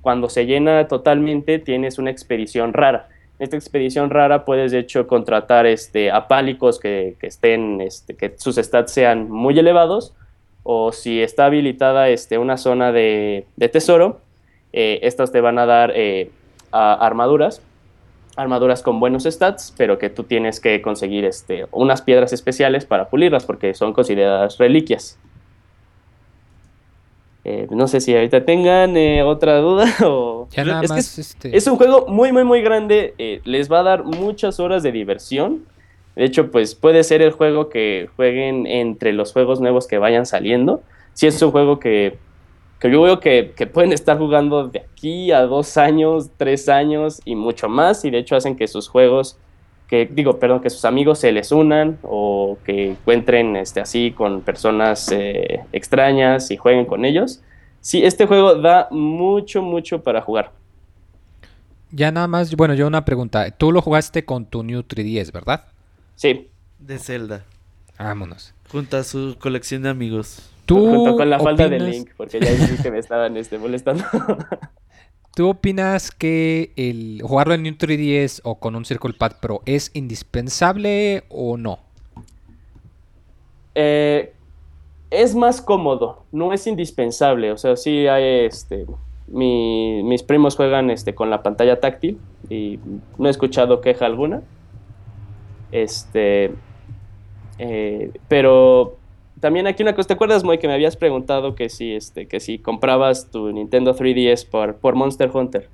Cuando se llena totalmente tienes una expedición rara. En esta expedición rara puedes de hecho contratar este, a pálicos que, que estén, este, que sus stats sean muy elevados. O si está habilitada este, una zona de, de tesoro, eh, estas te van a dar eh, a- armaduras armaduras con buenos stats, pero que tú tienes que conseguir este, unas piedras especiales para pulirlas porque son consideradas reliquias. Eh, no sé si ahorita tengan eh, otra duda o... Ya nada es que más, es, este... es un juego muy, muy, muy grande. eh, les va a dar muchas horas de diversión. De hecho, pues puede ser el juego que jueguen entre los juegos nuevos que vayan saliendo. Si es un juego que, que yo veo que, que pueden estar jugando de aquí a dos años, tres años y mucho más. Y de hecho hacen que sus juegos, que digo, perdón, que sus amigos se les unan o que encuentren este, así con personas eh, extrañas y jueguen con ellos. Sí, este juego da mucho, mucho para jugar. Ya nada más, bueno, yo una pregunta. Tú lo jugaste con tu New 3DS, ¿verdad? Sí, De Zelda. Vámonos. Junto a su colección de amigos. ¿Tú junto con la falda de opinas- Link, porque ya vi que me estaban este, molestando. ¿Tú opinas que el jugarlo en un 3DS o con un Circle Pad Pro es indispensable o no? Eh, es más cómodo, no es indispensable. O sea, sí hay este. mi- mis primos juegan este, con la pantalla táctil y no he escuchado queja alguna. Este. eh, pero también aquí una cosa, ¿te acuerdas, Moy, que me habías preguntado que si, este, que si comprabas tu Nintendo 3DS por, por Monster Hunter?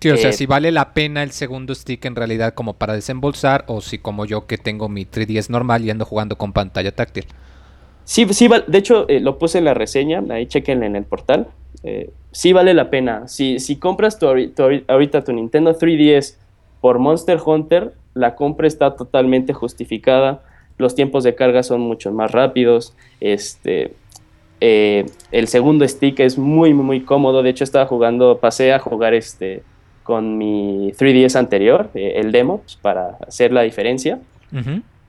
Sí, o sea, Eh, si vale la pena el segundo stick en realidad como para desembolsar o si como yo que tengo mi 3DS normal y ando jugando con pantalla táctil. Sí, sí, de hecho eh, lo puse en la reseña, ahí chequenla en el portal. Eh, sí vale la pena. Si, si compras tu, tu ahori- ahorita tu Nintendo 3DS por Monster Hunter, la compra está totalmente justificada. Los tiempos de carga son mucho más rápidos. Este, eh, el segundo stick es muy, muy, muy cómodo. De hecho, estaba jugando, pasé a jugar este con mi 3DS anterior, eh, el demo, pues, para hacer la diferencia.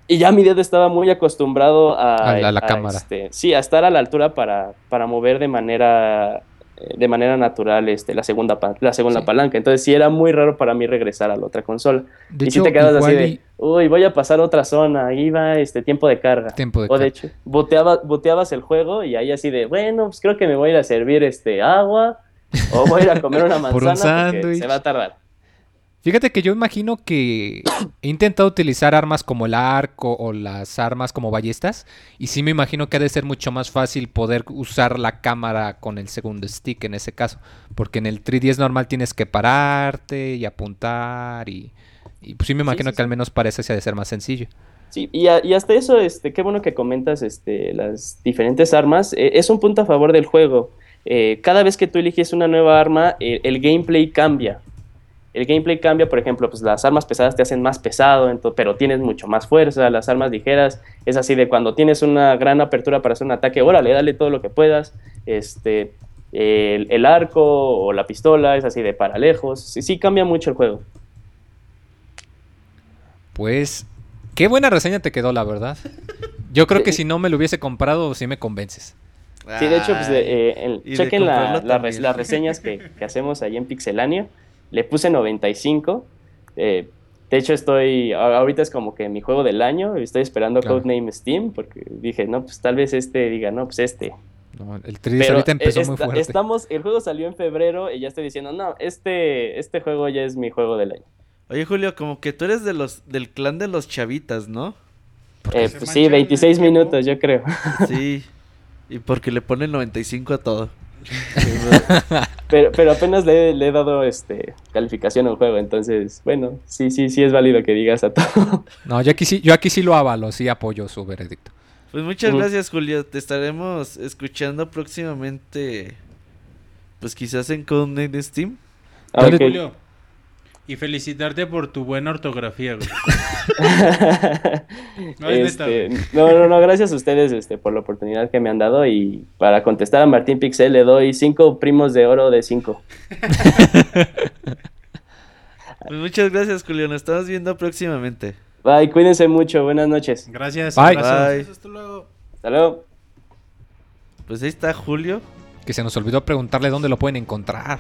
Y ya mi dedo estaba muy acostumbrado a, A la- la cámara. este, sí, a estar a la altura para, para mover de manera de manera natural este, la segunda la segunda Sí. palanca. Entonces sí era muy raro para mí regresar a la otra consola. De y hecho, si te quedas así de, uy, voy a pasar a otra zona, ahí va este tiempo de carga. tiempo de O de hecho, boteaba- boteabas el juego y ahí así de, bueno, pues creo que me voy a ir a servir este agua o voy a ir a comer una un manzana porque sándwich. se va a tardar. Fíjate que yo imagino que he intentado utilizar armas como el arco o las armas como ballestas y sí me imagino que ha de ser mucho más fácil poder usar la cámara con el segundo stick en ese caso, porque en el 3DS normal tienes que pararte y apuntar y, y pues sí me imagino sí, que al menos parece se ha de ser más sencillo. Sí, y, a- y hasta eso, este, qué bueno que comentas este, las diferentes armas. eh, es un punto a favor del juego. Eh, cada vez que tú eliges una nueva arma, eh, el gameplay cambia. El gameplay cambia, por ejemplo, pues las armas pesadas te hacen más pesado, pero tienes mucho más fuerza. Las armas ligeras es así de cuando tienes una gran apertura para hacer un ataque, órale, dale todo lo que puedas. Este, el, el arco o la pistola es así de para lejos. Sí, sí cambia mucho el juego. Pues qué buena reseña te quedó, la verdad. Yo creo que si no me lo hubiese comprado, sí me convences. Sí, de hecho, pues, de, eh, el- y de chequen la- la las reseñas que, que hacemos ahí en Pixelania. Le puse 95. eh, de hecho, estoy. a- Ahorita es como que mi juego del año. Estoy esperando Claro. Codename Steam. Porque dije, no, pues tal vez este diga, no, pues este. No, el 3DS Pero ahorita empezó eh, muy fuerte. Estamos, el juego salió en febrero y ya estoy diciendo, no, este, este juego ya es mi juego del año. Oye, Julio, como que tú eres de los del clan de los chavitas, ¿no? Eh, pues sí, el 26 tiempo. minutos, yo creo. Sí. Y porque le ponen 95 a todo. Pero, pero apenas le, le he dado este calificación al juego, entonces, bueno, sí, sí, sí es válido que digas a todo. No, yo aquí sí, yo aquí sí lo avalo, sí apoyo su veredicto. Pues muchas gracias, Julio. Te estaremos escuchando próximamente. Pues quizás en Codename Steam. Ah, Yo le- ok. Julio. Y felicitarte por tu buena ortografía, güey. No, Este, no, no, no, gracias a ustedes este, por la oportunidad que me han dado y para contestar a Martín Pixel le doy cinco primos de oro de cinco. Pues muchas gracias, Julio. Nos estamos viendo próximamente. Bye, cuídense mucho, buenas noches. Gracias. Bye. Bye. Hasta luego. Hasta luego. Pues ahí está Julio. Que se nos olvidó preguntarle dónde lo pueden encontrar.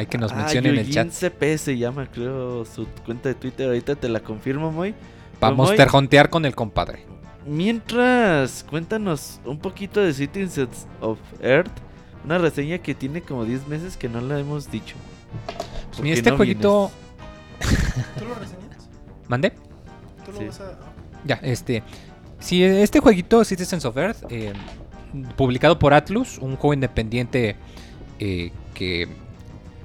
Hay que nos Ah, mencionen en el chat. CP se llama, creo, su cuenta de Twitter. Ahorita te la confirmo, muy. Vamos a Moy, terjontear con el compadre. Mientras, cuéntanos un poquito de Citizens of Earth. Una reseña que tiene como 10 meses que no la hemos dicho. Pues ¿Por mira, este no jueguito. ¿Tú lo reseñas? ¿Mandé? ¿Tú lo Sí. vas a...? Ya, este. Sí, este jueguito, Citizens of Earth, eh, publicado por Atlus, un juego independiente eh, que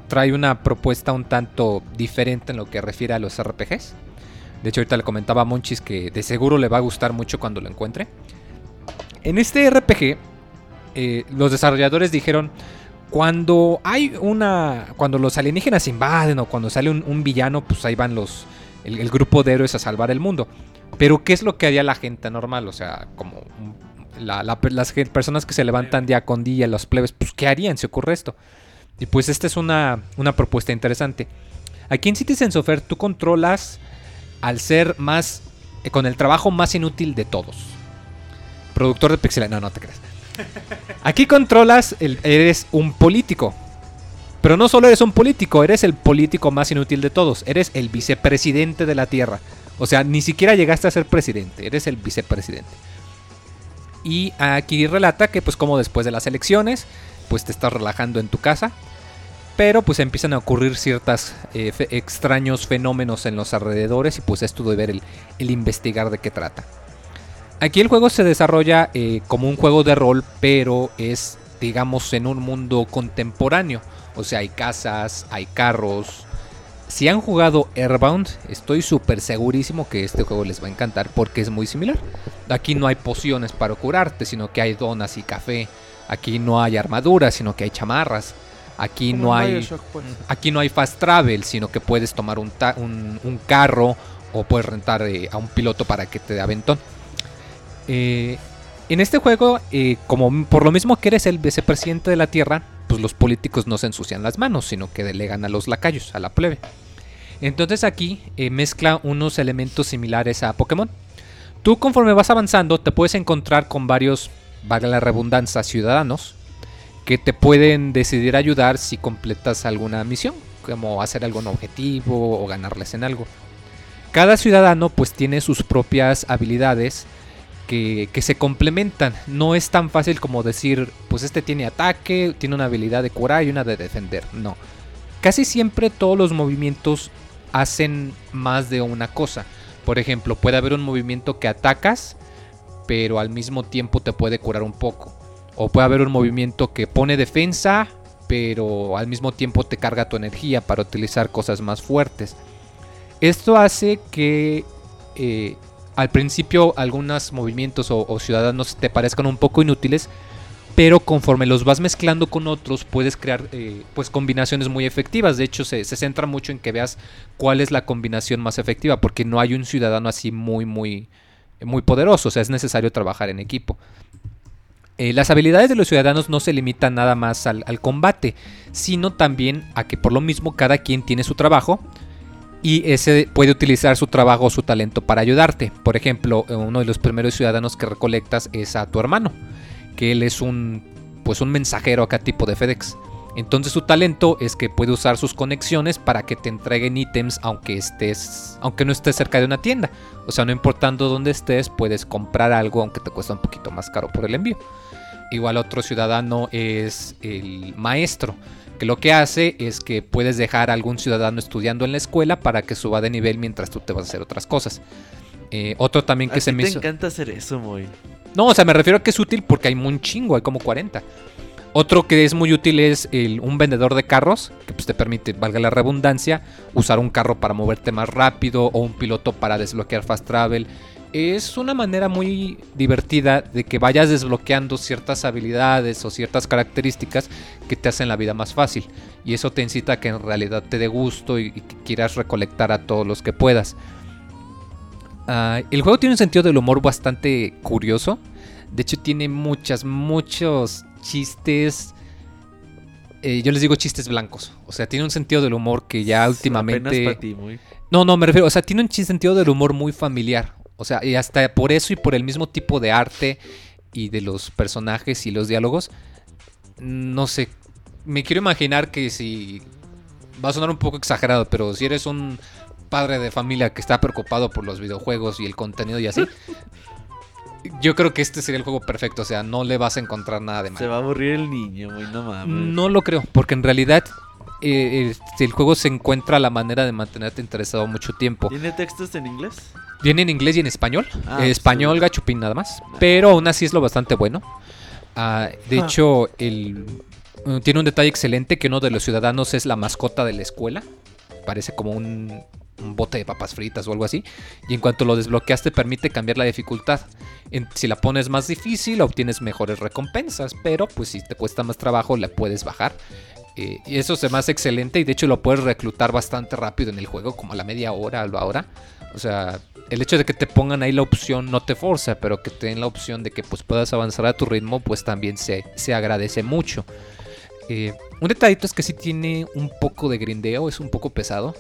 trae una propuesta un tanto diferente en lo que refiere a los RPGs. De hecho, ahorita le comentaba a Monchis que de seguro le va a gustar mucho cuando lo encuentre. En este RPG, eh, los desarrolladores dijeron, cuando hay una... Cuando los alienígenas invaden o cuando sale un, villano, pues ahí van los... El, grupo de héroes a salvar el mundo. Pero ¿qué es lo que haría la gente normal? O sea, como las personas que se levantan día con día, los plebes, pues ¿qué harían si ocurre esto? Y pues esta es una, una propuesta interesante. Aquí en Citizens of Earth tú controlas al ser más, eh, con el trabajo más inútil de todos. Productor de pixel, no, no te creas. Aquí controlas, el- eres un político. Pero no solo eres un político, eres el político más inútil de todos. Eres el vicepresidente de la Tierra. O sea, ni siquiera llegaste a ser presidente, eres el vicepresidente. Y aquí relata que pues como después de las elecciones, pues te estás relajando en tu casa, pero pues empiezan a ocurrir ciertos eh, extraños fenómenos en los alrededores y pues esto de ver el, investigar de qué trata. Aquí el juego se desarrolla eh, como un juego de rol, pero es digamos en un mundo contemporáneo. O sea, hay casas, hay carros. Si han jugado Airbound, estoy súper segurísimo que este juego les va a encantar porque es muy similar. Aquí no hay pociones para curarte, sino que hay donas y café. Aquí no hay armaduras, sino que hay chamarras. Aquí no hay pues. aquí no hay fast travel, sino que puedes tomar un, un, carro o puedes rentar eh, a un piloto para que te dé aventón. Eh, en este juego, eh, como por lo mismo que eres el vicepresidente de la Tierra, pues los políticos no se ensucian las manos, sino que delegan a los lacayos, a la plebe. Entonces aquí mezcla unos elementos similares a Pokémon. Tú conforme vas avanzando te puedes encontrar con varios, valga la redundancia, ciudadanos que te pueden decidir ayudar si completas alguna misión, como hacer algún objetivo o ganarles en algo. Cada ciudadano pues tiene sus propias habilidades que, se complementan. No es tan fácil como decir, pues este tiene ataque, tiene una habilidad de curar y una de defender. No. Casi siempre todos los movimientos hacen más de una cosa. Por ejemplo, puede haber un movimiento que atacas, pero al mismo tiempo te puede curar un poco. O puede haber un movimiento que pone defensa, pero al mismo tiempo te carga tu energía para utilizar cosas más fuertes. Esto hace que eh, al principio algunos movimientos o, ciudadanos te parezcan un poco inútiles, pero conforme los vas mezclando con otros puedes crear eh, pues combinaciones muy efectivas. De hecho se, se, centra mucho en que veas cuál es la combinación más efectiva, porque no hay un ciudadano así muy muy muy poderoso, o sea es necesario trabajar en equipo. Eh, las habilidades de los ciudadanos no se limitan nada más al, combate, sino también a que por lo mismo cada quien tiene su trabajo y ese puede utilizar su trabajo o su talento para ayudarte. Por ejemplo, uno de los primeros ciudadanos que recolectas es a tu hermano, que él es un pues un mensajero acá tipo de FedEx. Entonces su talento es que puede usar sus conexiones para que te entreguen ítems aunque estés aunque no estés cerca de una tienda. O sea, no importando dónde estés, puedes comprar algo aunque te cuesta un poquito más caro por el envío. Igual otro ciudadano es el maestro, que lo que hace es que puedes dejar a algún ciudadano estudiando en la escuela para que suba de nivel mientras tú te vas a hacer otras cosas. Eh, otro también que se me hizo... encanta hacer eso, muy. No, o sea, me refiero a que es útil porque hay un chingo, hay como 40. Otro que es muy útil es un vendedor de carros, que pues te permite, valga la redundancia, usar un carro para moverte más rápido o un piloto para desbloquear fast travel es una manera muy divertida de que vayas desbloqueando ciertas habilidades o ciertas características que te hacen la vida más fácil. Y eso te incita a que en realidad te dé gusto y, que quieras recolectar a todos los que puedas. Ah, el juego tiene un sentido del humor bastante curioso. De hecho tiene muchas, muchos chistes. Eh, yo les digo chistes blancos. O sea, tiene un sentido del humor que ya últimamente... No, no, me refiero, o sea, tiene un sentido del humor muy familiar. O sea, y hasta por eso y por el mismo tipo de arte y de los personajes y los diálogos, no sé, me quiero imaginar que si va a sonar un poco exagerado, pero si eres un padre de familia que está preocupado por los videojuegos y el contenido y así, yo creo que este sería el juego perfecto, o sea, no le vas a encontrar nada de malo. Se va a aburrir el niño, güey, no mames. No lo creo, porque en realidad eh, el juego se encuentra la manera de mantenerte interesado mucho tiempo. ¿Tiene textos en inglés? Viene en inglés y en español. Ah, español gachupín nada más. Pero aún así es lo bastante bueno. Ah, de ah. hecho, el, uh, tiene un detalle excelente que uno de los ciudadanos es la mascota de la escuela. Parece como un, bote de papas fritas o algo así. Y en cuanto lo desbloqueas te permite cambiar la dificultad. si la pones más difícil obtienes mejores recompensas. Pero pues si te cuesta más trabajo la puedes bajar. Eh, y eso se me hace excelente y de hecho lo puedes reclutar bastante rápido en el juego, como a la media hora o ahora. O sea, el hecho de que te pongan ahí la opción no te forza, pero que te den la opción de que pues puedas avanzar a tu ritmo, pues también se, se agradece mucho. Eh, un detallito es que sí tiene un poco de grindeo, es un poco pesado.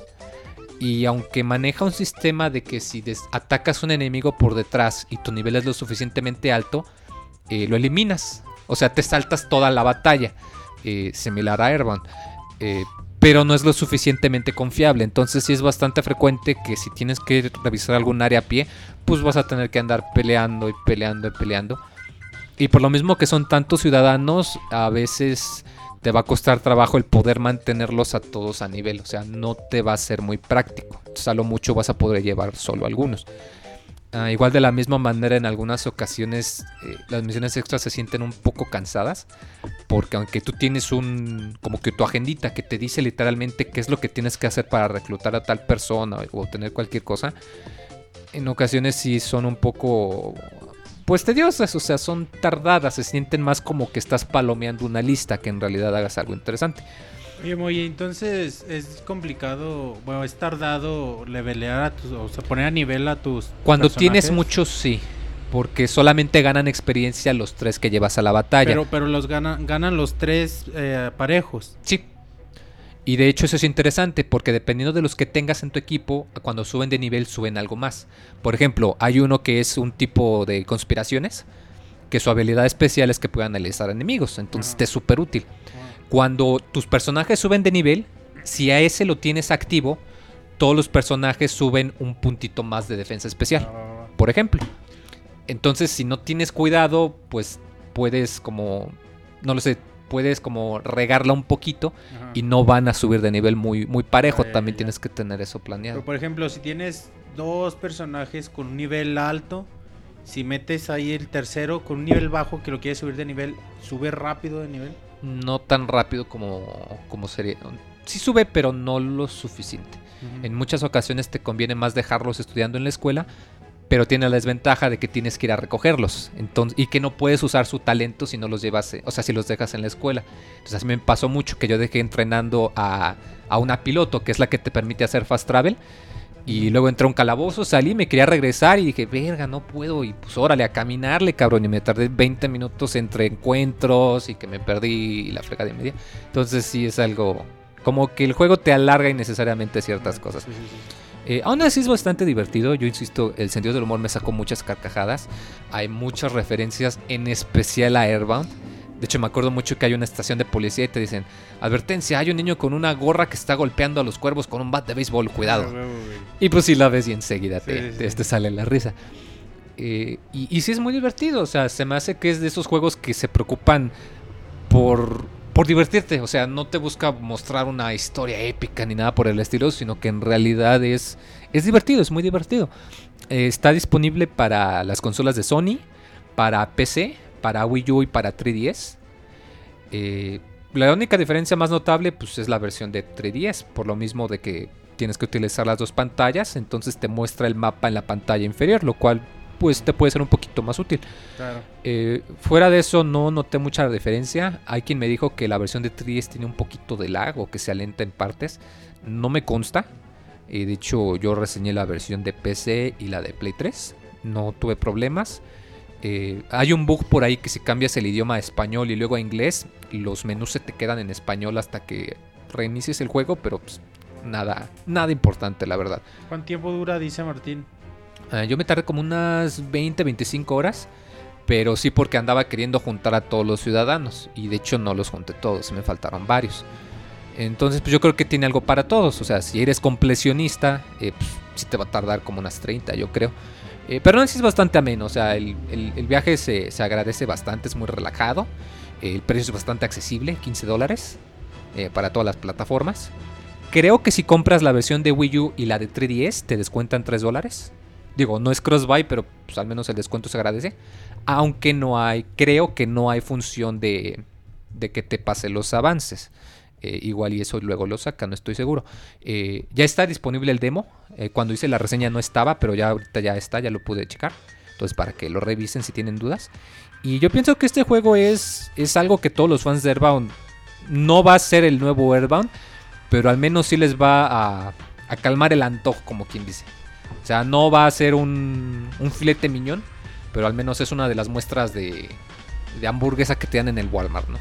Y aunque maneja un sistema de que si atacas un enemigo por detrás y tu nivel es lo suficientemente alto, eh, lo eliminas. O sea, te saltas toda la batalla. Eh, similar a Airbound. Eh, pero no es lo suficientemente confiable. Entonces sí es bastante frecuente que si tienes que revisar algún área a pie, pues vas a tener que andar peleando y peleando y peleando. Y por lo mismo que son tantos ciudadanos, a veces te va a costar trabajo el poder mantenerlos a todos a nivel. O sea, no te va a ser muy práctico. Entonces mucho vas a poder llevar solo algunos. Ah, igual de la misma manera en algunas ocasiones eh, las misiones extras se sienten un poco cansadas porque aunque tú tienes un como que tu agendita que te dice literalmente qué es lo que tienes que hacer para reclutar a tal persona o obtener cualquier cosa en ocasiones sí son un poco pues tediosas, o sea, son tardadas, se sienten más como que estás palomeando una lista que en realidad hagas algo interesante. Oye, Moy, entonces es complicado, bueno, es tardado levelear a tus, o sea, poner a nivel a tus. Cuando tienes muchos, sí. Porque solamente ganan experiencia los tres que llevas a la batalla. Pero, pero los ganan, ganan los tres eh, parejos. Sí. Y de hecho eso es interesante porque dependiendo de los que tengas en tu equipo, cuando suben de nivel suben algo más. Por ejemplo, hay uno que es un tipo de conspiraciones, que su habilidad especial es que puede analizar enemigos, entonces Ah. te es súper útil. Cuando tus personajes suben de nivel, si a ese lo tienes activo, todos los personajes suben un puntito más de defensa especial, por ejemplo. Entonces, si no tienes cuidado, pues puedes como, no lo sé, puedes como regarla un poquito Ajá. y no van a subir de nivel muy, muy parejo. También ya. tienes que tener eso planeado. Pero por ejemplo, si tienes dos personajes con un nivel alto, si metes ahí el tercero con un nivel bajo que lo quieres subir de nivel, sube rápido de nivel. No tan rápido como, como sería. Sí sube, pero no lo suficiente. En muchas ocasiones te conviene más dejarlos estudiando en la escuela, pero tiene la desventaja de que tienes que ir a recogerlos. Entonces, y que no puedes usar su talento si no los llevas, eh, o sea, si los dejas en la escuela. Entonces, así me pasó mucho que yo dejé entrenando a, a una piloto, que es la que te permite hacer fast travel. Y luego entré a un calabozo, salí, me quería regresar y dije, verga, no puedo. Y pues órale, a caminarle, cabrón. Y me tardé 20 minutos entre encuentros y que me perdí la frega de media. Entonces sí es algo... Como que el juego te alarga innecesariamente ciertas cosas. Sí. Eh, aún así es bastante divertido. Yo insisto, el sentido del humor me sacó muchas carcajadas. Hay muchas referencias, en especial a Airbound. De hecho, me acuerdo mucho que hay una estación de policía y te dicen: Advertencia, hay un niño con una gorra que está golpeando a los cuervos con un bat de béisbol, cuidado. Ah. Y pues si la ves y enseguida Sí, te, sí, te- sí. te sale la risa. Eh, y, y sí es muy divertido, o sea, se me hace que es de esos juegos que se preocupan por, por divertirte, o sea, no te busca mostrar una historia épica ni nada por el estilo, sino que en realidad es, es divertido, es muy divertido. Eh, está disponible para las consolas de Sony, para PC, para Wii U y para 3DS. Eh, la única diferencia más notable pues, es la versión de 3DS, por lo mismo de que tienes que utilizar las dos pantallas, entonces te muestra el mapa en la pantalla inferior, lo cual pues te puede ser un poquito más útil. Claro. Eh, fuera de eso no noté mucha diferencia. Hay quien me dijo que la versión de 3DS tiene un poquito de lag o que se alenta en partes. No me consta. Eh, de hecho yo reseñé la versión de PC y la de Play 3. No tuve problemas. Eh, hay un bug por ahí que si cambias el idioma a español y luego a inglés, los menús se te quedan en español hasta que reinicies el juego, pero pues, nada, nada importante la verdad. ¿Cuánto tiempo dura, dice Martín? Ah, yo me tardé como unas 20, 25 horas, pero sí porque andaba queriendo juntar a todos los ciudadanos y de hecho no los junté todos, me faltaron varios. Entonces, pues yo creo que tiene algo para todos. O sea, si eres completionista, eh, pues, sí te va a tardar como unas 30, yo creo. Eh, pero aún así es bastante ameno. O sea, el viaje se, se agradece bastante, es muy relajado. El precio es bastante accesible, 15 dólares eh, para todas las plataformas. Creo que si compras la versión de Wii U y la de 3DS, te descuentan 3 dólares. Digo, no es cross-buy, pero pues, al menos el descuento se agradece. Aunque no hay, creo que no hay función de, de que te pase los avances. Eh, igual y eso luego lo saca, no estoy seguro. Eh, ya está disponible el demo. Eh, cuando hice la reseña no estaba, pero ya ahorita ya está, ya lo pude checar. Entonces para que lo revisen si tienen dudas. Y yo pienso que este juego es, es algo que todos los fans de Airbound no va a ser el nuevo Airbound, pero al menos sí les va a, a calmar el antojo, como quien dice. O sea, no va a ser un, un filete miñón, pero al menos es una de las muestras de, de hamburguesa que te dan en el Walmart, ¿no?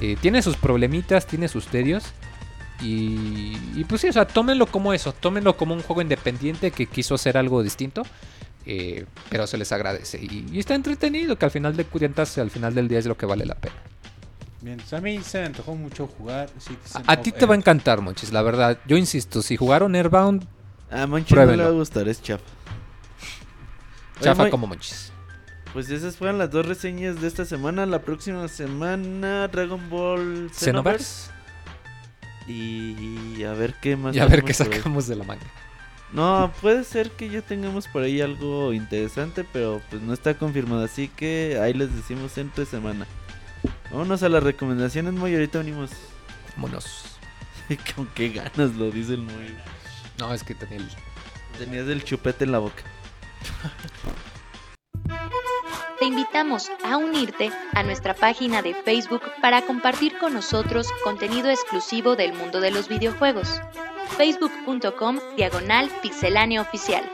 Eh, tiene sus problemitas, tiene sus tedios. Y, y pues sí, o sea, tómenlo como eso, tómenlo como un juego independiente que quiso hacer algo distinto. eh, pero se les agradece. Y, y está entretenido, que al final de cuentas, al final del día es lo que vale la pena. Bien, a mí se me antojó mucho jugar. A, ti te va a encantar, Monchis, la verdad. Yo insisto, si jugaron Airbound, A Monchi no le va a gustar, es chafa. Chafa como Monchis. Pues esas fueron las dos reseñas de esta semana. La próxima semana, Dragon Ball Xenoverse. Xenoverse. Y a ver qué más. Y a ver qué sacamos de la manga. No, puede ser que ya tengamos por ahí algo interesante, pero pues no está confirmado. Así que ahí les decimos entre semana. Vámonos a las recomendaciones, Moy. Ahorita venimos. Vámonos. Con qué ganas lo dice el Moy. No, es que tenía el... Tenías el chupete en la boca. Te invitamos a unirte a nuestra página de Facebook para compartir con nosotros contenido exclusivo del mundo de los videojuegos. facebook.com diagonal pixelánea oficial.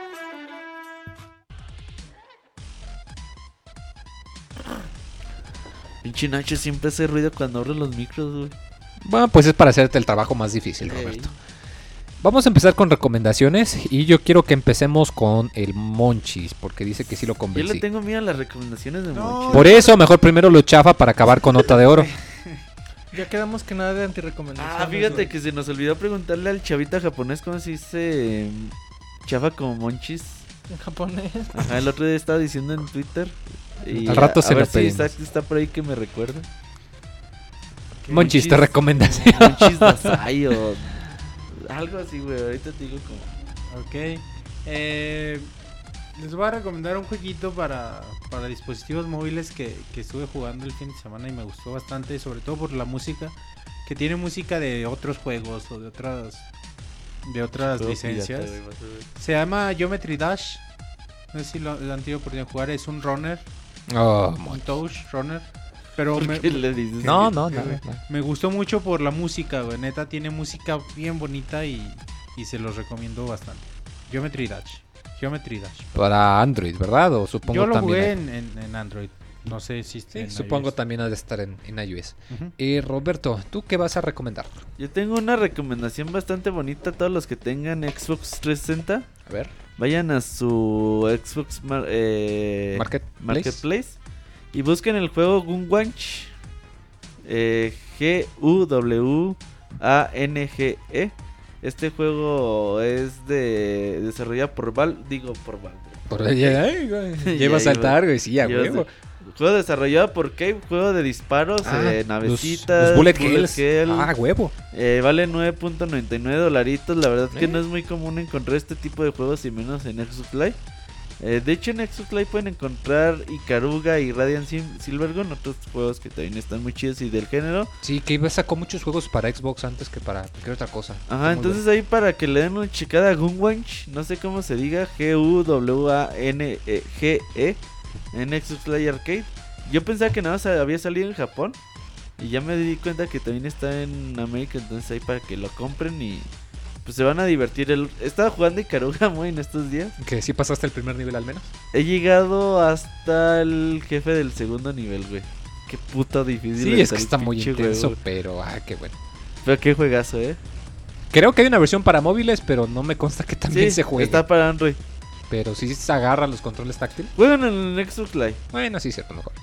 Pinche Nacho siempre hace ruido cuando abre los micros, güey. Bueno, pues es para hacerte el trabajo más difícil. Roberto. Vamos a empezar con recomendaciones y yo quiero que empecemos con el Monchis, porque dice que sí lo Yo convencí. le tengo miedo a las recomendaciones de No. Monchi. Por eso, mejor primero lo chafa para acabar con nota de oro. Ya quedamos que nada de antirecomendaciones. Ah, fíjate que se nos olvidó preguntarle al chavita japonés cómo se dice em, chafa como monchis. En japonés. Ajá, el otro día estaba diciendo en Twitter. Y Al rato a, se a ver lo si pedimos. Isaac está por ahí que me recuerde. Monchis, te Monchis- recomendación. Monchis Dasai o algo así, güey. Ahorita te digo como. Ok. Eh, les voy a recomendar un jueguito para, para dispositivos móviles que, que estuve jugando el fin de semana y me gustó bastante, sobre todo por la música, que tiene música de otros juegos o de otras de otras licencias. Se llama Geometry Dash. No sé si lo, lo han tenido oportunidad de jugar. Es un runner, Oh, un touch runner. Pero ¿Por me, le dices No, no, no. me gustó mucho por la música, güey. Neta, tiene música bien bonita y, y se los recomiendo bastante. Geometry Dash. Geometry Dash. Para Android, ¿verdad? O supongo Yo lo también. jugué en, en- en Android. No sé si esté Sí, en supongo iOS. también ha de estar en, en iOS. Eh, Roberto, ¿tú qué vas a recomendar? Yo tengo una recomendación bastante bonita a todos los que tengan Xbox 360. A ver, Vayan a su Xbox mar- eh, Marketplace. Marketplace y busquen el juego Gunwanch. Eh, G-U-W-A-N-G-E. Este juego es de desarrollado por Val, digo por Val. por güey, Lleva a saltar, güey, sí, a huevo. Juego desarrollado por Cave, juego de disparos, Ah, eh, los- navecitas, los Bullet, bullet Hells. hell. Ah, huevo. Eh, vale 9.99 dolaritos. La verdad que Eh. no es muy común encontrar este tipo de juegos y menos en Xbox Live. Eh, de hecho en Xbox Live pueden encontrar Ikaruga y Radiant Sil- Silvergun, otros juegos que también están muy chidos y del género. Sí, que iba sacó muchos juegos para Xbox antes que para cualquier otra cosa. Ajá, entonces ahí para que le den una checada a Gunwanch, no sé cómo se diga, G-U-W-A-N-G-E en Xbox Live Arcade. Yo pensaba que nada más había salido en Japón y ya me di cuenta que también está en América, entonces ahí para que lo compren y pues se van a divertir. El, estaba jugando muy en estos días. Que sí pasaste el primer nivel al menos. He llegado hasta el jefe del segundo nivel, güey. Qué puto difícil. Sí, es que está muy intenso, juego. pero ah, qué bueno. Pero qué juegazo, eh. Creo que hay una versión para móviles, pero no me consta que también Sí, se juegue. Está para Android. Pero sí se agarra los controles táctiles. Juegan en el Xbox Live. Bueno, sí, cierto, mejor.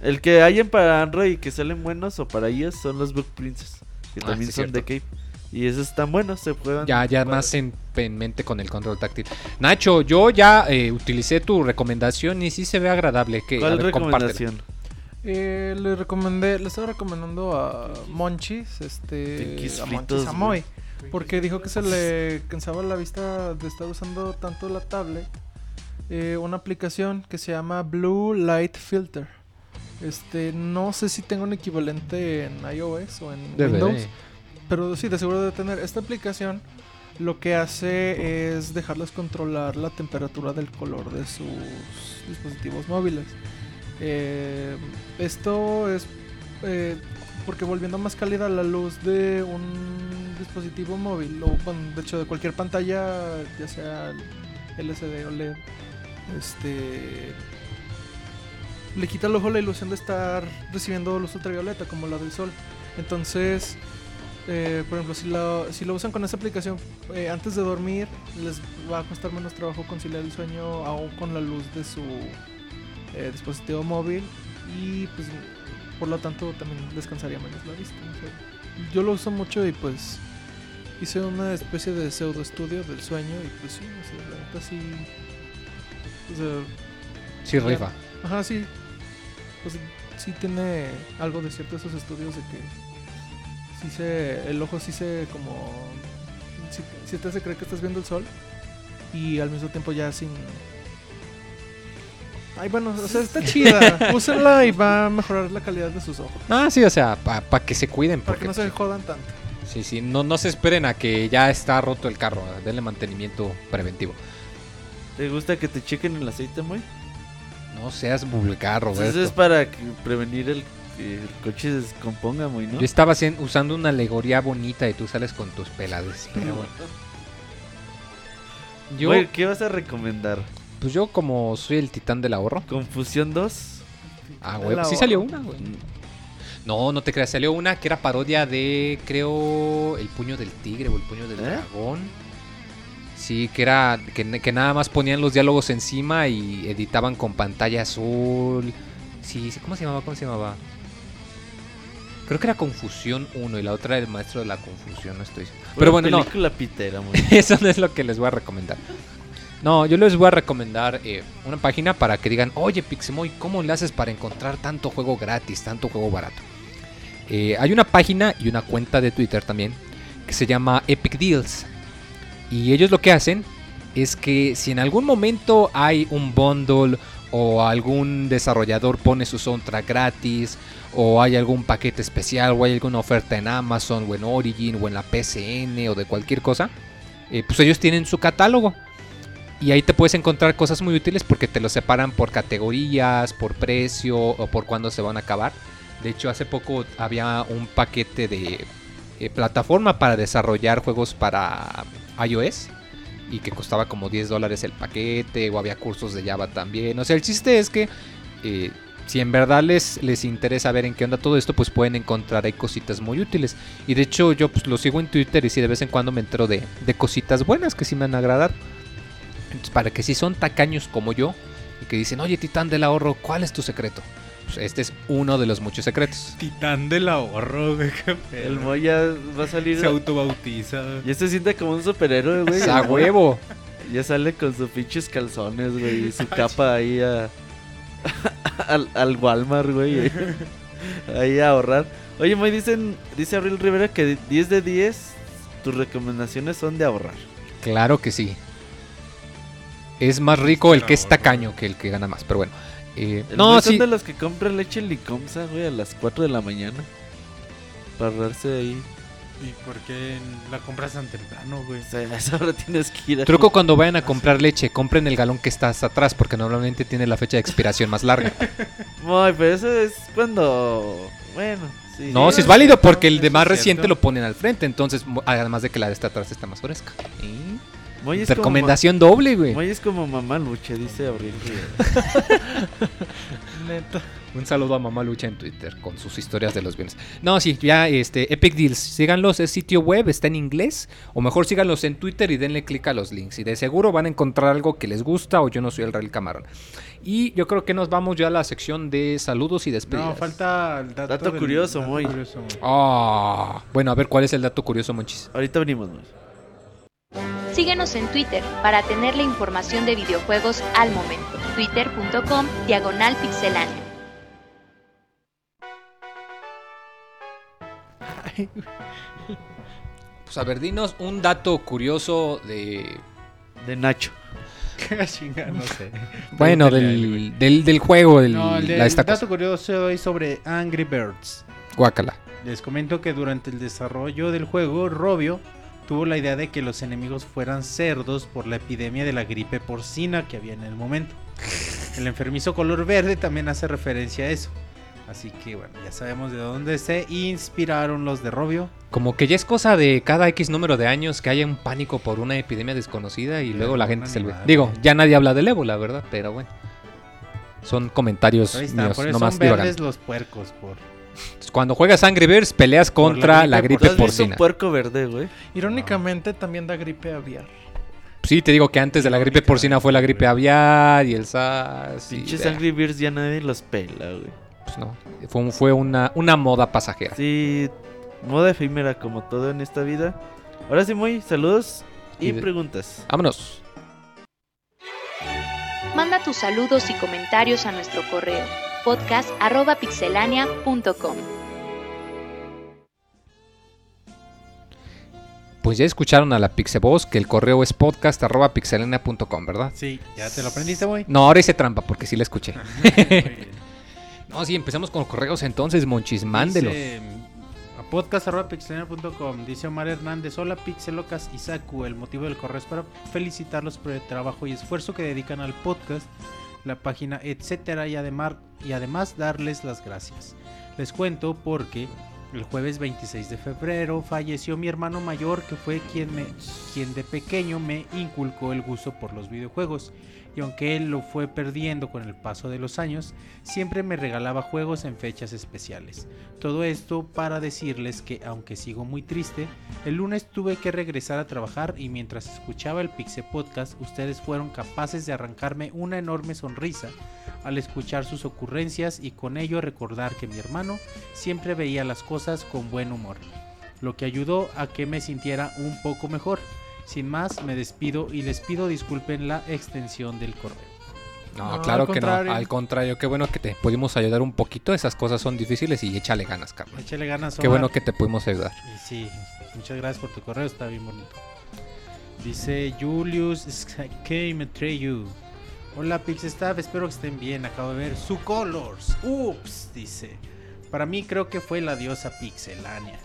El que hayan para Android y que salen buenos o para iOS son los Book Princess. Que Ah, también sí, son de. Cape. Y esos están buenos, se juegan. Ya, ya para- más en, en mente con el control táctil. Nacho, yo ya eh, utilicé tu recomendación y sí se ve agradable. Que, a ¿Cuál ver, recomendación? Eh, le recomendé, le estaba recomendando a Monchis, este, a Monchis Amoy, porque dijo que se le cansaba la vista de estar usando tanto la tablet. eh, una aplicación que se llama Blue Light Filter. Este, no sé si tengo un equivalente en iOS o en Debe Windows, de. Pero sí, de seguro de tener esta aplicación. Lo que hace es dejarles controlar la temperatura del color de sus dispositivos móviles. Eh, esto es eh, porque volviendo más cálida la luz de un dispositivo móvil, o bueno, de hecho de cualquier pantalla, ya sea LCD o LED, este le quita al ojo la ilusión de estar recibiendo luz ultravioleta como la del sol. Entonces, eh, por ejemplo, si lo, si lo usan con esa aplicación eh, antes de dormir, les va a costar menos trabajo conciliar el sueño aún con la luz de su eh, dispositivo móvil. Y pues por lo tanto también descansaría menos la vista. o sea, yo lo uso mucho y pues hice una especie de pseudo estudio del sueño y pues sí, o sea, la neta sí. O sea, Sí, rifa. Ajá, sí. Pues sí tiene algo de cierto esos estudios de que sí se, el ojo sí se como, sí, sí te hace creer que estás viendo el sol y al mismo tiempo ya sin... Ay, bueno, o sea, está chida. Úsenla y va a mejorar la calidad de sus ojos. Ah, sí, o sea, para que se cuiden. Para Porque, que no se jodan tanto. Sí, sí, no, no se esperen a que ya está roto el carro. Denle mantenimiento preventivo. ¿Te gusta que te chequen el aceite, muy? No seas vulgar, Pues Roberto. Eso es para que- prevenir el que el coche se descomponga, muy, ¿no? Yo estaba usando una alegoría bonita y tú sales con tus pelades. Pero bueno. Yo, ¿qué vas a recomendar? pues yo como soy el titán del ahorro. ¿Confusión 2? Ah, güey, pues sí salió una, güey. No, no te creas, salió una que era parodia de, creo, El puño del tigre o El puño del ¿Eh? dragón. Sí, que era, que, que nada más ponían los diálogos encima y editaban con pantalla azul. Sí, ¿cómo se llamaba? ¿Cómo se llamaba? Creo que era Confusión 1 y la otra era el maestro de la confusión, no estoy. Pero bueno, no, película pitera, muy. eso no es lo que les voy a recomendar. No, yo les voy a recomendar eh, una página para que digan, oye Pixemoy, ¿cómo le haces para encontrar tanto juego gratis, tanto juego barato? Eh, hay una página y una cuenta de Twitter también que se llama Epic Deals. Y ellos lo que hacen es que si en algún momento hay un bundle o algún desarrollador pone su soundtrack gratis o hay algún paquete especial o hay alguna oferta en Amazon o en Origin o en la PCN o de cualquier cosa, eh, pues ellos tienen su catálogo. Y ahí te puedes encontrar cosas muy útiles porque te lo separan por categorías, por precio o por cuándo se van a acabar. De hecho, hace poco había un paquete de eh, plataforma para desarrollar juegos para iOS y que costaba como 10 dólares el paquete o había cursos de Java también. O sea, el chiste es que eh, si en verdad les, les interesa ver en qué onda todo esto, pues pueden encontrar ahí cositas muy útiles. Y de hecho yo pues lo sigo en Twitter y sí de vez en cuando me entero de, de cositas buenas que sí me han agradado. Entonces para que si son tacaños como yo y que dicen, oye titán del ahorro, ¿cuál es tu secreto? Pues este es uno de los muchos secretos. Titán del ahorro, güey. El Moya va a salir. se autobautiza. Ya se siente como un superhéroe, güey. ¡A huevo! Ya sale con sus pinches calzones, güey. Y su capa ahí a. al, al Walmart, güey. ahí a ahorrar. Oye, Moy, dicen, dice Abril Rivera que 10 de 10 tus recomendaciones son de ahorrar. Claro que sí. Es más rico el que es tacaño que el que gana más, pero bueno. Eh, El no, son sí. de los que compran leche licomsa, güey, a las 4 de la mañana. Para ahorrarse ahí. ¿Y por qué la compras tan temprano, güey? O sea, a esa hora tienes que ir a... Truco cuando vayan a comprar leche, compren el galón que está hasta atrás porque normalmente tiene la fecha de expiración más larga. Moy, pero eso es cuando... Bueno, sí. No, Sí, si es válido porque el de más cierto. reciente lo ponen al frente, entonces además de que la de esta atrás está más fresca. Como Recomendación doble, güey. Moy es como mamá luche, dice Abril. Neta. Un saludo a Mamá Lucha en Twitter con sus historias de los bienes. No, sí, ya este Epic Deals, síganlos, es sitio web, está en inglés, o mejor síganlos en Twitter y denle clic a los links y de seguro van a encontrar algo que les gusta o yo no soy el Real Camarón. Y yo creo que nos vamos ya a la sección de saludos y despedidas. No, falta el dato, Dato del- curioso, muy. Ah, bueno, a ver cuál es el dato curioso, Monchis. Ahorita venimos. Síguenos en Twitter para tener la información de videojuegos al momento. Twitter.com Diagonal Pixeláneo. Pues a ver, dinos un dato curioso de De Nacho. Chinga, no sé. bueno, del, del, del juego, del, No, el, de- la el esta dato cosa. curioso es sobre Angry Birds. Guácala. Les comento que durante el desarrollo del juego, Robio tuvo la idea de que los enemigos fueran cerdos por la epidemia de la gripe porcina que había en el momento. El enfermizo color verde también hace referencia a eso. Así que bueno, ya sabemos de dónde se inspiraron los de Robio. Como que ya es cosa de cada X número de años que haya un pánico por una epidemia desconocida y luego la gente se le... Digo, ya nadie habla del ébola, ¿verdad? Pero bueno. Son comentarios Ahí está, míos, por eso nomás son verdes los puercos. Por... Cuando juegas Angry Birds peleas contra la gripe gripe, ¿Tú has visto un porcina. puerco verde, güey? Irónicamente también da gripe aviar. Sí, te digo que antes de la gripe porcina fue la gripe aviar y el SARS. y- Pinches Angry Birds ya nadie los pela, güey. pues no. Fue, fue una, una moda pasajera. Sí, moda efímera como todo en esta vida. Ahora sí, muy saludos y, Y de- preguntas. Vámonos. Manda tus saludos y comentarios a nuestro correo podcast.pixelania.com. Pues ya escucharon a la Pixeboss que el correo es podcast.pixelania.com, ¿verdad? Sí, ya te lo aprendiste, güey. No, ahora hice trampa porque sí la escuché. No, sí, empezamos con correos entonces, Monchis, mándelos. Dice, a podcast.pixelania.com dice Omar Hernández, hola Pixelocas y Saku, el motivo del correo es para felicitarlos por el trabajo y esfuerzo que dedican al podcast, la página, etcétera y además, y además darles las gracias. Les cuento porque el jueves 26 de febrero falleció mi hermano mayor que fue quien, me, quien de pequeño me inculcó el gusto por los videojuegos y aunque él lo fue perdiendo con el paso de los años, siempre me regalaba juegos en fechas especiales. Todo esto para decirles que aunque sigo muy triste, el lunes tuve que regresar a trabajar y mientras escuchaba el Pixe Podcast, ustedes fueron capaces de arrancarme una enorme sonrisa al escuchar sus ocurrencias y con ello recordar que mi hermano siempre veía las cosas con buen humor, lo que ayudó a que me sintiera un poco mejor. Sin más, me despido y les pido disculpen la extensión del correo. No, No, claro que no. Al contrario, qué bueno que te pudimos ayudar un poquito. Esas cosas son difíciles y échale ganas, Carlos. Échale ganas, Qué bueno que te pudimos ayudar. Y sí, muchas gracias por tu correo, está bien bonito. Dice Julius Metreyu. Hola Pixestaff, espero que estén bien. Acabo de ver su Colors. Ups, dice. Para mí creo que fue la diosa Pixelania.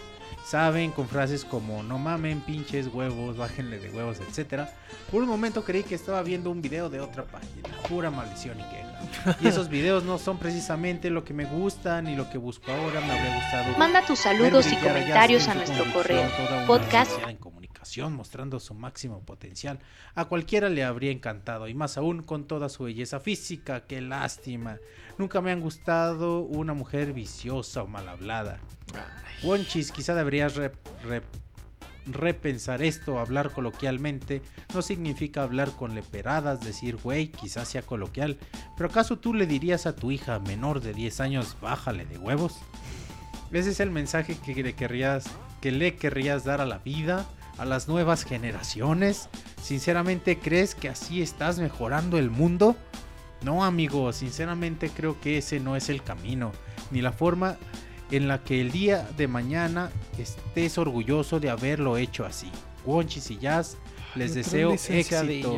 Saben, con frases como no mamen, pinches huevos, bájenle de huevos, etc. Por un momento creí que estaba viendo un video de otra página. Pura maldición y queja. Y esos videos no son precisamente lo que me gusta ni lo que busco ahora. Me habría gustado. Manda tus saludos y comentarios a nuestro correo podcast en comunicación mostrando su máximo potencial. A cualquiera le habría encantado y más aún con toda su belleza física. Qué lástima. Nunca me han gustado una mujer viciosa o mal hablada. Wonchis, quizá deberías re- re- repensar esto, hablar coloquialmente. No significa hablar con leperadas, decir güey, quizás sea coloquial. Pero ¿acaso tú le dirías a tu hija menor de 10 años, bájale de huevos? Ese es el mensaje que le querrías, que le querrías dar a la vida, a las nuevas generaciones. Sinceramente, ¿crees que así estás mejorando el mundo? No, amigo, sinceramente creo que ese no es el camino, ni la forma en la que el día de mañana estés orgulloso de haberlo hecho así. Wonchis y Jazz, les deseo éxito.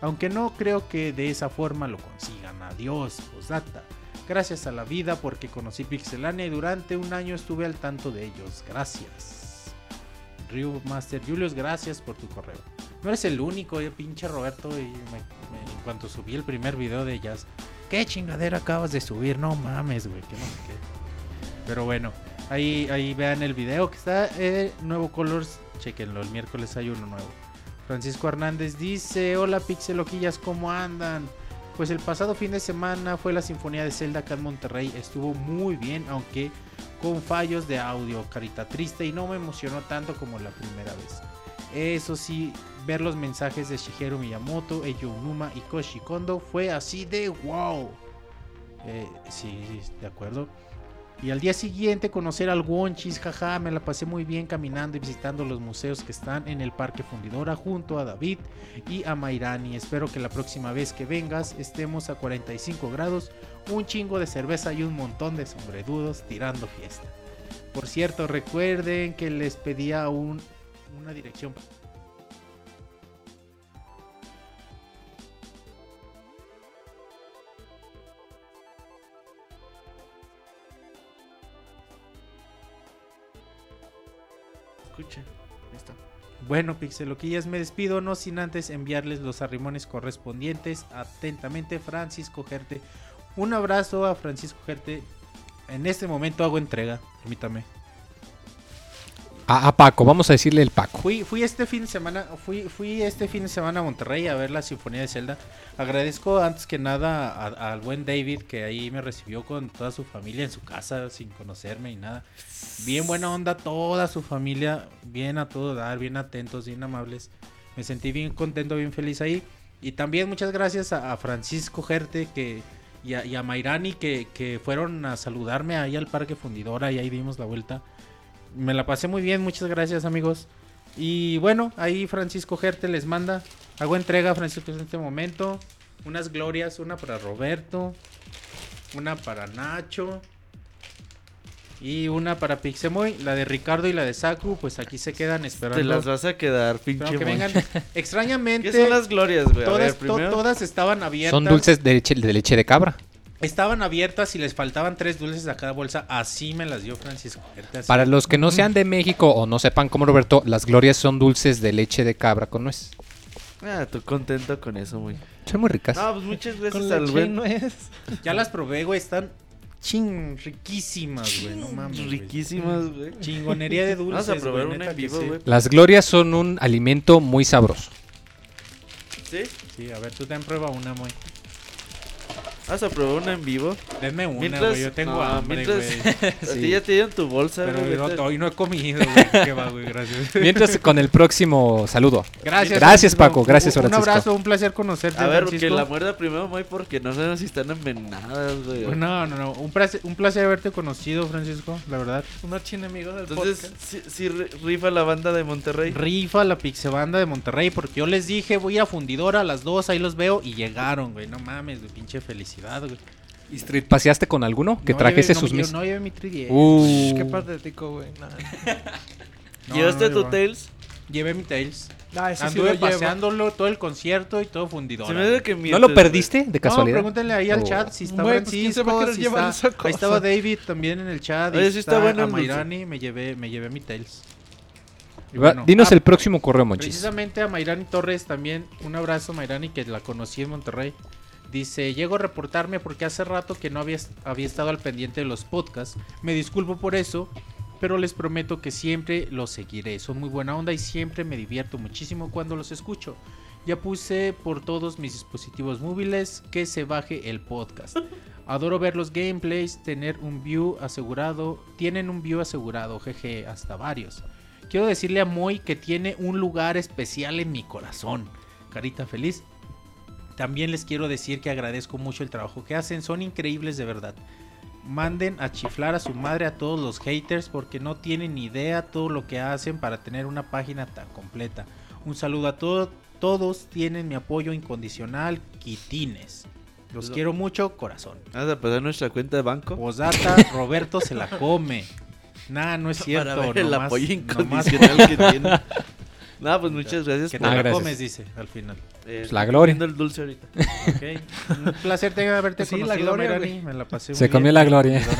Aunque no creo que de esa forma lo consigan. Adiós, posdata. Gracias a la vida porque conocí Pixelania y durante un año estuve al tanto de ellos. Gracias. Ryu Master Julius, gracias por tu correo. No eres el único, eh, pinche Roberto. Y me- me- en cuanto subí el primer video de ellas, ¿qué chingadera acabas de subir? No mames, güey, que no sé qué. Pero bueno, ahí, ahí vean el video que está eh, nuevo Colors. Chequenlo, el miércoles hay uno nuevo. Francisco Hernández dice: Hola Pixeloquillas, ¿cómo andan? Pues el pasado fin de semana fue la Sinfonía de Zelda acá en Monterrey. Estuvo muy bien, aunque con fallos de audio, carita triste y no me emocionó tanto como la primera vez. Eso sí, ver los mensajes de Shigeru Miyamoto, Eiji Onuma y Koshi Kondo fue así de wow. Eh, sí, sí, de acuerdo. Y al día siguiente conocer al Wonchis, jaja, me la pasé muy bien caminando y visitando los museos que están en el Parque Fundidora junto a David y a Mairani. Espero que la próxima vez que vengas estemos a 45 grados, un chingo de cerveza y un montón de sombredudos tirando fiesta. Por cierto, recuerden que les pedía un, una dirección. Bueno, Pixeloquillas, me despido, no sin antes enviarles los arrimones correspondientes. Atentamente, Francisco Gerte. Un abrazo a Francisco Gerte. En este momento hago entrega, permítame. A, Paco, vamos a decirle el Paco. Fui, fui este fin de semana, fui, fui este fin de semana a Monterrey a ver la Sinfonía de Zelda. Agradezco antes que nada al buen David que ahí me recibió con toda su familia en su casa sin conocerme y nada. Bien buena onda toda su familia, bien a todo dar, bien atentos, bien amables. Me sentí bien contento, bien feliz ahí. Y también muchas gracias a, a Francisco Gerte que y a, y a Mairani que, que fueron a saludarme ahí al Parque Fundidora y ahí dimos la vuelta. Me la pasé muy bien, muchas gracias amigos. Y bueno, ahí Francisco Gerte les manda. Hago entrega, Francisco, en este momento. Unas glorias, una para Roberto, una para Nacho y una para Pixemoy. La de Ricardo y la de Saku, pues aquí se quedan esperando. Te las vas a quedar, pinche que vengan. Extrañamente, ¿Qué son las glorias, güey? A todas, ver, to- primero. todas estaban abiertas. Son dulces de leche de, leche de cabra. Estaban abiertas y les faltaban tres dulces a cada bolsa. Así me las dio Francisco. Para los que no sean de México o no sepan como Roberto, las glorias son dulces de leche de cabra con nuez. Ah, tú contento con eso, muy. Son muy ricas. No, pues muchas gracias al leche y buen. nuez. Ya las probé, güey. Están ching, riquísimas, güey. No mames. güey. Riquísimas, güey. Chingonería de dulces. Vamos a probar güey, una en vivo, güey. Las glorias son un alimento muy sabroso. ¿Sí? Sí, a ver, tú te prueba una, muy. Vamos a probar una en vivo. Denme una, Mientras- güey. Yo tengo no, hambre, mientras- güey. A ti ya te dieron tu bolsa, Pero güey. no- hoy no he comido, güey. Qué va, güey. Gracias. Mientras con el próximo saludo. Gracias. Gracias, Francisco. Paco. Gracias, Un- Un Francisco. abrazo, un placer conocerte, A ver, Francisco. que la muerda primero, muy porque no sabemos si están envenenadas, güey. No, no, no. Un placer, un placer haberte conocido, Francisco, la verdad. Un archienemigo del Entonces, podcast. sí, sí ri- rifa la banda de Monterrey. Rifa la Pixebanda de Monterrey, porque yo les dije, voy a Fundidora a las dos, ahí los veo, y llegaron, güey. No mames, güey, pinche felicidad, güey. ¿Y Street paseaste con alguno que No trajese llevé- no, sus yo mis? No llevé mi 3DS. Uh. Qué patético, güey. No, ¿Llevaste no, tu no. Tails? Llevé mi Tails. Ah, ese sí Anduve llevo. paseándolo todo el concierto y todo que ¿No lo perdiste de No, casualidad? pregúntenle ahí al Oh. chat si está pues, ¿quién se va a Francisco, querer si llevar está- esa cosa? Ahí estaba David también en el chat. y Oye, sí está bueno a el dulce. Mayrani, me llevé, me llevé mi Tails. Bueno, Dinos ah, el próximo correo, Monchis. Precisamente a Mayrani Torres también, un abrazo Mayrani que la conocí en Monterrey. Dice, llego a reportarme porque hace rato que no había, había estado al pendiente de los podcasts. Me disculpo por eso, pero les prometo que siempre los seguiré. Son muy buena onda y siempre me divierto muchísimo cuando los escucho. Ya puse por todos mis dispositivos móviles que se baje el podcast. Adoro ver los gameplays, tener un view asegurado. Tienen un view asegurado, jeje, hasta varios. Quiero decirle a Moy que tiene un lugar especial en mi corazón. Carita feliz. También les quiero decir que agradezco mucho el trabajo que hacen. Son increíbles de verdad. Manden a chiflar a su madre a todos los haters porque no tienen ni idea todo lo que hacen para tener una página tan completa. Un saludo a todos. Todos tienen mi apoyo incondicional. Quitines. Los Lo- quiero mucho, corazón. Vamos a pasar nuestra cuenta de banco. Posdata, Roberto se la come. Nah, no es cierto. para ver el nomás- apoyo nomás- incondicional que tiene. No, pues muchas gracias Que te la gracias. comes, dice, al final. eh, Pues la gloria. comiendo el dulce ahorita. Ok. Un placer de haberte Sí, la conocido, gloria, Mayrani. güey. Me la pasé muy Se bien. comió la gloria.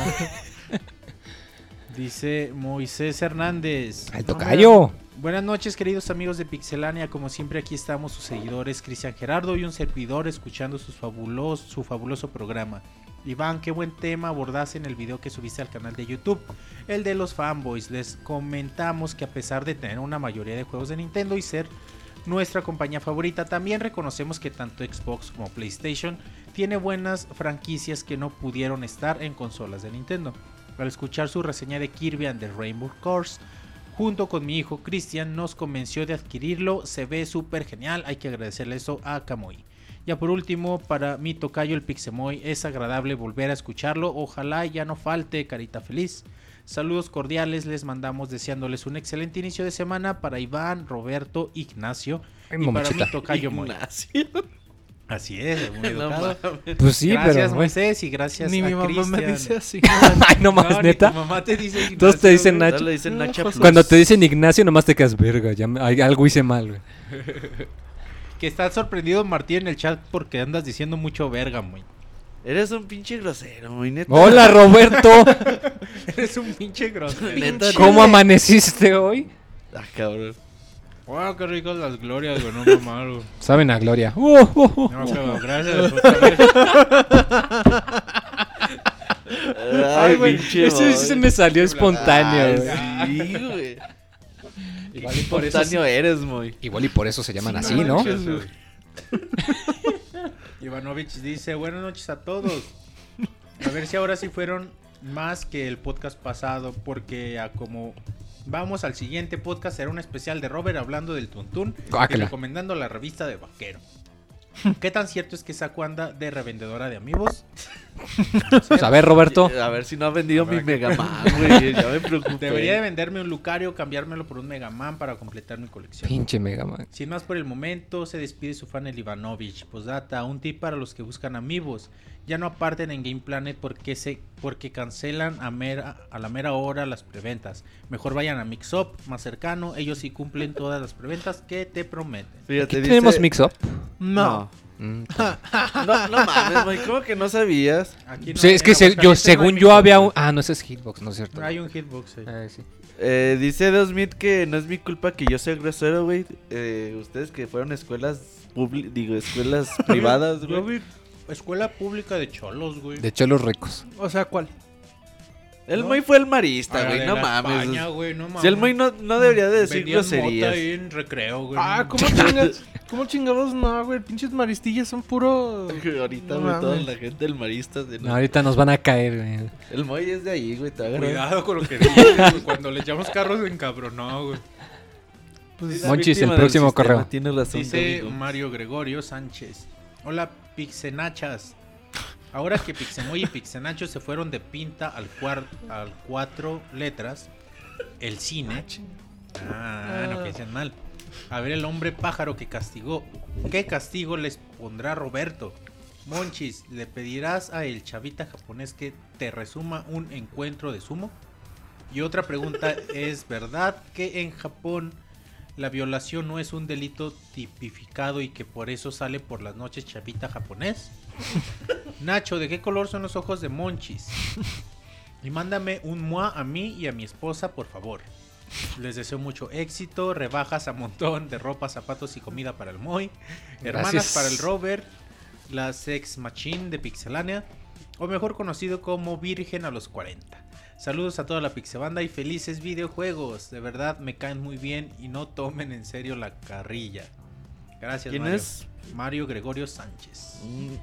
Dice Moisés Hernández. ¡Al tocayo! Buenas noches, queridos amigos de Pixelania. Como siempre, aquí estamos sus seguidores Cristian Gerardo y un servidor escuchando sus fabulos, su fabuloso programa. Iván, qué buen tema abordaste en el video que subiste al canal de YouTube, el de los fanboys. Les comentamos que a pesar de tener una mayoría de juegos de Nintendo y ser nuestra compañía favorita, también reconocemos que tanto Xbox como PlayStation tiene buenas franquicias que no pudieron estar en consolas de Nintendo. Al escuchar su reseña de Kirby and the Rainbow Course, junto con mi hijo Cristian, nos convenció de adquirirlo. Se ve súper genial, hay que agradecerle eso a Kamui. Ya por último, para mi tocayo el Pixemoy, es agradable volver a escucharlo. Ojalá ya no falte, carita feliz. Saludos cordiales, les mandamos deseándoles un excelente inicio de semana para Iván, Roberto, Ignacio Ay, y para mi tocayo Moy. Ignacio. Así es, muy No educado. mames. Pues sí, gracias pero. güey. Moisés y gracias Ni a mi mamá me Cristian. dice así. Ay, no más, No, neta. tu mamá te dice Ignacio, Todos te dicen. Nacho. Dicen Pues. Cuando te dicen Ignacio, nomás te quedas verga. Ya me- algo hice mal, güey. Que está sorprendido Martín en el chat porque andas diciendo mucho verga, muy. Eres un pinche grosero, muy neta. Hola, Roberto. Eres un pinche grosero. Neta, ¿Cómo amaneciste hoy? Ah, cabrón. Wow, qué ricas las glorias, güey, no mamalo. Saben a Gloria. Uh, uh, uh. No, cabrón, gracias. Ay, güey, pinche. Ese sí se me salió espontáneo, güey. Sí, güey. Igual y por eso eres, muy. Igual y por eso se llaman así, no ¿no? Ivanovich dice, buenas noches a todos. A ver si ahora sí fueron más que el podcast pasado, porque a como vamos al siguiente podcast será un especial de Robert hablando del Tuntún y Guácala. recomendando la revista de Vaquero. ¿Qué tan cierto es que Saku anda de revendedora de amigos? Pues a ver, Roberto. A ver si no ha vendido mi Habrá que- Mega Man, güey. Ya me preocupé. Debería de venderme un Lucario, cambiármelo por un Mega Man para completar mi colección. Pinche Mega Man. Sin más por el momento, se despide su fan el Ivanovich. Postdata, un tip para los que buscan amigos. Ya no aparten en Game Planet porque se porque cancelan a, mera, a la mera hora las preventas. Mejor vayan a Mixup, más cercano. Ellos sí cumplen todas las preventas que te prometen. Fíjate, Aquí dice- tenemos Mix Up. No. Mm, No, no mames, güey. ¿Cómo que no sabías? Aquí no Sí, es que se- yo, según yo había un... Ah, no, ese es Hitbox, no es cierto. Hay un hitbox ahí. Sí. Eh, dice Dos Smith que no es mi culpa que yo sea grosero, güey. Eh, ustedes que fueron a escuelas digo, escuelas privadas, güey. Escuela pública de cholos, güey. De hecho, los ricos. O sea, ¿cuál? El ¿No? Moy fue el marista, Ah, güey. No mames. España, güey, no mames. si el Moy no, no debería de decir groserías. ahí en recreo, güey. Ah, no ¿cómo chingados? ¿Cómo chingados no, güey? Pinches maristillas son puro. Ahorita, No güey, toda la gente del marista. de- No, ahorita nos van a caer, güey. El Moy es de ahí, güey. Te. Cuidado con lo que dices, güey. Cuando le echamos carros encabronó, güey. Pues, Monchis, el próximo correo. Razón, Dice. Mario Gregorio Sánchez. Hola, Pixenachas. Ahora que Pixemoy y Pixenacho se fueron de pinta al, al cuatro letras, el cine. Ah, no Ah. piensen mal. A ver el hombre pájaro que castigó. ¿Qué castigo les pondrá Roberto? Monchis, ¿le pedirás a el chavita japonés que te resuma un encuentro de sumo? Y otra pregunta, ¿es verdad que en Japón la violación no es un delito tipificado y que por eso sale por las noches chavita japonés? Nacho, ¿de qué color son los ojos de Monchis? Y mándame un mua a mí y a mi esposa, por favor. Les deseo mucho éxito, rebajas a montón de ropa, zapatos y comida para el Moy, hermanas Gracias. para el Robert, la Sex Machine de Pixelania, o mejor conocido como Virgen a los 40. Saludos a toda la Pixebanda y felices videojuegos. De verdad me caen muy bien y no tomen en serio la carrilla. Gracias, ¿Quién Mario. es? Mario Gregorio Sánchez. Mm.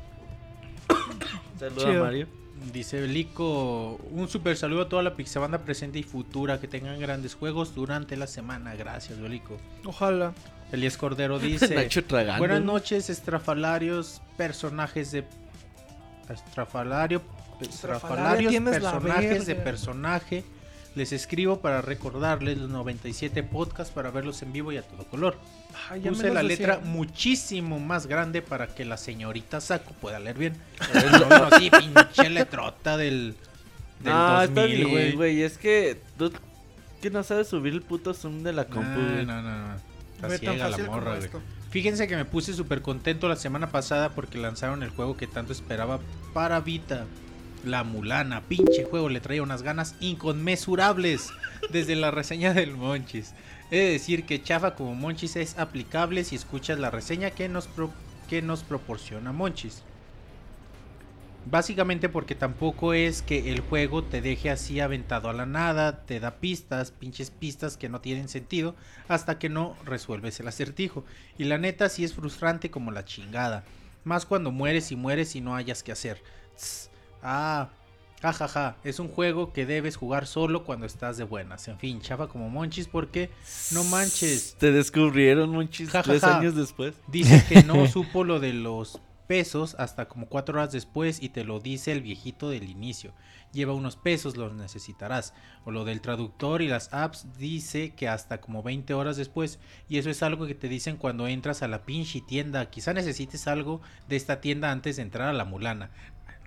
Saluda, Chido. Mario. Dice Belico, un super saludo a toda la Pixabanda presente y futura, que tengan grandes juegos durante la semana. Gracias, Belico. ojalá. Elías Cordero dice, buenas noches, estrafalarios, personajes de... Estrafalario... La personajes de personaje. Les escribo para recordarles los 97 podcasts para verlos en vivo y a todo color. Puse la decía. letra muchísimo más grande para que la señorita Saco pueda leer bien. No, no, sí, pinche letrota del, del Ah, está 2000, bien, güey. güey. Es que tú que no sabes subir el puto zoom de la compu, No, no, no, no. Está Güey, tan ciega la morra, güey. Fíjense que me puse súper contento la semana pasada porque lanzaron el juego que tanto esperaba para Vita. La Mulana, pinche juego, le traía unas ganas inconmensurables desde la reseña del Monchis. He de decir que chafa como Monchis es aplicable si escuchas la reseña que nos, que nos proporciona Monchis. Básicamente porque tampoco es que el juego te deje así aventado a la nada, te da pistas, pinches pistas que no tienen sentido hasta que no resuelves el acertijo. Y la neta sí es frustrante como la chingada. Más cuando mueres y mueres y no hayas que hacer. Tss, ah, jajaja, es un juego que debes jugar solo cuando estás de buenas. En fin, chafa como monchis porque no manches. Te descubrieron, monchis, Ja, ja, tres ja. años después. Dice que no supo lo de los pesos hasta como cuatro horas después y te lo dice el viejito del inicio. Lleva unos pesos, los necesitarás. O lo del traductor y las apps dice que hasta como 20 horas después. Y eso es algo que te dicen cuando entras a la pinche tienda. Quizá necesites algo de esta tienda antes de entrar a la mulana.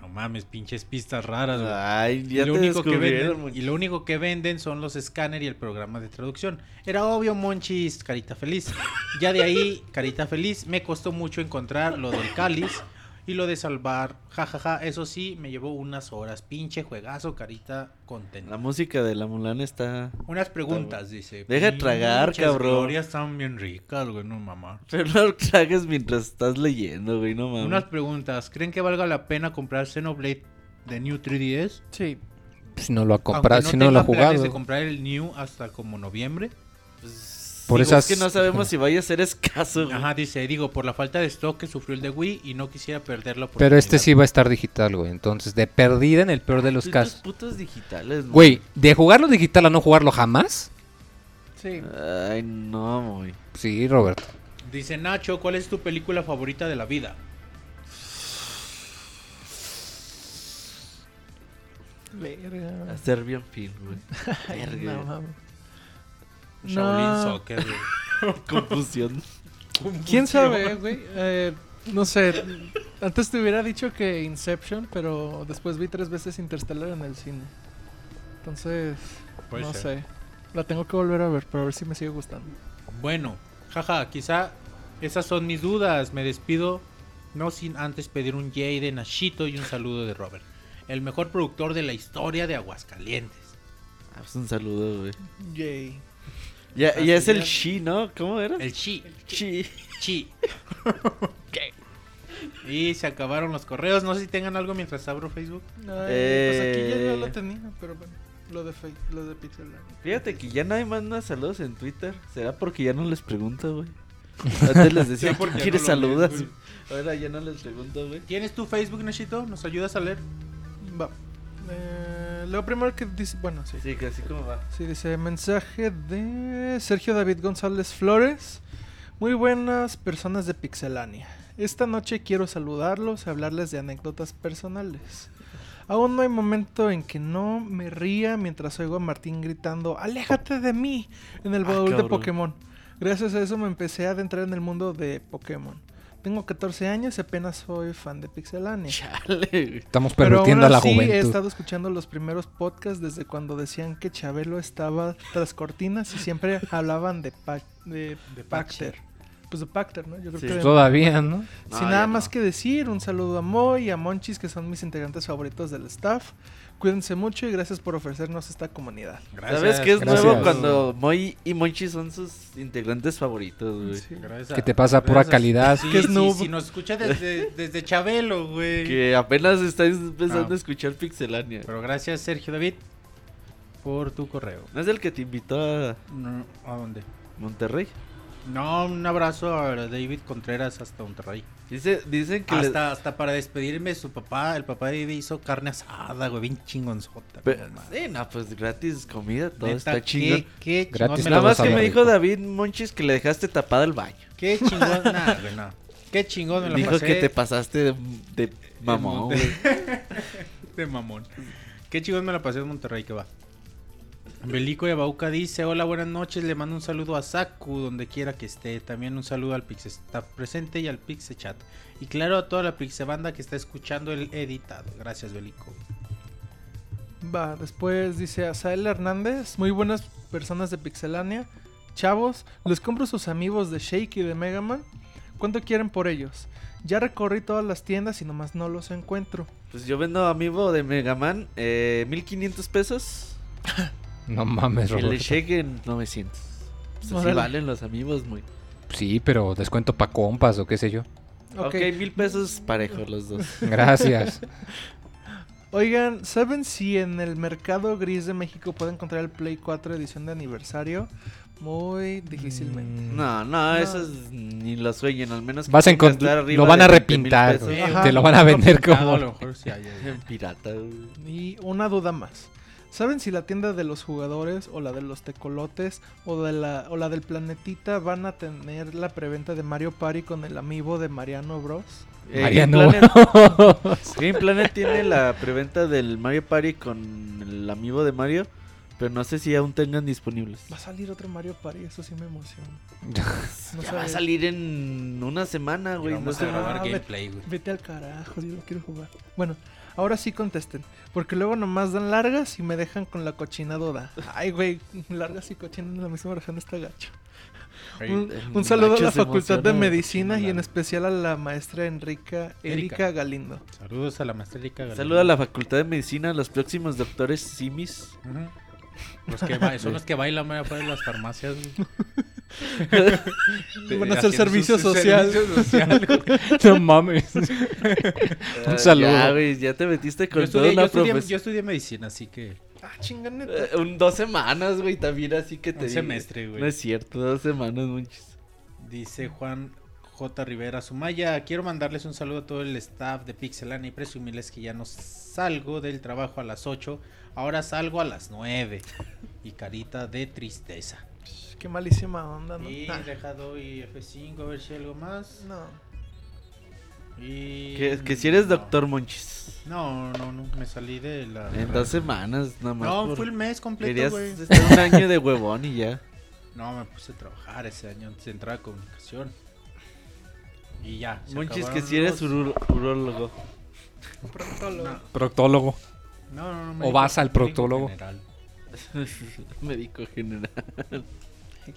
No mames, pinches pistas raras, güey. Ay, Y ya lo, te único que venden, y lo único que venden son los escáner y el programa de traducción. Era obvio, Monchis, carita feliz. Ya de ahí, carita feliz, me costó mucho encontrar lo del cáliz y lo de salvar. Jajaja, eso sí, me llevó unas horas. Pinche juegazo, carita contenta. La música de la Mulan está... Unas preguntas, dice. Deja de tragar, cabrón. glorias están bien ricas, güey, no mamá. Pero no tragues mientras estás leyendo, güey, no mames. Unas preguntas. ¿Creen que valga la pena comprar Xenoblade de New 3DS? Sí. Si no lo ha comprado, si no lo ha jugado. de comprar el New hasta como noviembre. Por Digo, esas- Es que no sabemos si vaya a ser escaso, güey. Ajá, dice, digo, por la falta de stock que sufrió el de Wii y no quisiera perder la oportunidad. Pero este sí va a estar digital, güey. Entonces, de perdida en el peor de los Estos casos. putos digitales. Güey, de jugarlo digital a no jugarlo jamás. Sí. Ay, no, güey. Sí, Roberto. Dice Nacho, ¿cuál es tu película favorita de la vida? Verga. A Serbian Film, güey. Verga. No, mames. Shaolin No. Soccer, güey. Confusión. ¿Quién sabe, güey? Eh, no sé. Antes te hubiera dicho que Inception, pero después vi tres veces Interstellar en el cine. Entonces, Puede no ser. sé. La tengo que volver a ver, pero a ver si me sigue gustando. Bueno, jaja, quizá esas son mis dudas. Me despido, no sin antes pedir un yay de Nashito y un saludo de Robert. El mejor productor de la historia de Aguascalientes. Ah, pues un saludo, güey. Yay. Ya, ya es el Shi, ¿no? ¿Cómo era? El chi, Shi. chi. Y se acabaron los correos. No sé si tengan algo mientras abro Facebook. Ay, Pues aquí ya Eh. yo lo tenía, pero bueno. Lo de, lo de Pixel. Fíjate que ya nadie manda saludos en Twitter. ¿Será porque ya no les pregunto, güey? Antes les decía, ¿quién ya quieres no lo lees, saludas? Ahora ya no les pregunto, güey. ¿Tienes tu Facebook, Nashito? ¿Nos ayudas a leer? Va. Lo primero que dice. Bueno, sí. Sí, que así como va. Sí, dice mensaje de Sergio David González Flores. Muy buenas personas de Pixelania. Esta noche quiero saludarlos y hablarles de anécdotas personales. Aún no hay momento en que no me ría mientras oigo a Martín gritando ¡Aléjate de mí! en el Ah, baúl de. Pokémon. Gracias a eso me empecé a adentrar en el mundo de Pokémon. Tengo 14 años y apenas soy fan de Pixelania. Chale. Estamos Pero permitiendo a la así, he juventud. estado escuchando los primeros podcasts desde cuando decían que Chabelo estaba tras cortinas y siempre hablaban de, Pac- de, De Pacter. Pues de Pacter, ¿no? Yo creo Sí. que Todavía, ¿no? Sin nada no. más que decir, un saludo a Moy y a Monchis, que son mis integrantes favoritos del staff. Cuídense mucho y gracias por ofrecernos esta comunidad. ¿Sabes qué es gracias. nuevo cuando Moy y Monchi son sus integrantes favoritos, güey? Sí. ¿Qué te pasa? Pura calidad. Sí, ¿Qué es sí, noob? Si nos escucha desde, desde Chabelo, güey. Que apenas estáis empezando Ah. a escuchar Pixelania. Pero gracias, Sergio David, por tu correo. ¿No es el que te invitó a No, ¿A dónde? Monterrey? No, un abrazo a David Contreras hasta Monterrey. Dice, dicen que le- Hasta, hasta para despedirme, su papá, el papá de David hizo carne asada, güey, bien chingonzota. Pe- no mames. sí, no, pues gratis comida, todo Neta, está qué- chingón. Qué, Gratis chingón me Nada la más que me rico. dijo David Monchis que le dejaste tapada el baño. Qué chingón, nah, güey, no. Qué chingón me la Dijo pasé. que te pasaste de, de mamón, de mamón. Qué chingón me la pasé en Monterrey, que va. Belico de Bauca dice, hola, buenas noches, le mando un saludo a Saku, donde quiera que esté. También un saludo al Pixestaff presente y al Pixechat. Y claro, a toda la Pixebanda que está escuchando el editado. Gracias, Belico. Va, después dice Asael Hernández. Muy buenas personas de Pixelania. Chavos, les compro sus amigos de Shake y de Mega Man. ¿Cuánto quieren por ellos? Ya recorrí todas las tiendas y nomás no los encuentro. Pues yo vendo amigo de Mega Man, eh, 1500 pesos. No mames, El Roberto. Shake en 900. Pues así valen los amigos, muy. Sí, pero descuento pa' compas o qué sé yo. Ok, mil pesos parejos los dos. Gracias. Oigan, ¿saben si en el mercado gris de México pueden encontrar el Play 4 edición de aniversario? Muy difícilmente. Mm, No, no, esos ni lo sueñen, al menos que Vas a lo van a 20,000 repintar. Te lo van a vender como... A lo mejor sí hay, hay. En pirata. Y una duda más. ¿Saben si la tienda de los jugadores o la de los tecolotes o, de la, o la del planetita van a tener la preventa de Mario Party con el amiibo de Mariano Bros? Eh, Mariano. Game Planet, Game Planet tiene la preventa del Mario Party con el amigo de Mario, pero no sé si aún tengan disponibles. Va a salir otro Mario Party, eso sí me emociona. No Ya va a salir en una semana, güey. no Vamos a grabar Ah, gameplay, güey. Vete al carajo, yo no quiero jugar. Bueno, ahora sí contesten, porque luego nomás dan largas y me dejan con la cochina duda. Ay, güey, largas y cochinas en la misma región está gacho. Un, saludo a la Facultad de Medicina y en especial a la maestra Enrica Erika Erika. Galindo. Saludos a la Maesterica. Saluda a la Facultad de Medicina, a los próximos doctores Simis. Los que ba- son los que bailan en las farmacias. Van a hacer servicio social. servicio social, güey. no mames. Ah, saludo. Ya, güey, ya te metiste Yo con toda estudié, yo, estudié, profesión. yo estudié medicina, así que. Ah, neta. Eh, un dos semanas, güey, también así que te Un digo. semestre, güey. No es cierto, dos semanas, muchos. Dice Juan J. Rivera Sumaya, quiero mandarles un saludo a todo el staff de Pixelania y presumirles que ya no salgo del trabajo a las 8, ahora salgo a las 9. Y carita de tristeza. Qué malísima onda, ¿no? Y Ah, dejado y F5 a ver si hay algo más. no. Y Que, que si eres no. doctor Monchis. No, no, no, me salí de la... En dos semanas, nada más. No, por- fue el mes completo, Querías güey. estar un año de huevón y ya. No, me puse a trabajar ese año antes de entrar a comunicación. Y ya. Monchis, que si eres los- urólogo. Proctólogo. Proctólogo. No, no, no. O vas al proctólogo. general. Médico general.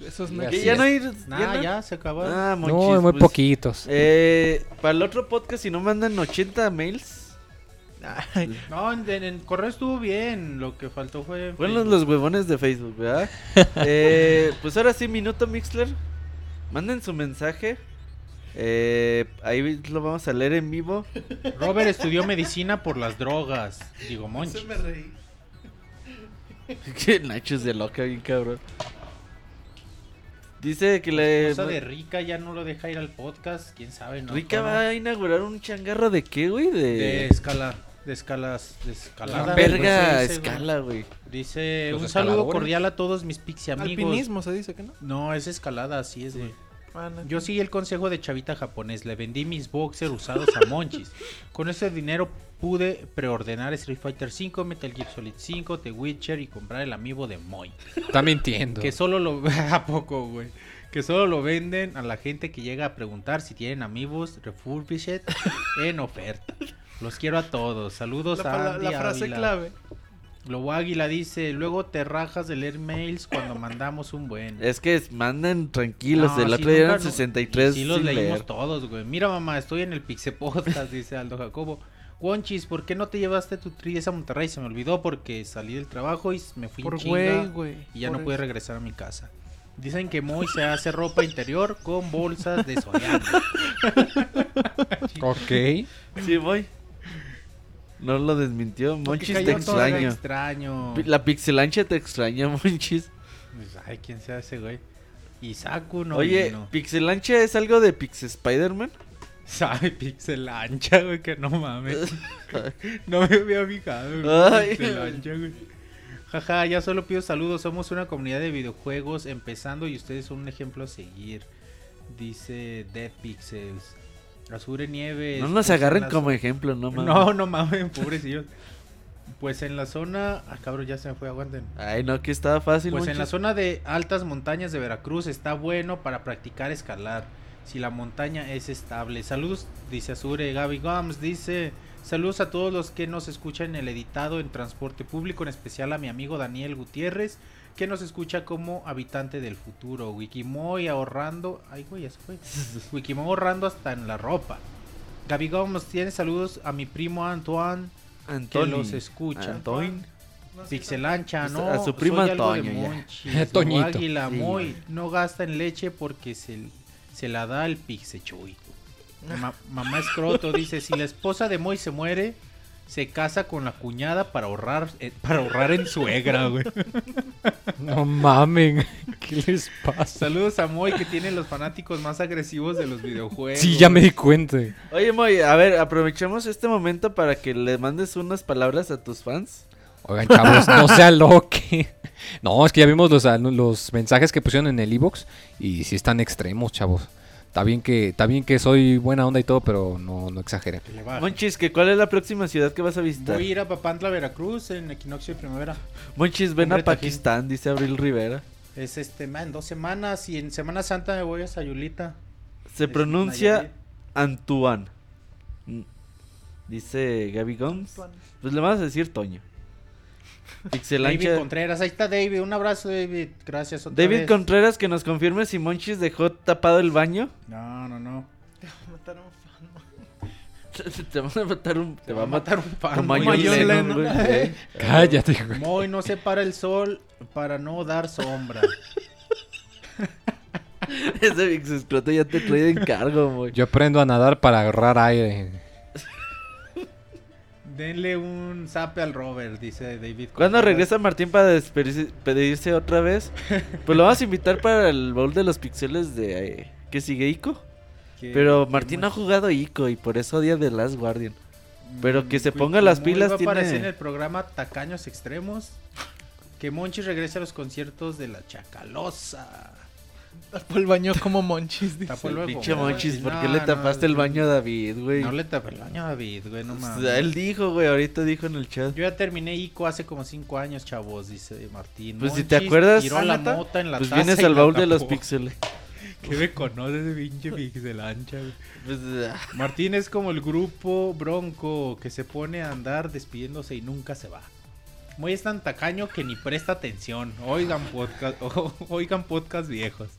Esos no ya no hay. Nah, ya no- ya se acabó. Ah, No, Monchis, muy pues, poquitos. Eh, para el otro podcast, si no mandan 80 mails, No, en, correo estuvo bien. Lo que faltó fue. fueron los, los huevones de Facebook, ¿verdad? Eh, pues ahora sí, minuto Mixler. Manden su mensaje. Eh, ahí lo vamos a leer en vivo. Robert estudió medicina por las drogas. Digo, Monchis. me reí. Que Nachos de loca, bien cabrón. Dice que le. Cosa de Rica ya no lo deja ir al podcast. Quién sabe, ¿no? Rica ¿Cómo? va a inaugurar un changarro de qué, güey? De. De escala. De escalas. De escalada. verga pues, dice, güey. escala, güey. Dice Los un saludo cordial a todos mis pixie amigos. Alpinismo se dice que no. No, es escalada, así es, güey. Yo seguí el consejo de Chavita japonés, le vendí mis boxers usados a Monchis. Con ese dinero pude preordenar Street Fighter 5, Metal Gear Solid 5, The Witcher y comprar el amiibo de Moy. Está mintiendo. Que solo lo a poco, güey. Que solo lo venden a la gente que llega a preguntar si tienen amigos refurbished en oferta. Los quiero a todos. Saludos la, a Andy la frase clave. Lobo Águila dice, luego te rajas de leer mails cuando mandamos un buen. Es que es- mandan tranquilos. No, el otro día nunca eran no- 63 Sí los sin leímos leer. todos, güey. Mira, mamá, estoy en el Pixe Podcast, dice Aldo Jacobo. Wonchis, ¿por qué no te llevaste tu 3DS a Monterrey? Se me olvidó porque salí del trabajo y me fui en Por chinga y ya Por no pude regresar a mi casa. Dicen que Moy se hace ropa interior con bolsas de Soriana. Ok. Sí, voy. No lo desmintió. Monchis te extraño. extraño. La pixelancha te extraña, Monchis. Pues, ay, ¿quién sea ese güey? Isaku no Oye, vino. pixelancha es algo de Pix Spider-Man. Sabe pixel ancha, güey, que no mames. no me había fijado, güey. Ay. Pixel ancha, güey. Jaja, ya solo pido saludos. Somos una comunidad de videojuegos empezando y ustedes son un ejemplo a seguir. Dice Dead Pixels. Azure Nieves. No nos pues, en agarren como ejemplo, no mames. No, no mames, pobrecillos. Pues en la zona. Ah, cabrón, ya se me fue, aguanten. Ay, no, que estaba fácil, Pues en la zona de altas montañas de Veracruz está bueno para practicar escalar. Si la montaña es estable. Saludos, dice Azure. Gaby Gomes dice: Saludos a todos los que nos escuchan en el editado en transporte público, en especial a mi amigo Daniel Gutiérrez, que nos escucha como habitante del futuro. Wikimoy ahorrando. Ay, güey, ya se fue. Wikimoy ahorrando hasta en la ropa. Gaby Gomes tiene saludos a mi primo Antoine, que los escucha. Antoine. Pixelancha, no. a su prima Toño, Toñito. Águila, Sí, Moy, güey. no gasta en leche porque se, se la da el Pixechuy. Ma- mamá Escroto dice, si la esposa de Moy se muere, se casa con la cuñada para ahorrar, eh, para ahorrar en suegra, güey. No mamen. ¿Qué les pasa? Saludos a Moy que tiene los fanáticos más agresivos de los videojuegos. Sí, ya me di cuenta. Oye, Moy, a ver, aprovechemos este momento para que le mandes unas palabras a tus fans. Oigan, chavos, no se aloque. No, es que ya vimos los, los mensajes que pusieron en el iBox y sí están extremos, chavos. Está bien que, está bien que soy buena onda y todo, pero no, no exagere. Monchis, ¿que ¿cuál es la próxima ciudad que vas a visitar? Voy a ir a Papantla, Veracruz en equinoccio de primavera. Monchis, ven a Tajín. Pakistán, dice Abril Rivera. Es este, en dos semanas y en Semana Santa me voy a Sayulita. Se Es pronuncia. Antoine. Mm, Dice Gaby Gomes. Pues le vamos a decir Toño. David. Contreras, ahí está David, un abrazo David, gracias otra David vez. Contreras que nos confirme si Monchis dejó tapado el baño. No, no, no. Mataron a un fan. te van a matar un. Te va a matar matar un fan. Moy. Eh. Cállate, güey. Moy no se para el sol para no dar sombra. Ese Vix Escroto ya te trae de encargo, güey. Yo aprendo a nadar para agarrar aire. Denle un zape al Robert, dice David. ¿Cuándo regresa Martín para despedirse otra vez? Pues lo vamos a invitar para el bowl de los pixeles de eh, que sigue Ico. Pero Martín no ha jugado Ico y por eso odia The Last Guardian. pero que se Mm, ponga las pilas, va tiene- aparecer en el programa Tacaños Extremos. Que Monchi regrese a los conciertos de la Chacalosa. Tapó el baño como monchis. dice. Tapó el baño Pinche Monchis, ¿por qué No, le no, tapaste el baño a David, güey? No le tapé el baño a David, güey, no O mames. sea, él dijo, güey, ahorita dijo en el chat. Yo ya terminé ICO hace como 5 años, chavos, dice Martín. Pues si te acuerdas, Tiró ¿Ah, la neta? mota en la Pues taza vienes al la baúl de los píxeles. ¿Qué me conoces de pinche pixel ancha, güey? Pues, ah, Martín es como el grupo bronco que se pone a andar despidiéndose y nunca se va. Muy es tan tacaño que ni presta atención. Oigan podcast, oigan podcast viejos.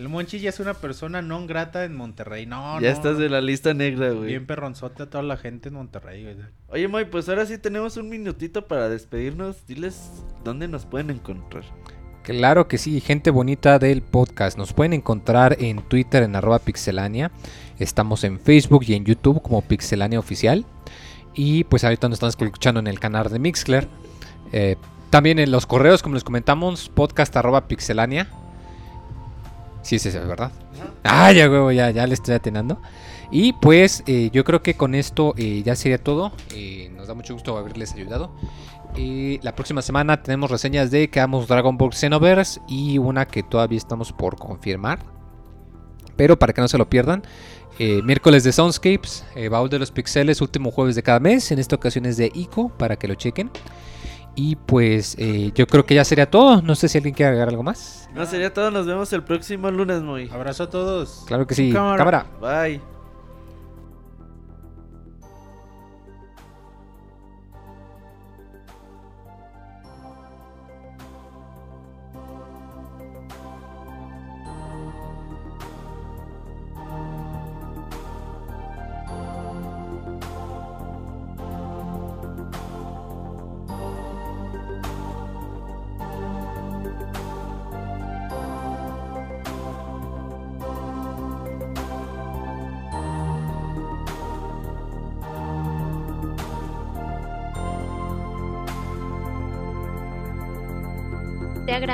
El Monchi ya es una persona no grata en Monterrey. No, ya no, estás no. de la lista negra, güey. Bien perronzote a toda la gente en Monterrey, güey. Oye, Moy, pues ahora sí tenemos un minutito para despedirnos. Diles dónde nos pueden encontrar. Claro que sí, gente bonita del podcast. Nos pueden encontrar en Twitter en arroba pixelania. Estamos en Facebook y en YouTube como Pixelania Oficial. Y pues ahorita nos están escuchando en el canal de Mixcler. Eh, también en los correos, como les comentamos, podcast arroba pixelania. Sí, sí, sí, ¿verdad? Ah, ya, huevo, ya, ya le estoy atenando. Y pues eh, yo creo que con esto eh, ya sería todo. Eh, nos da mucho gusto haberles ayudado. La próxima semana tenemos reseñas de Quedamos Dragon Ball Xenoverse y una que todavía estamos por confirmar. Pero para que no se lo pierdan, miércoles de Soundscapes, Baúl de los Pixeles, último jueves de cada mes. En esta ocasión es de ICO, para que lo chequen. Y pues eh, yo creo que ya sería todo. No sé si alguien quiere agregar algo más. No, sería todo. Nos vemos el próximo lunes, Moy. Abrazo a todos. Claro que sí. Cámara. Cámara. Bye.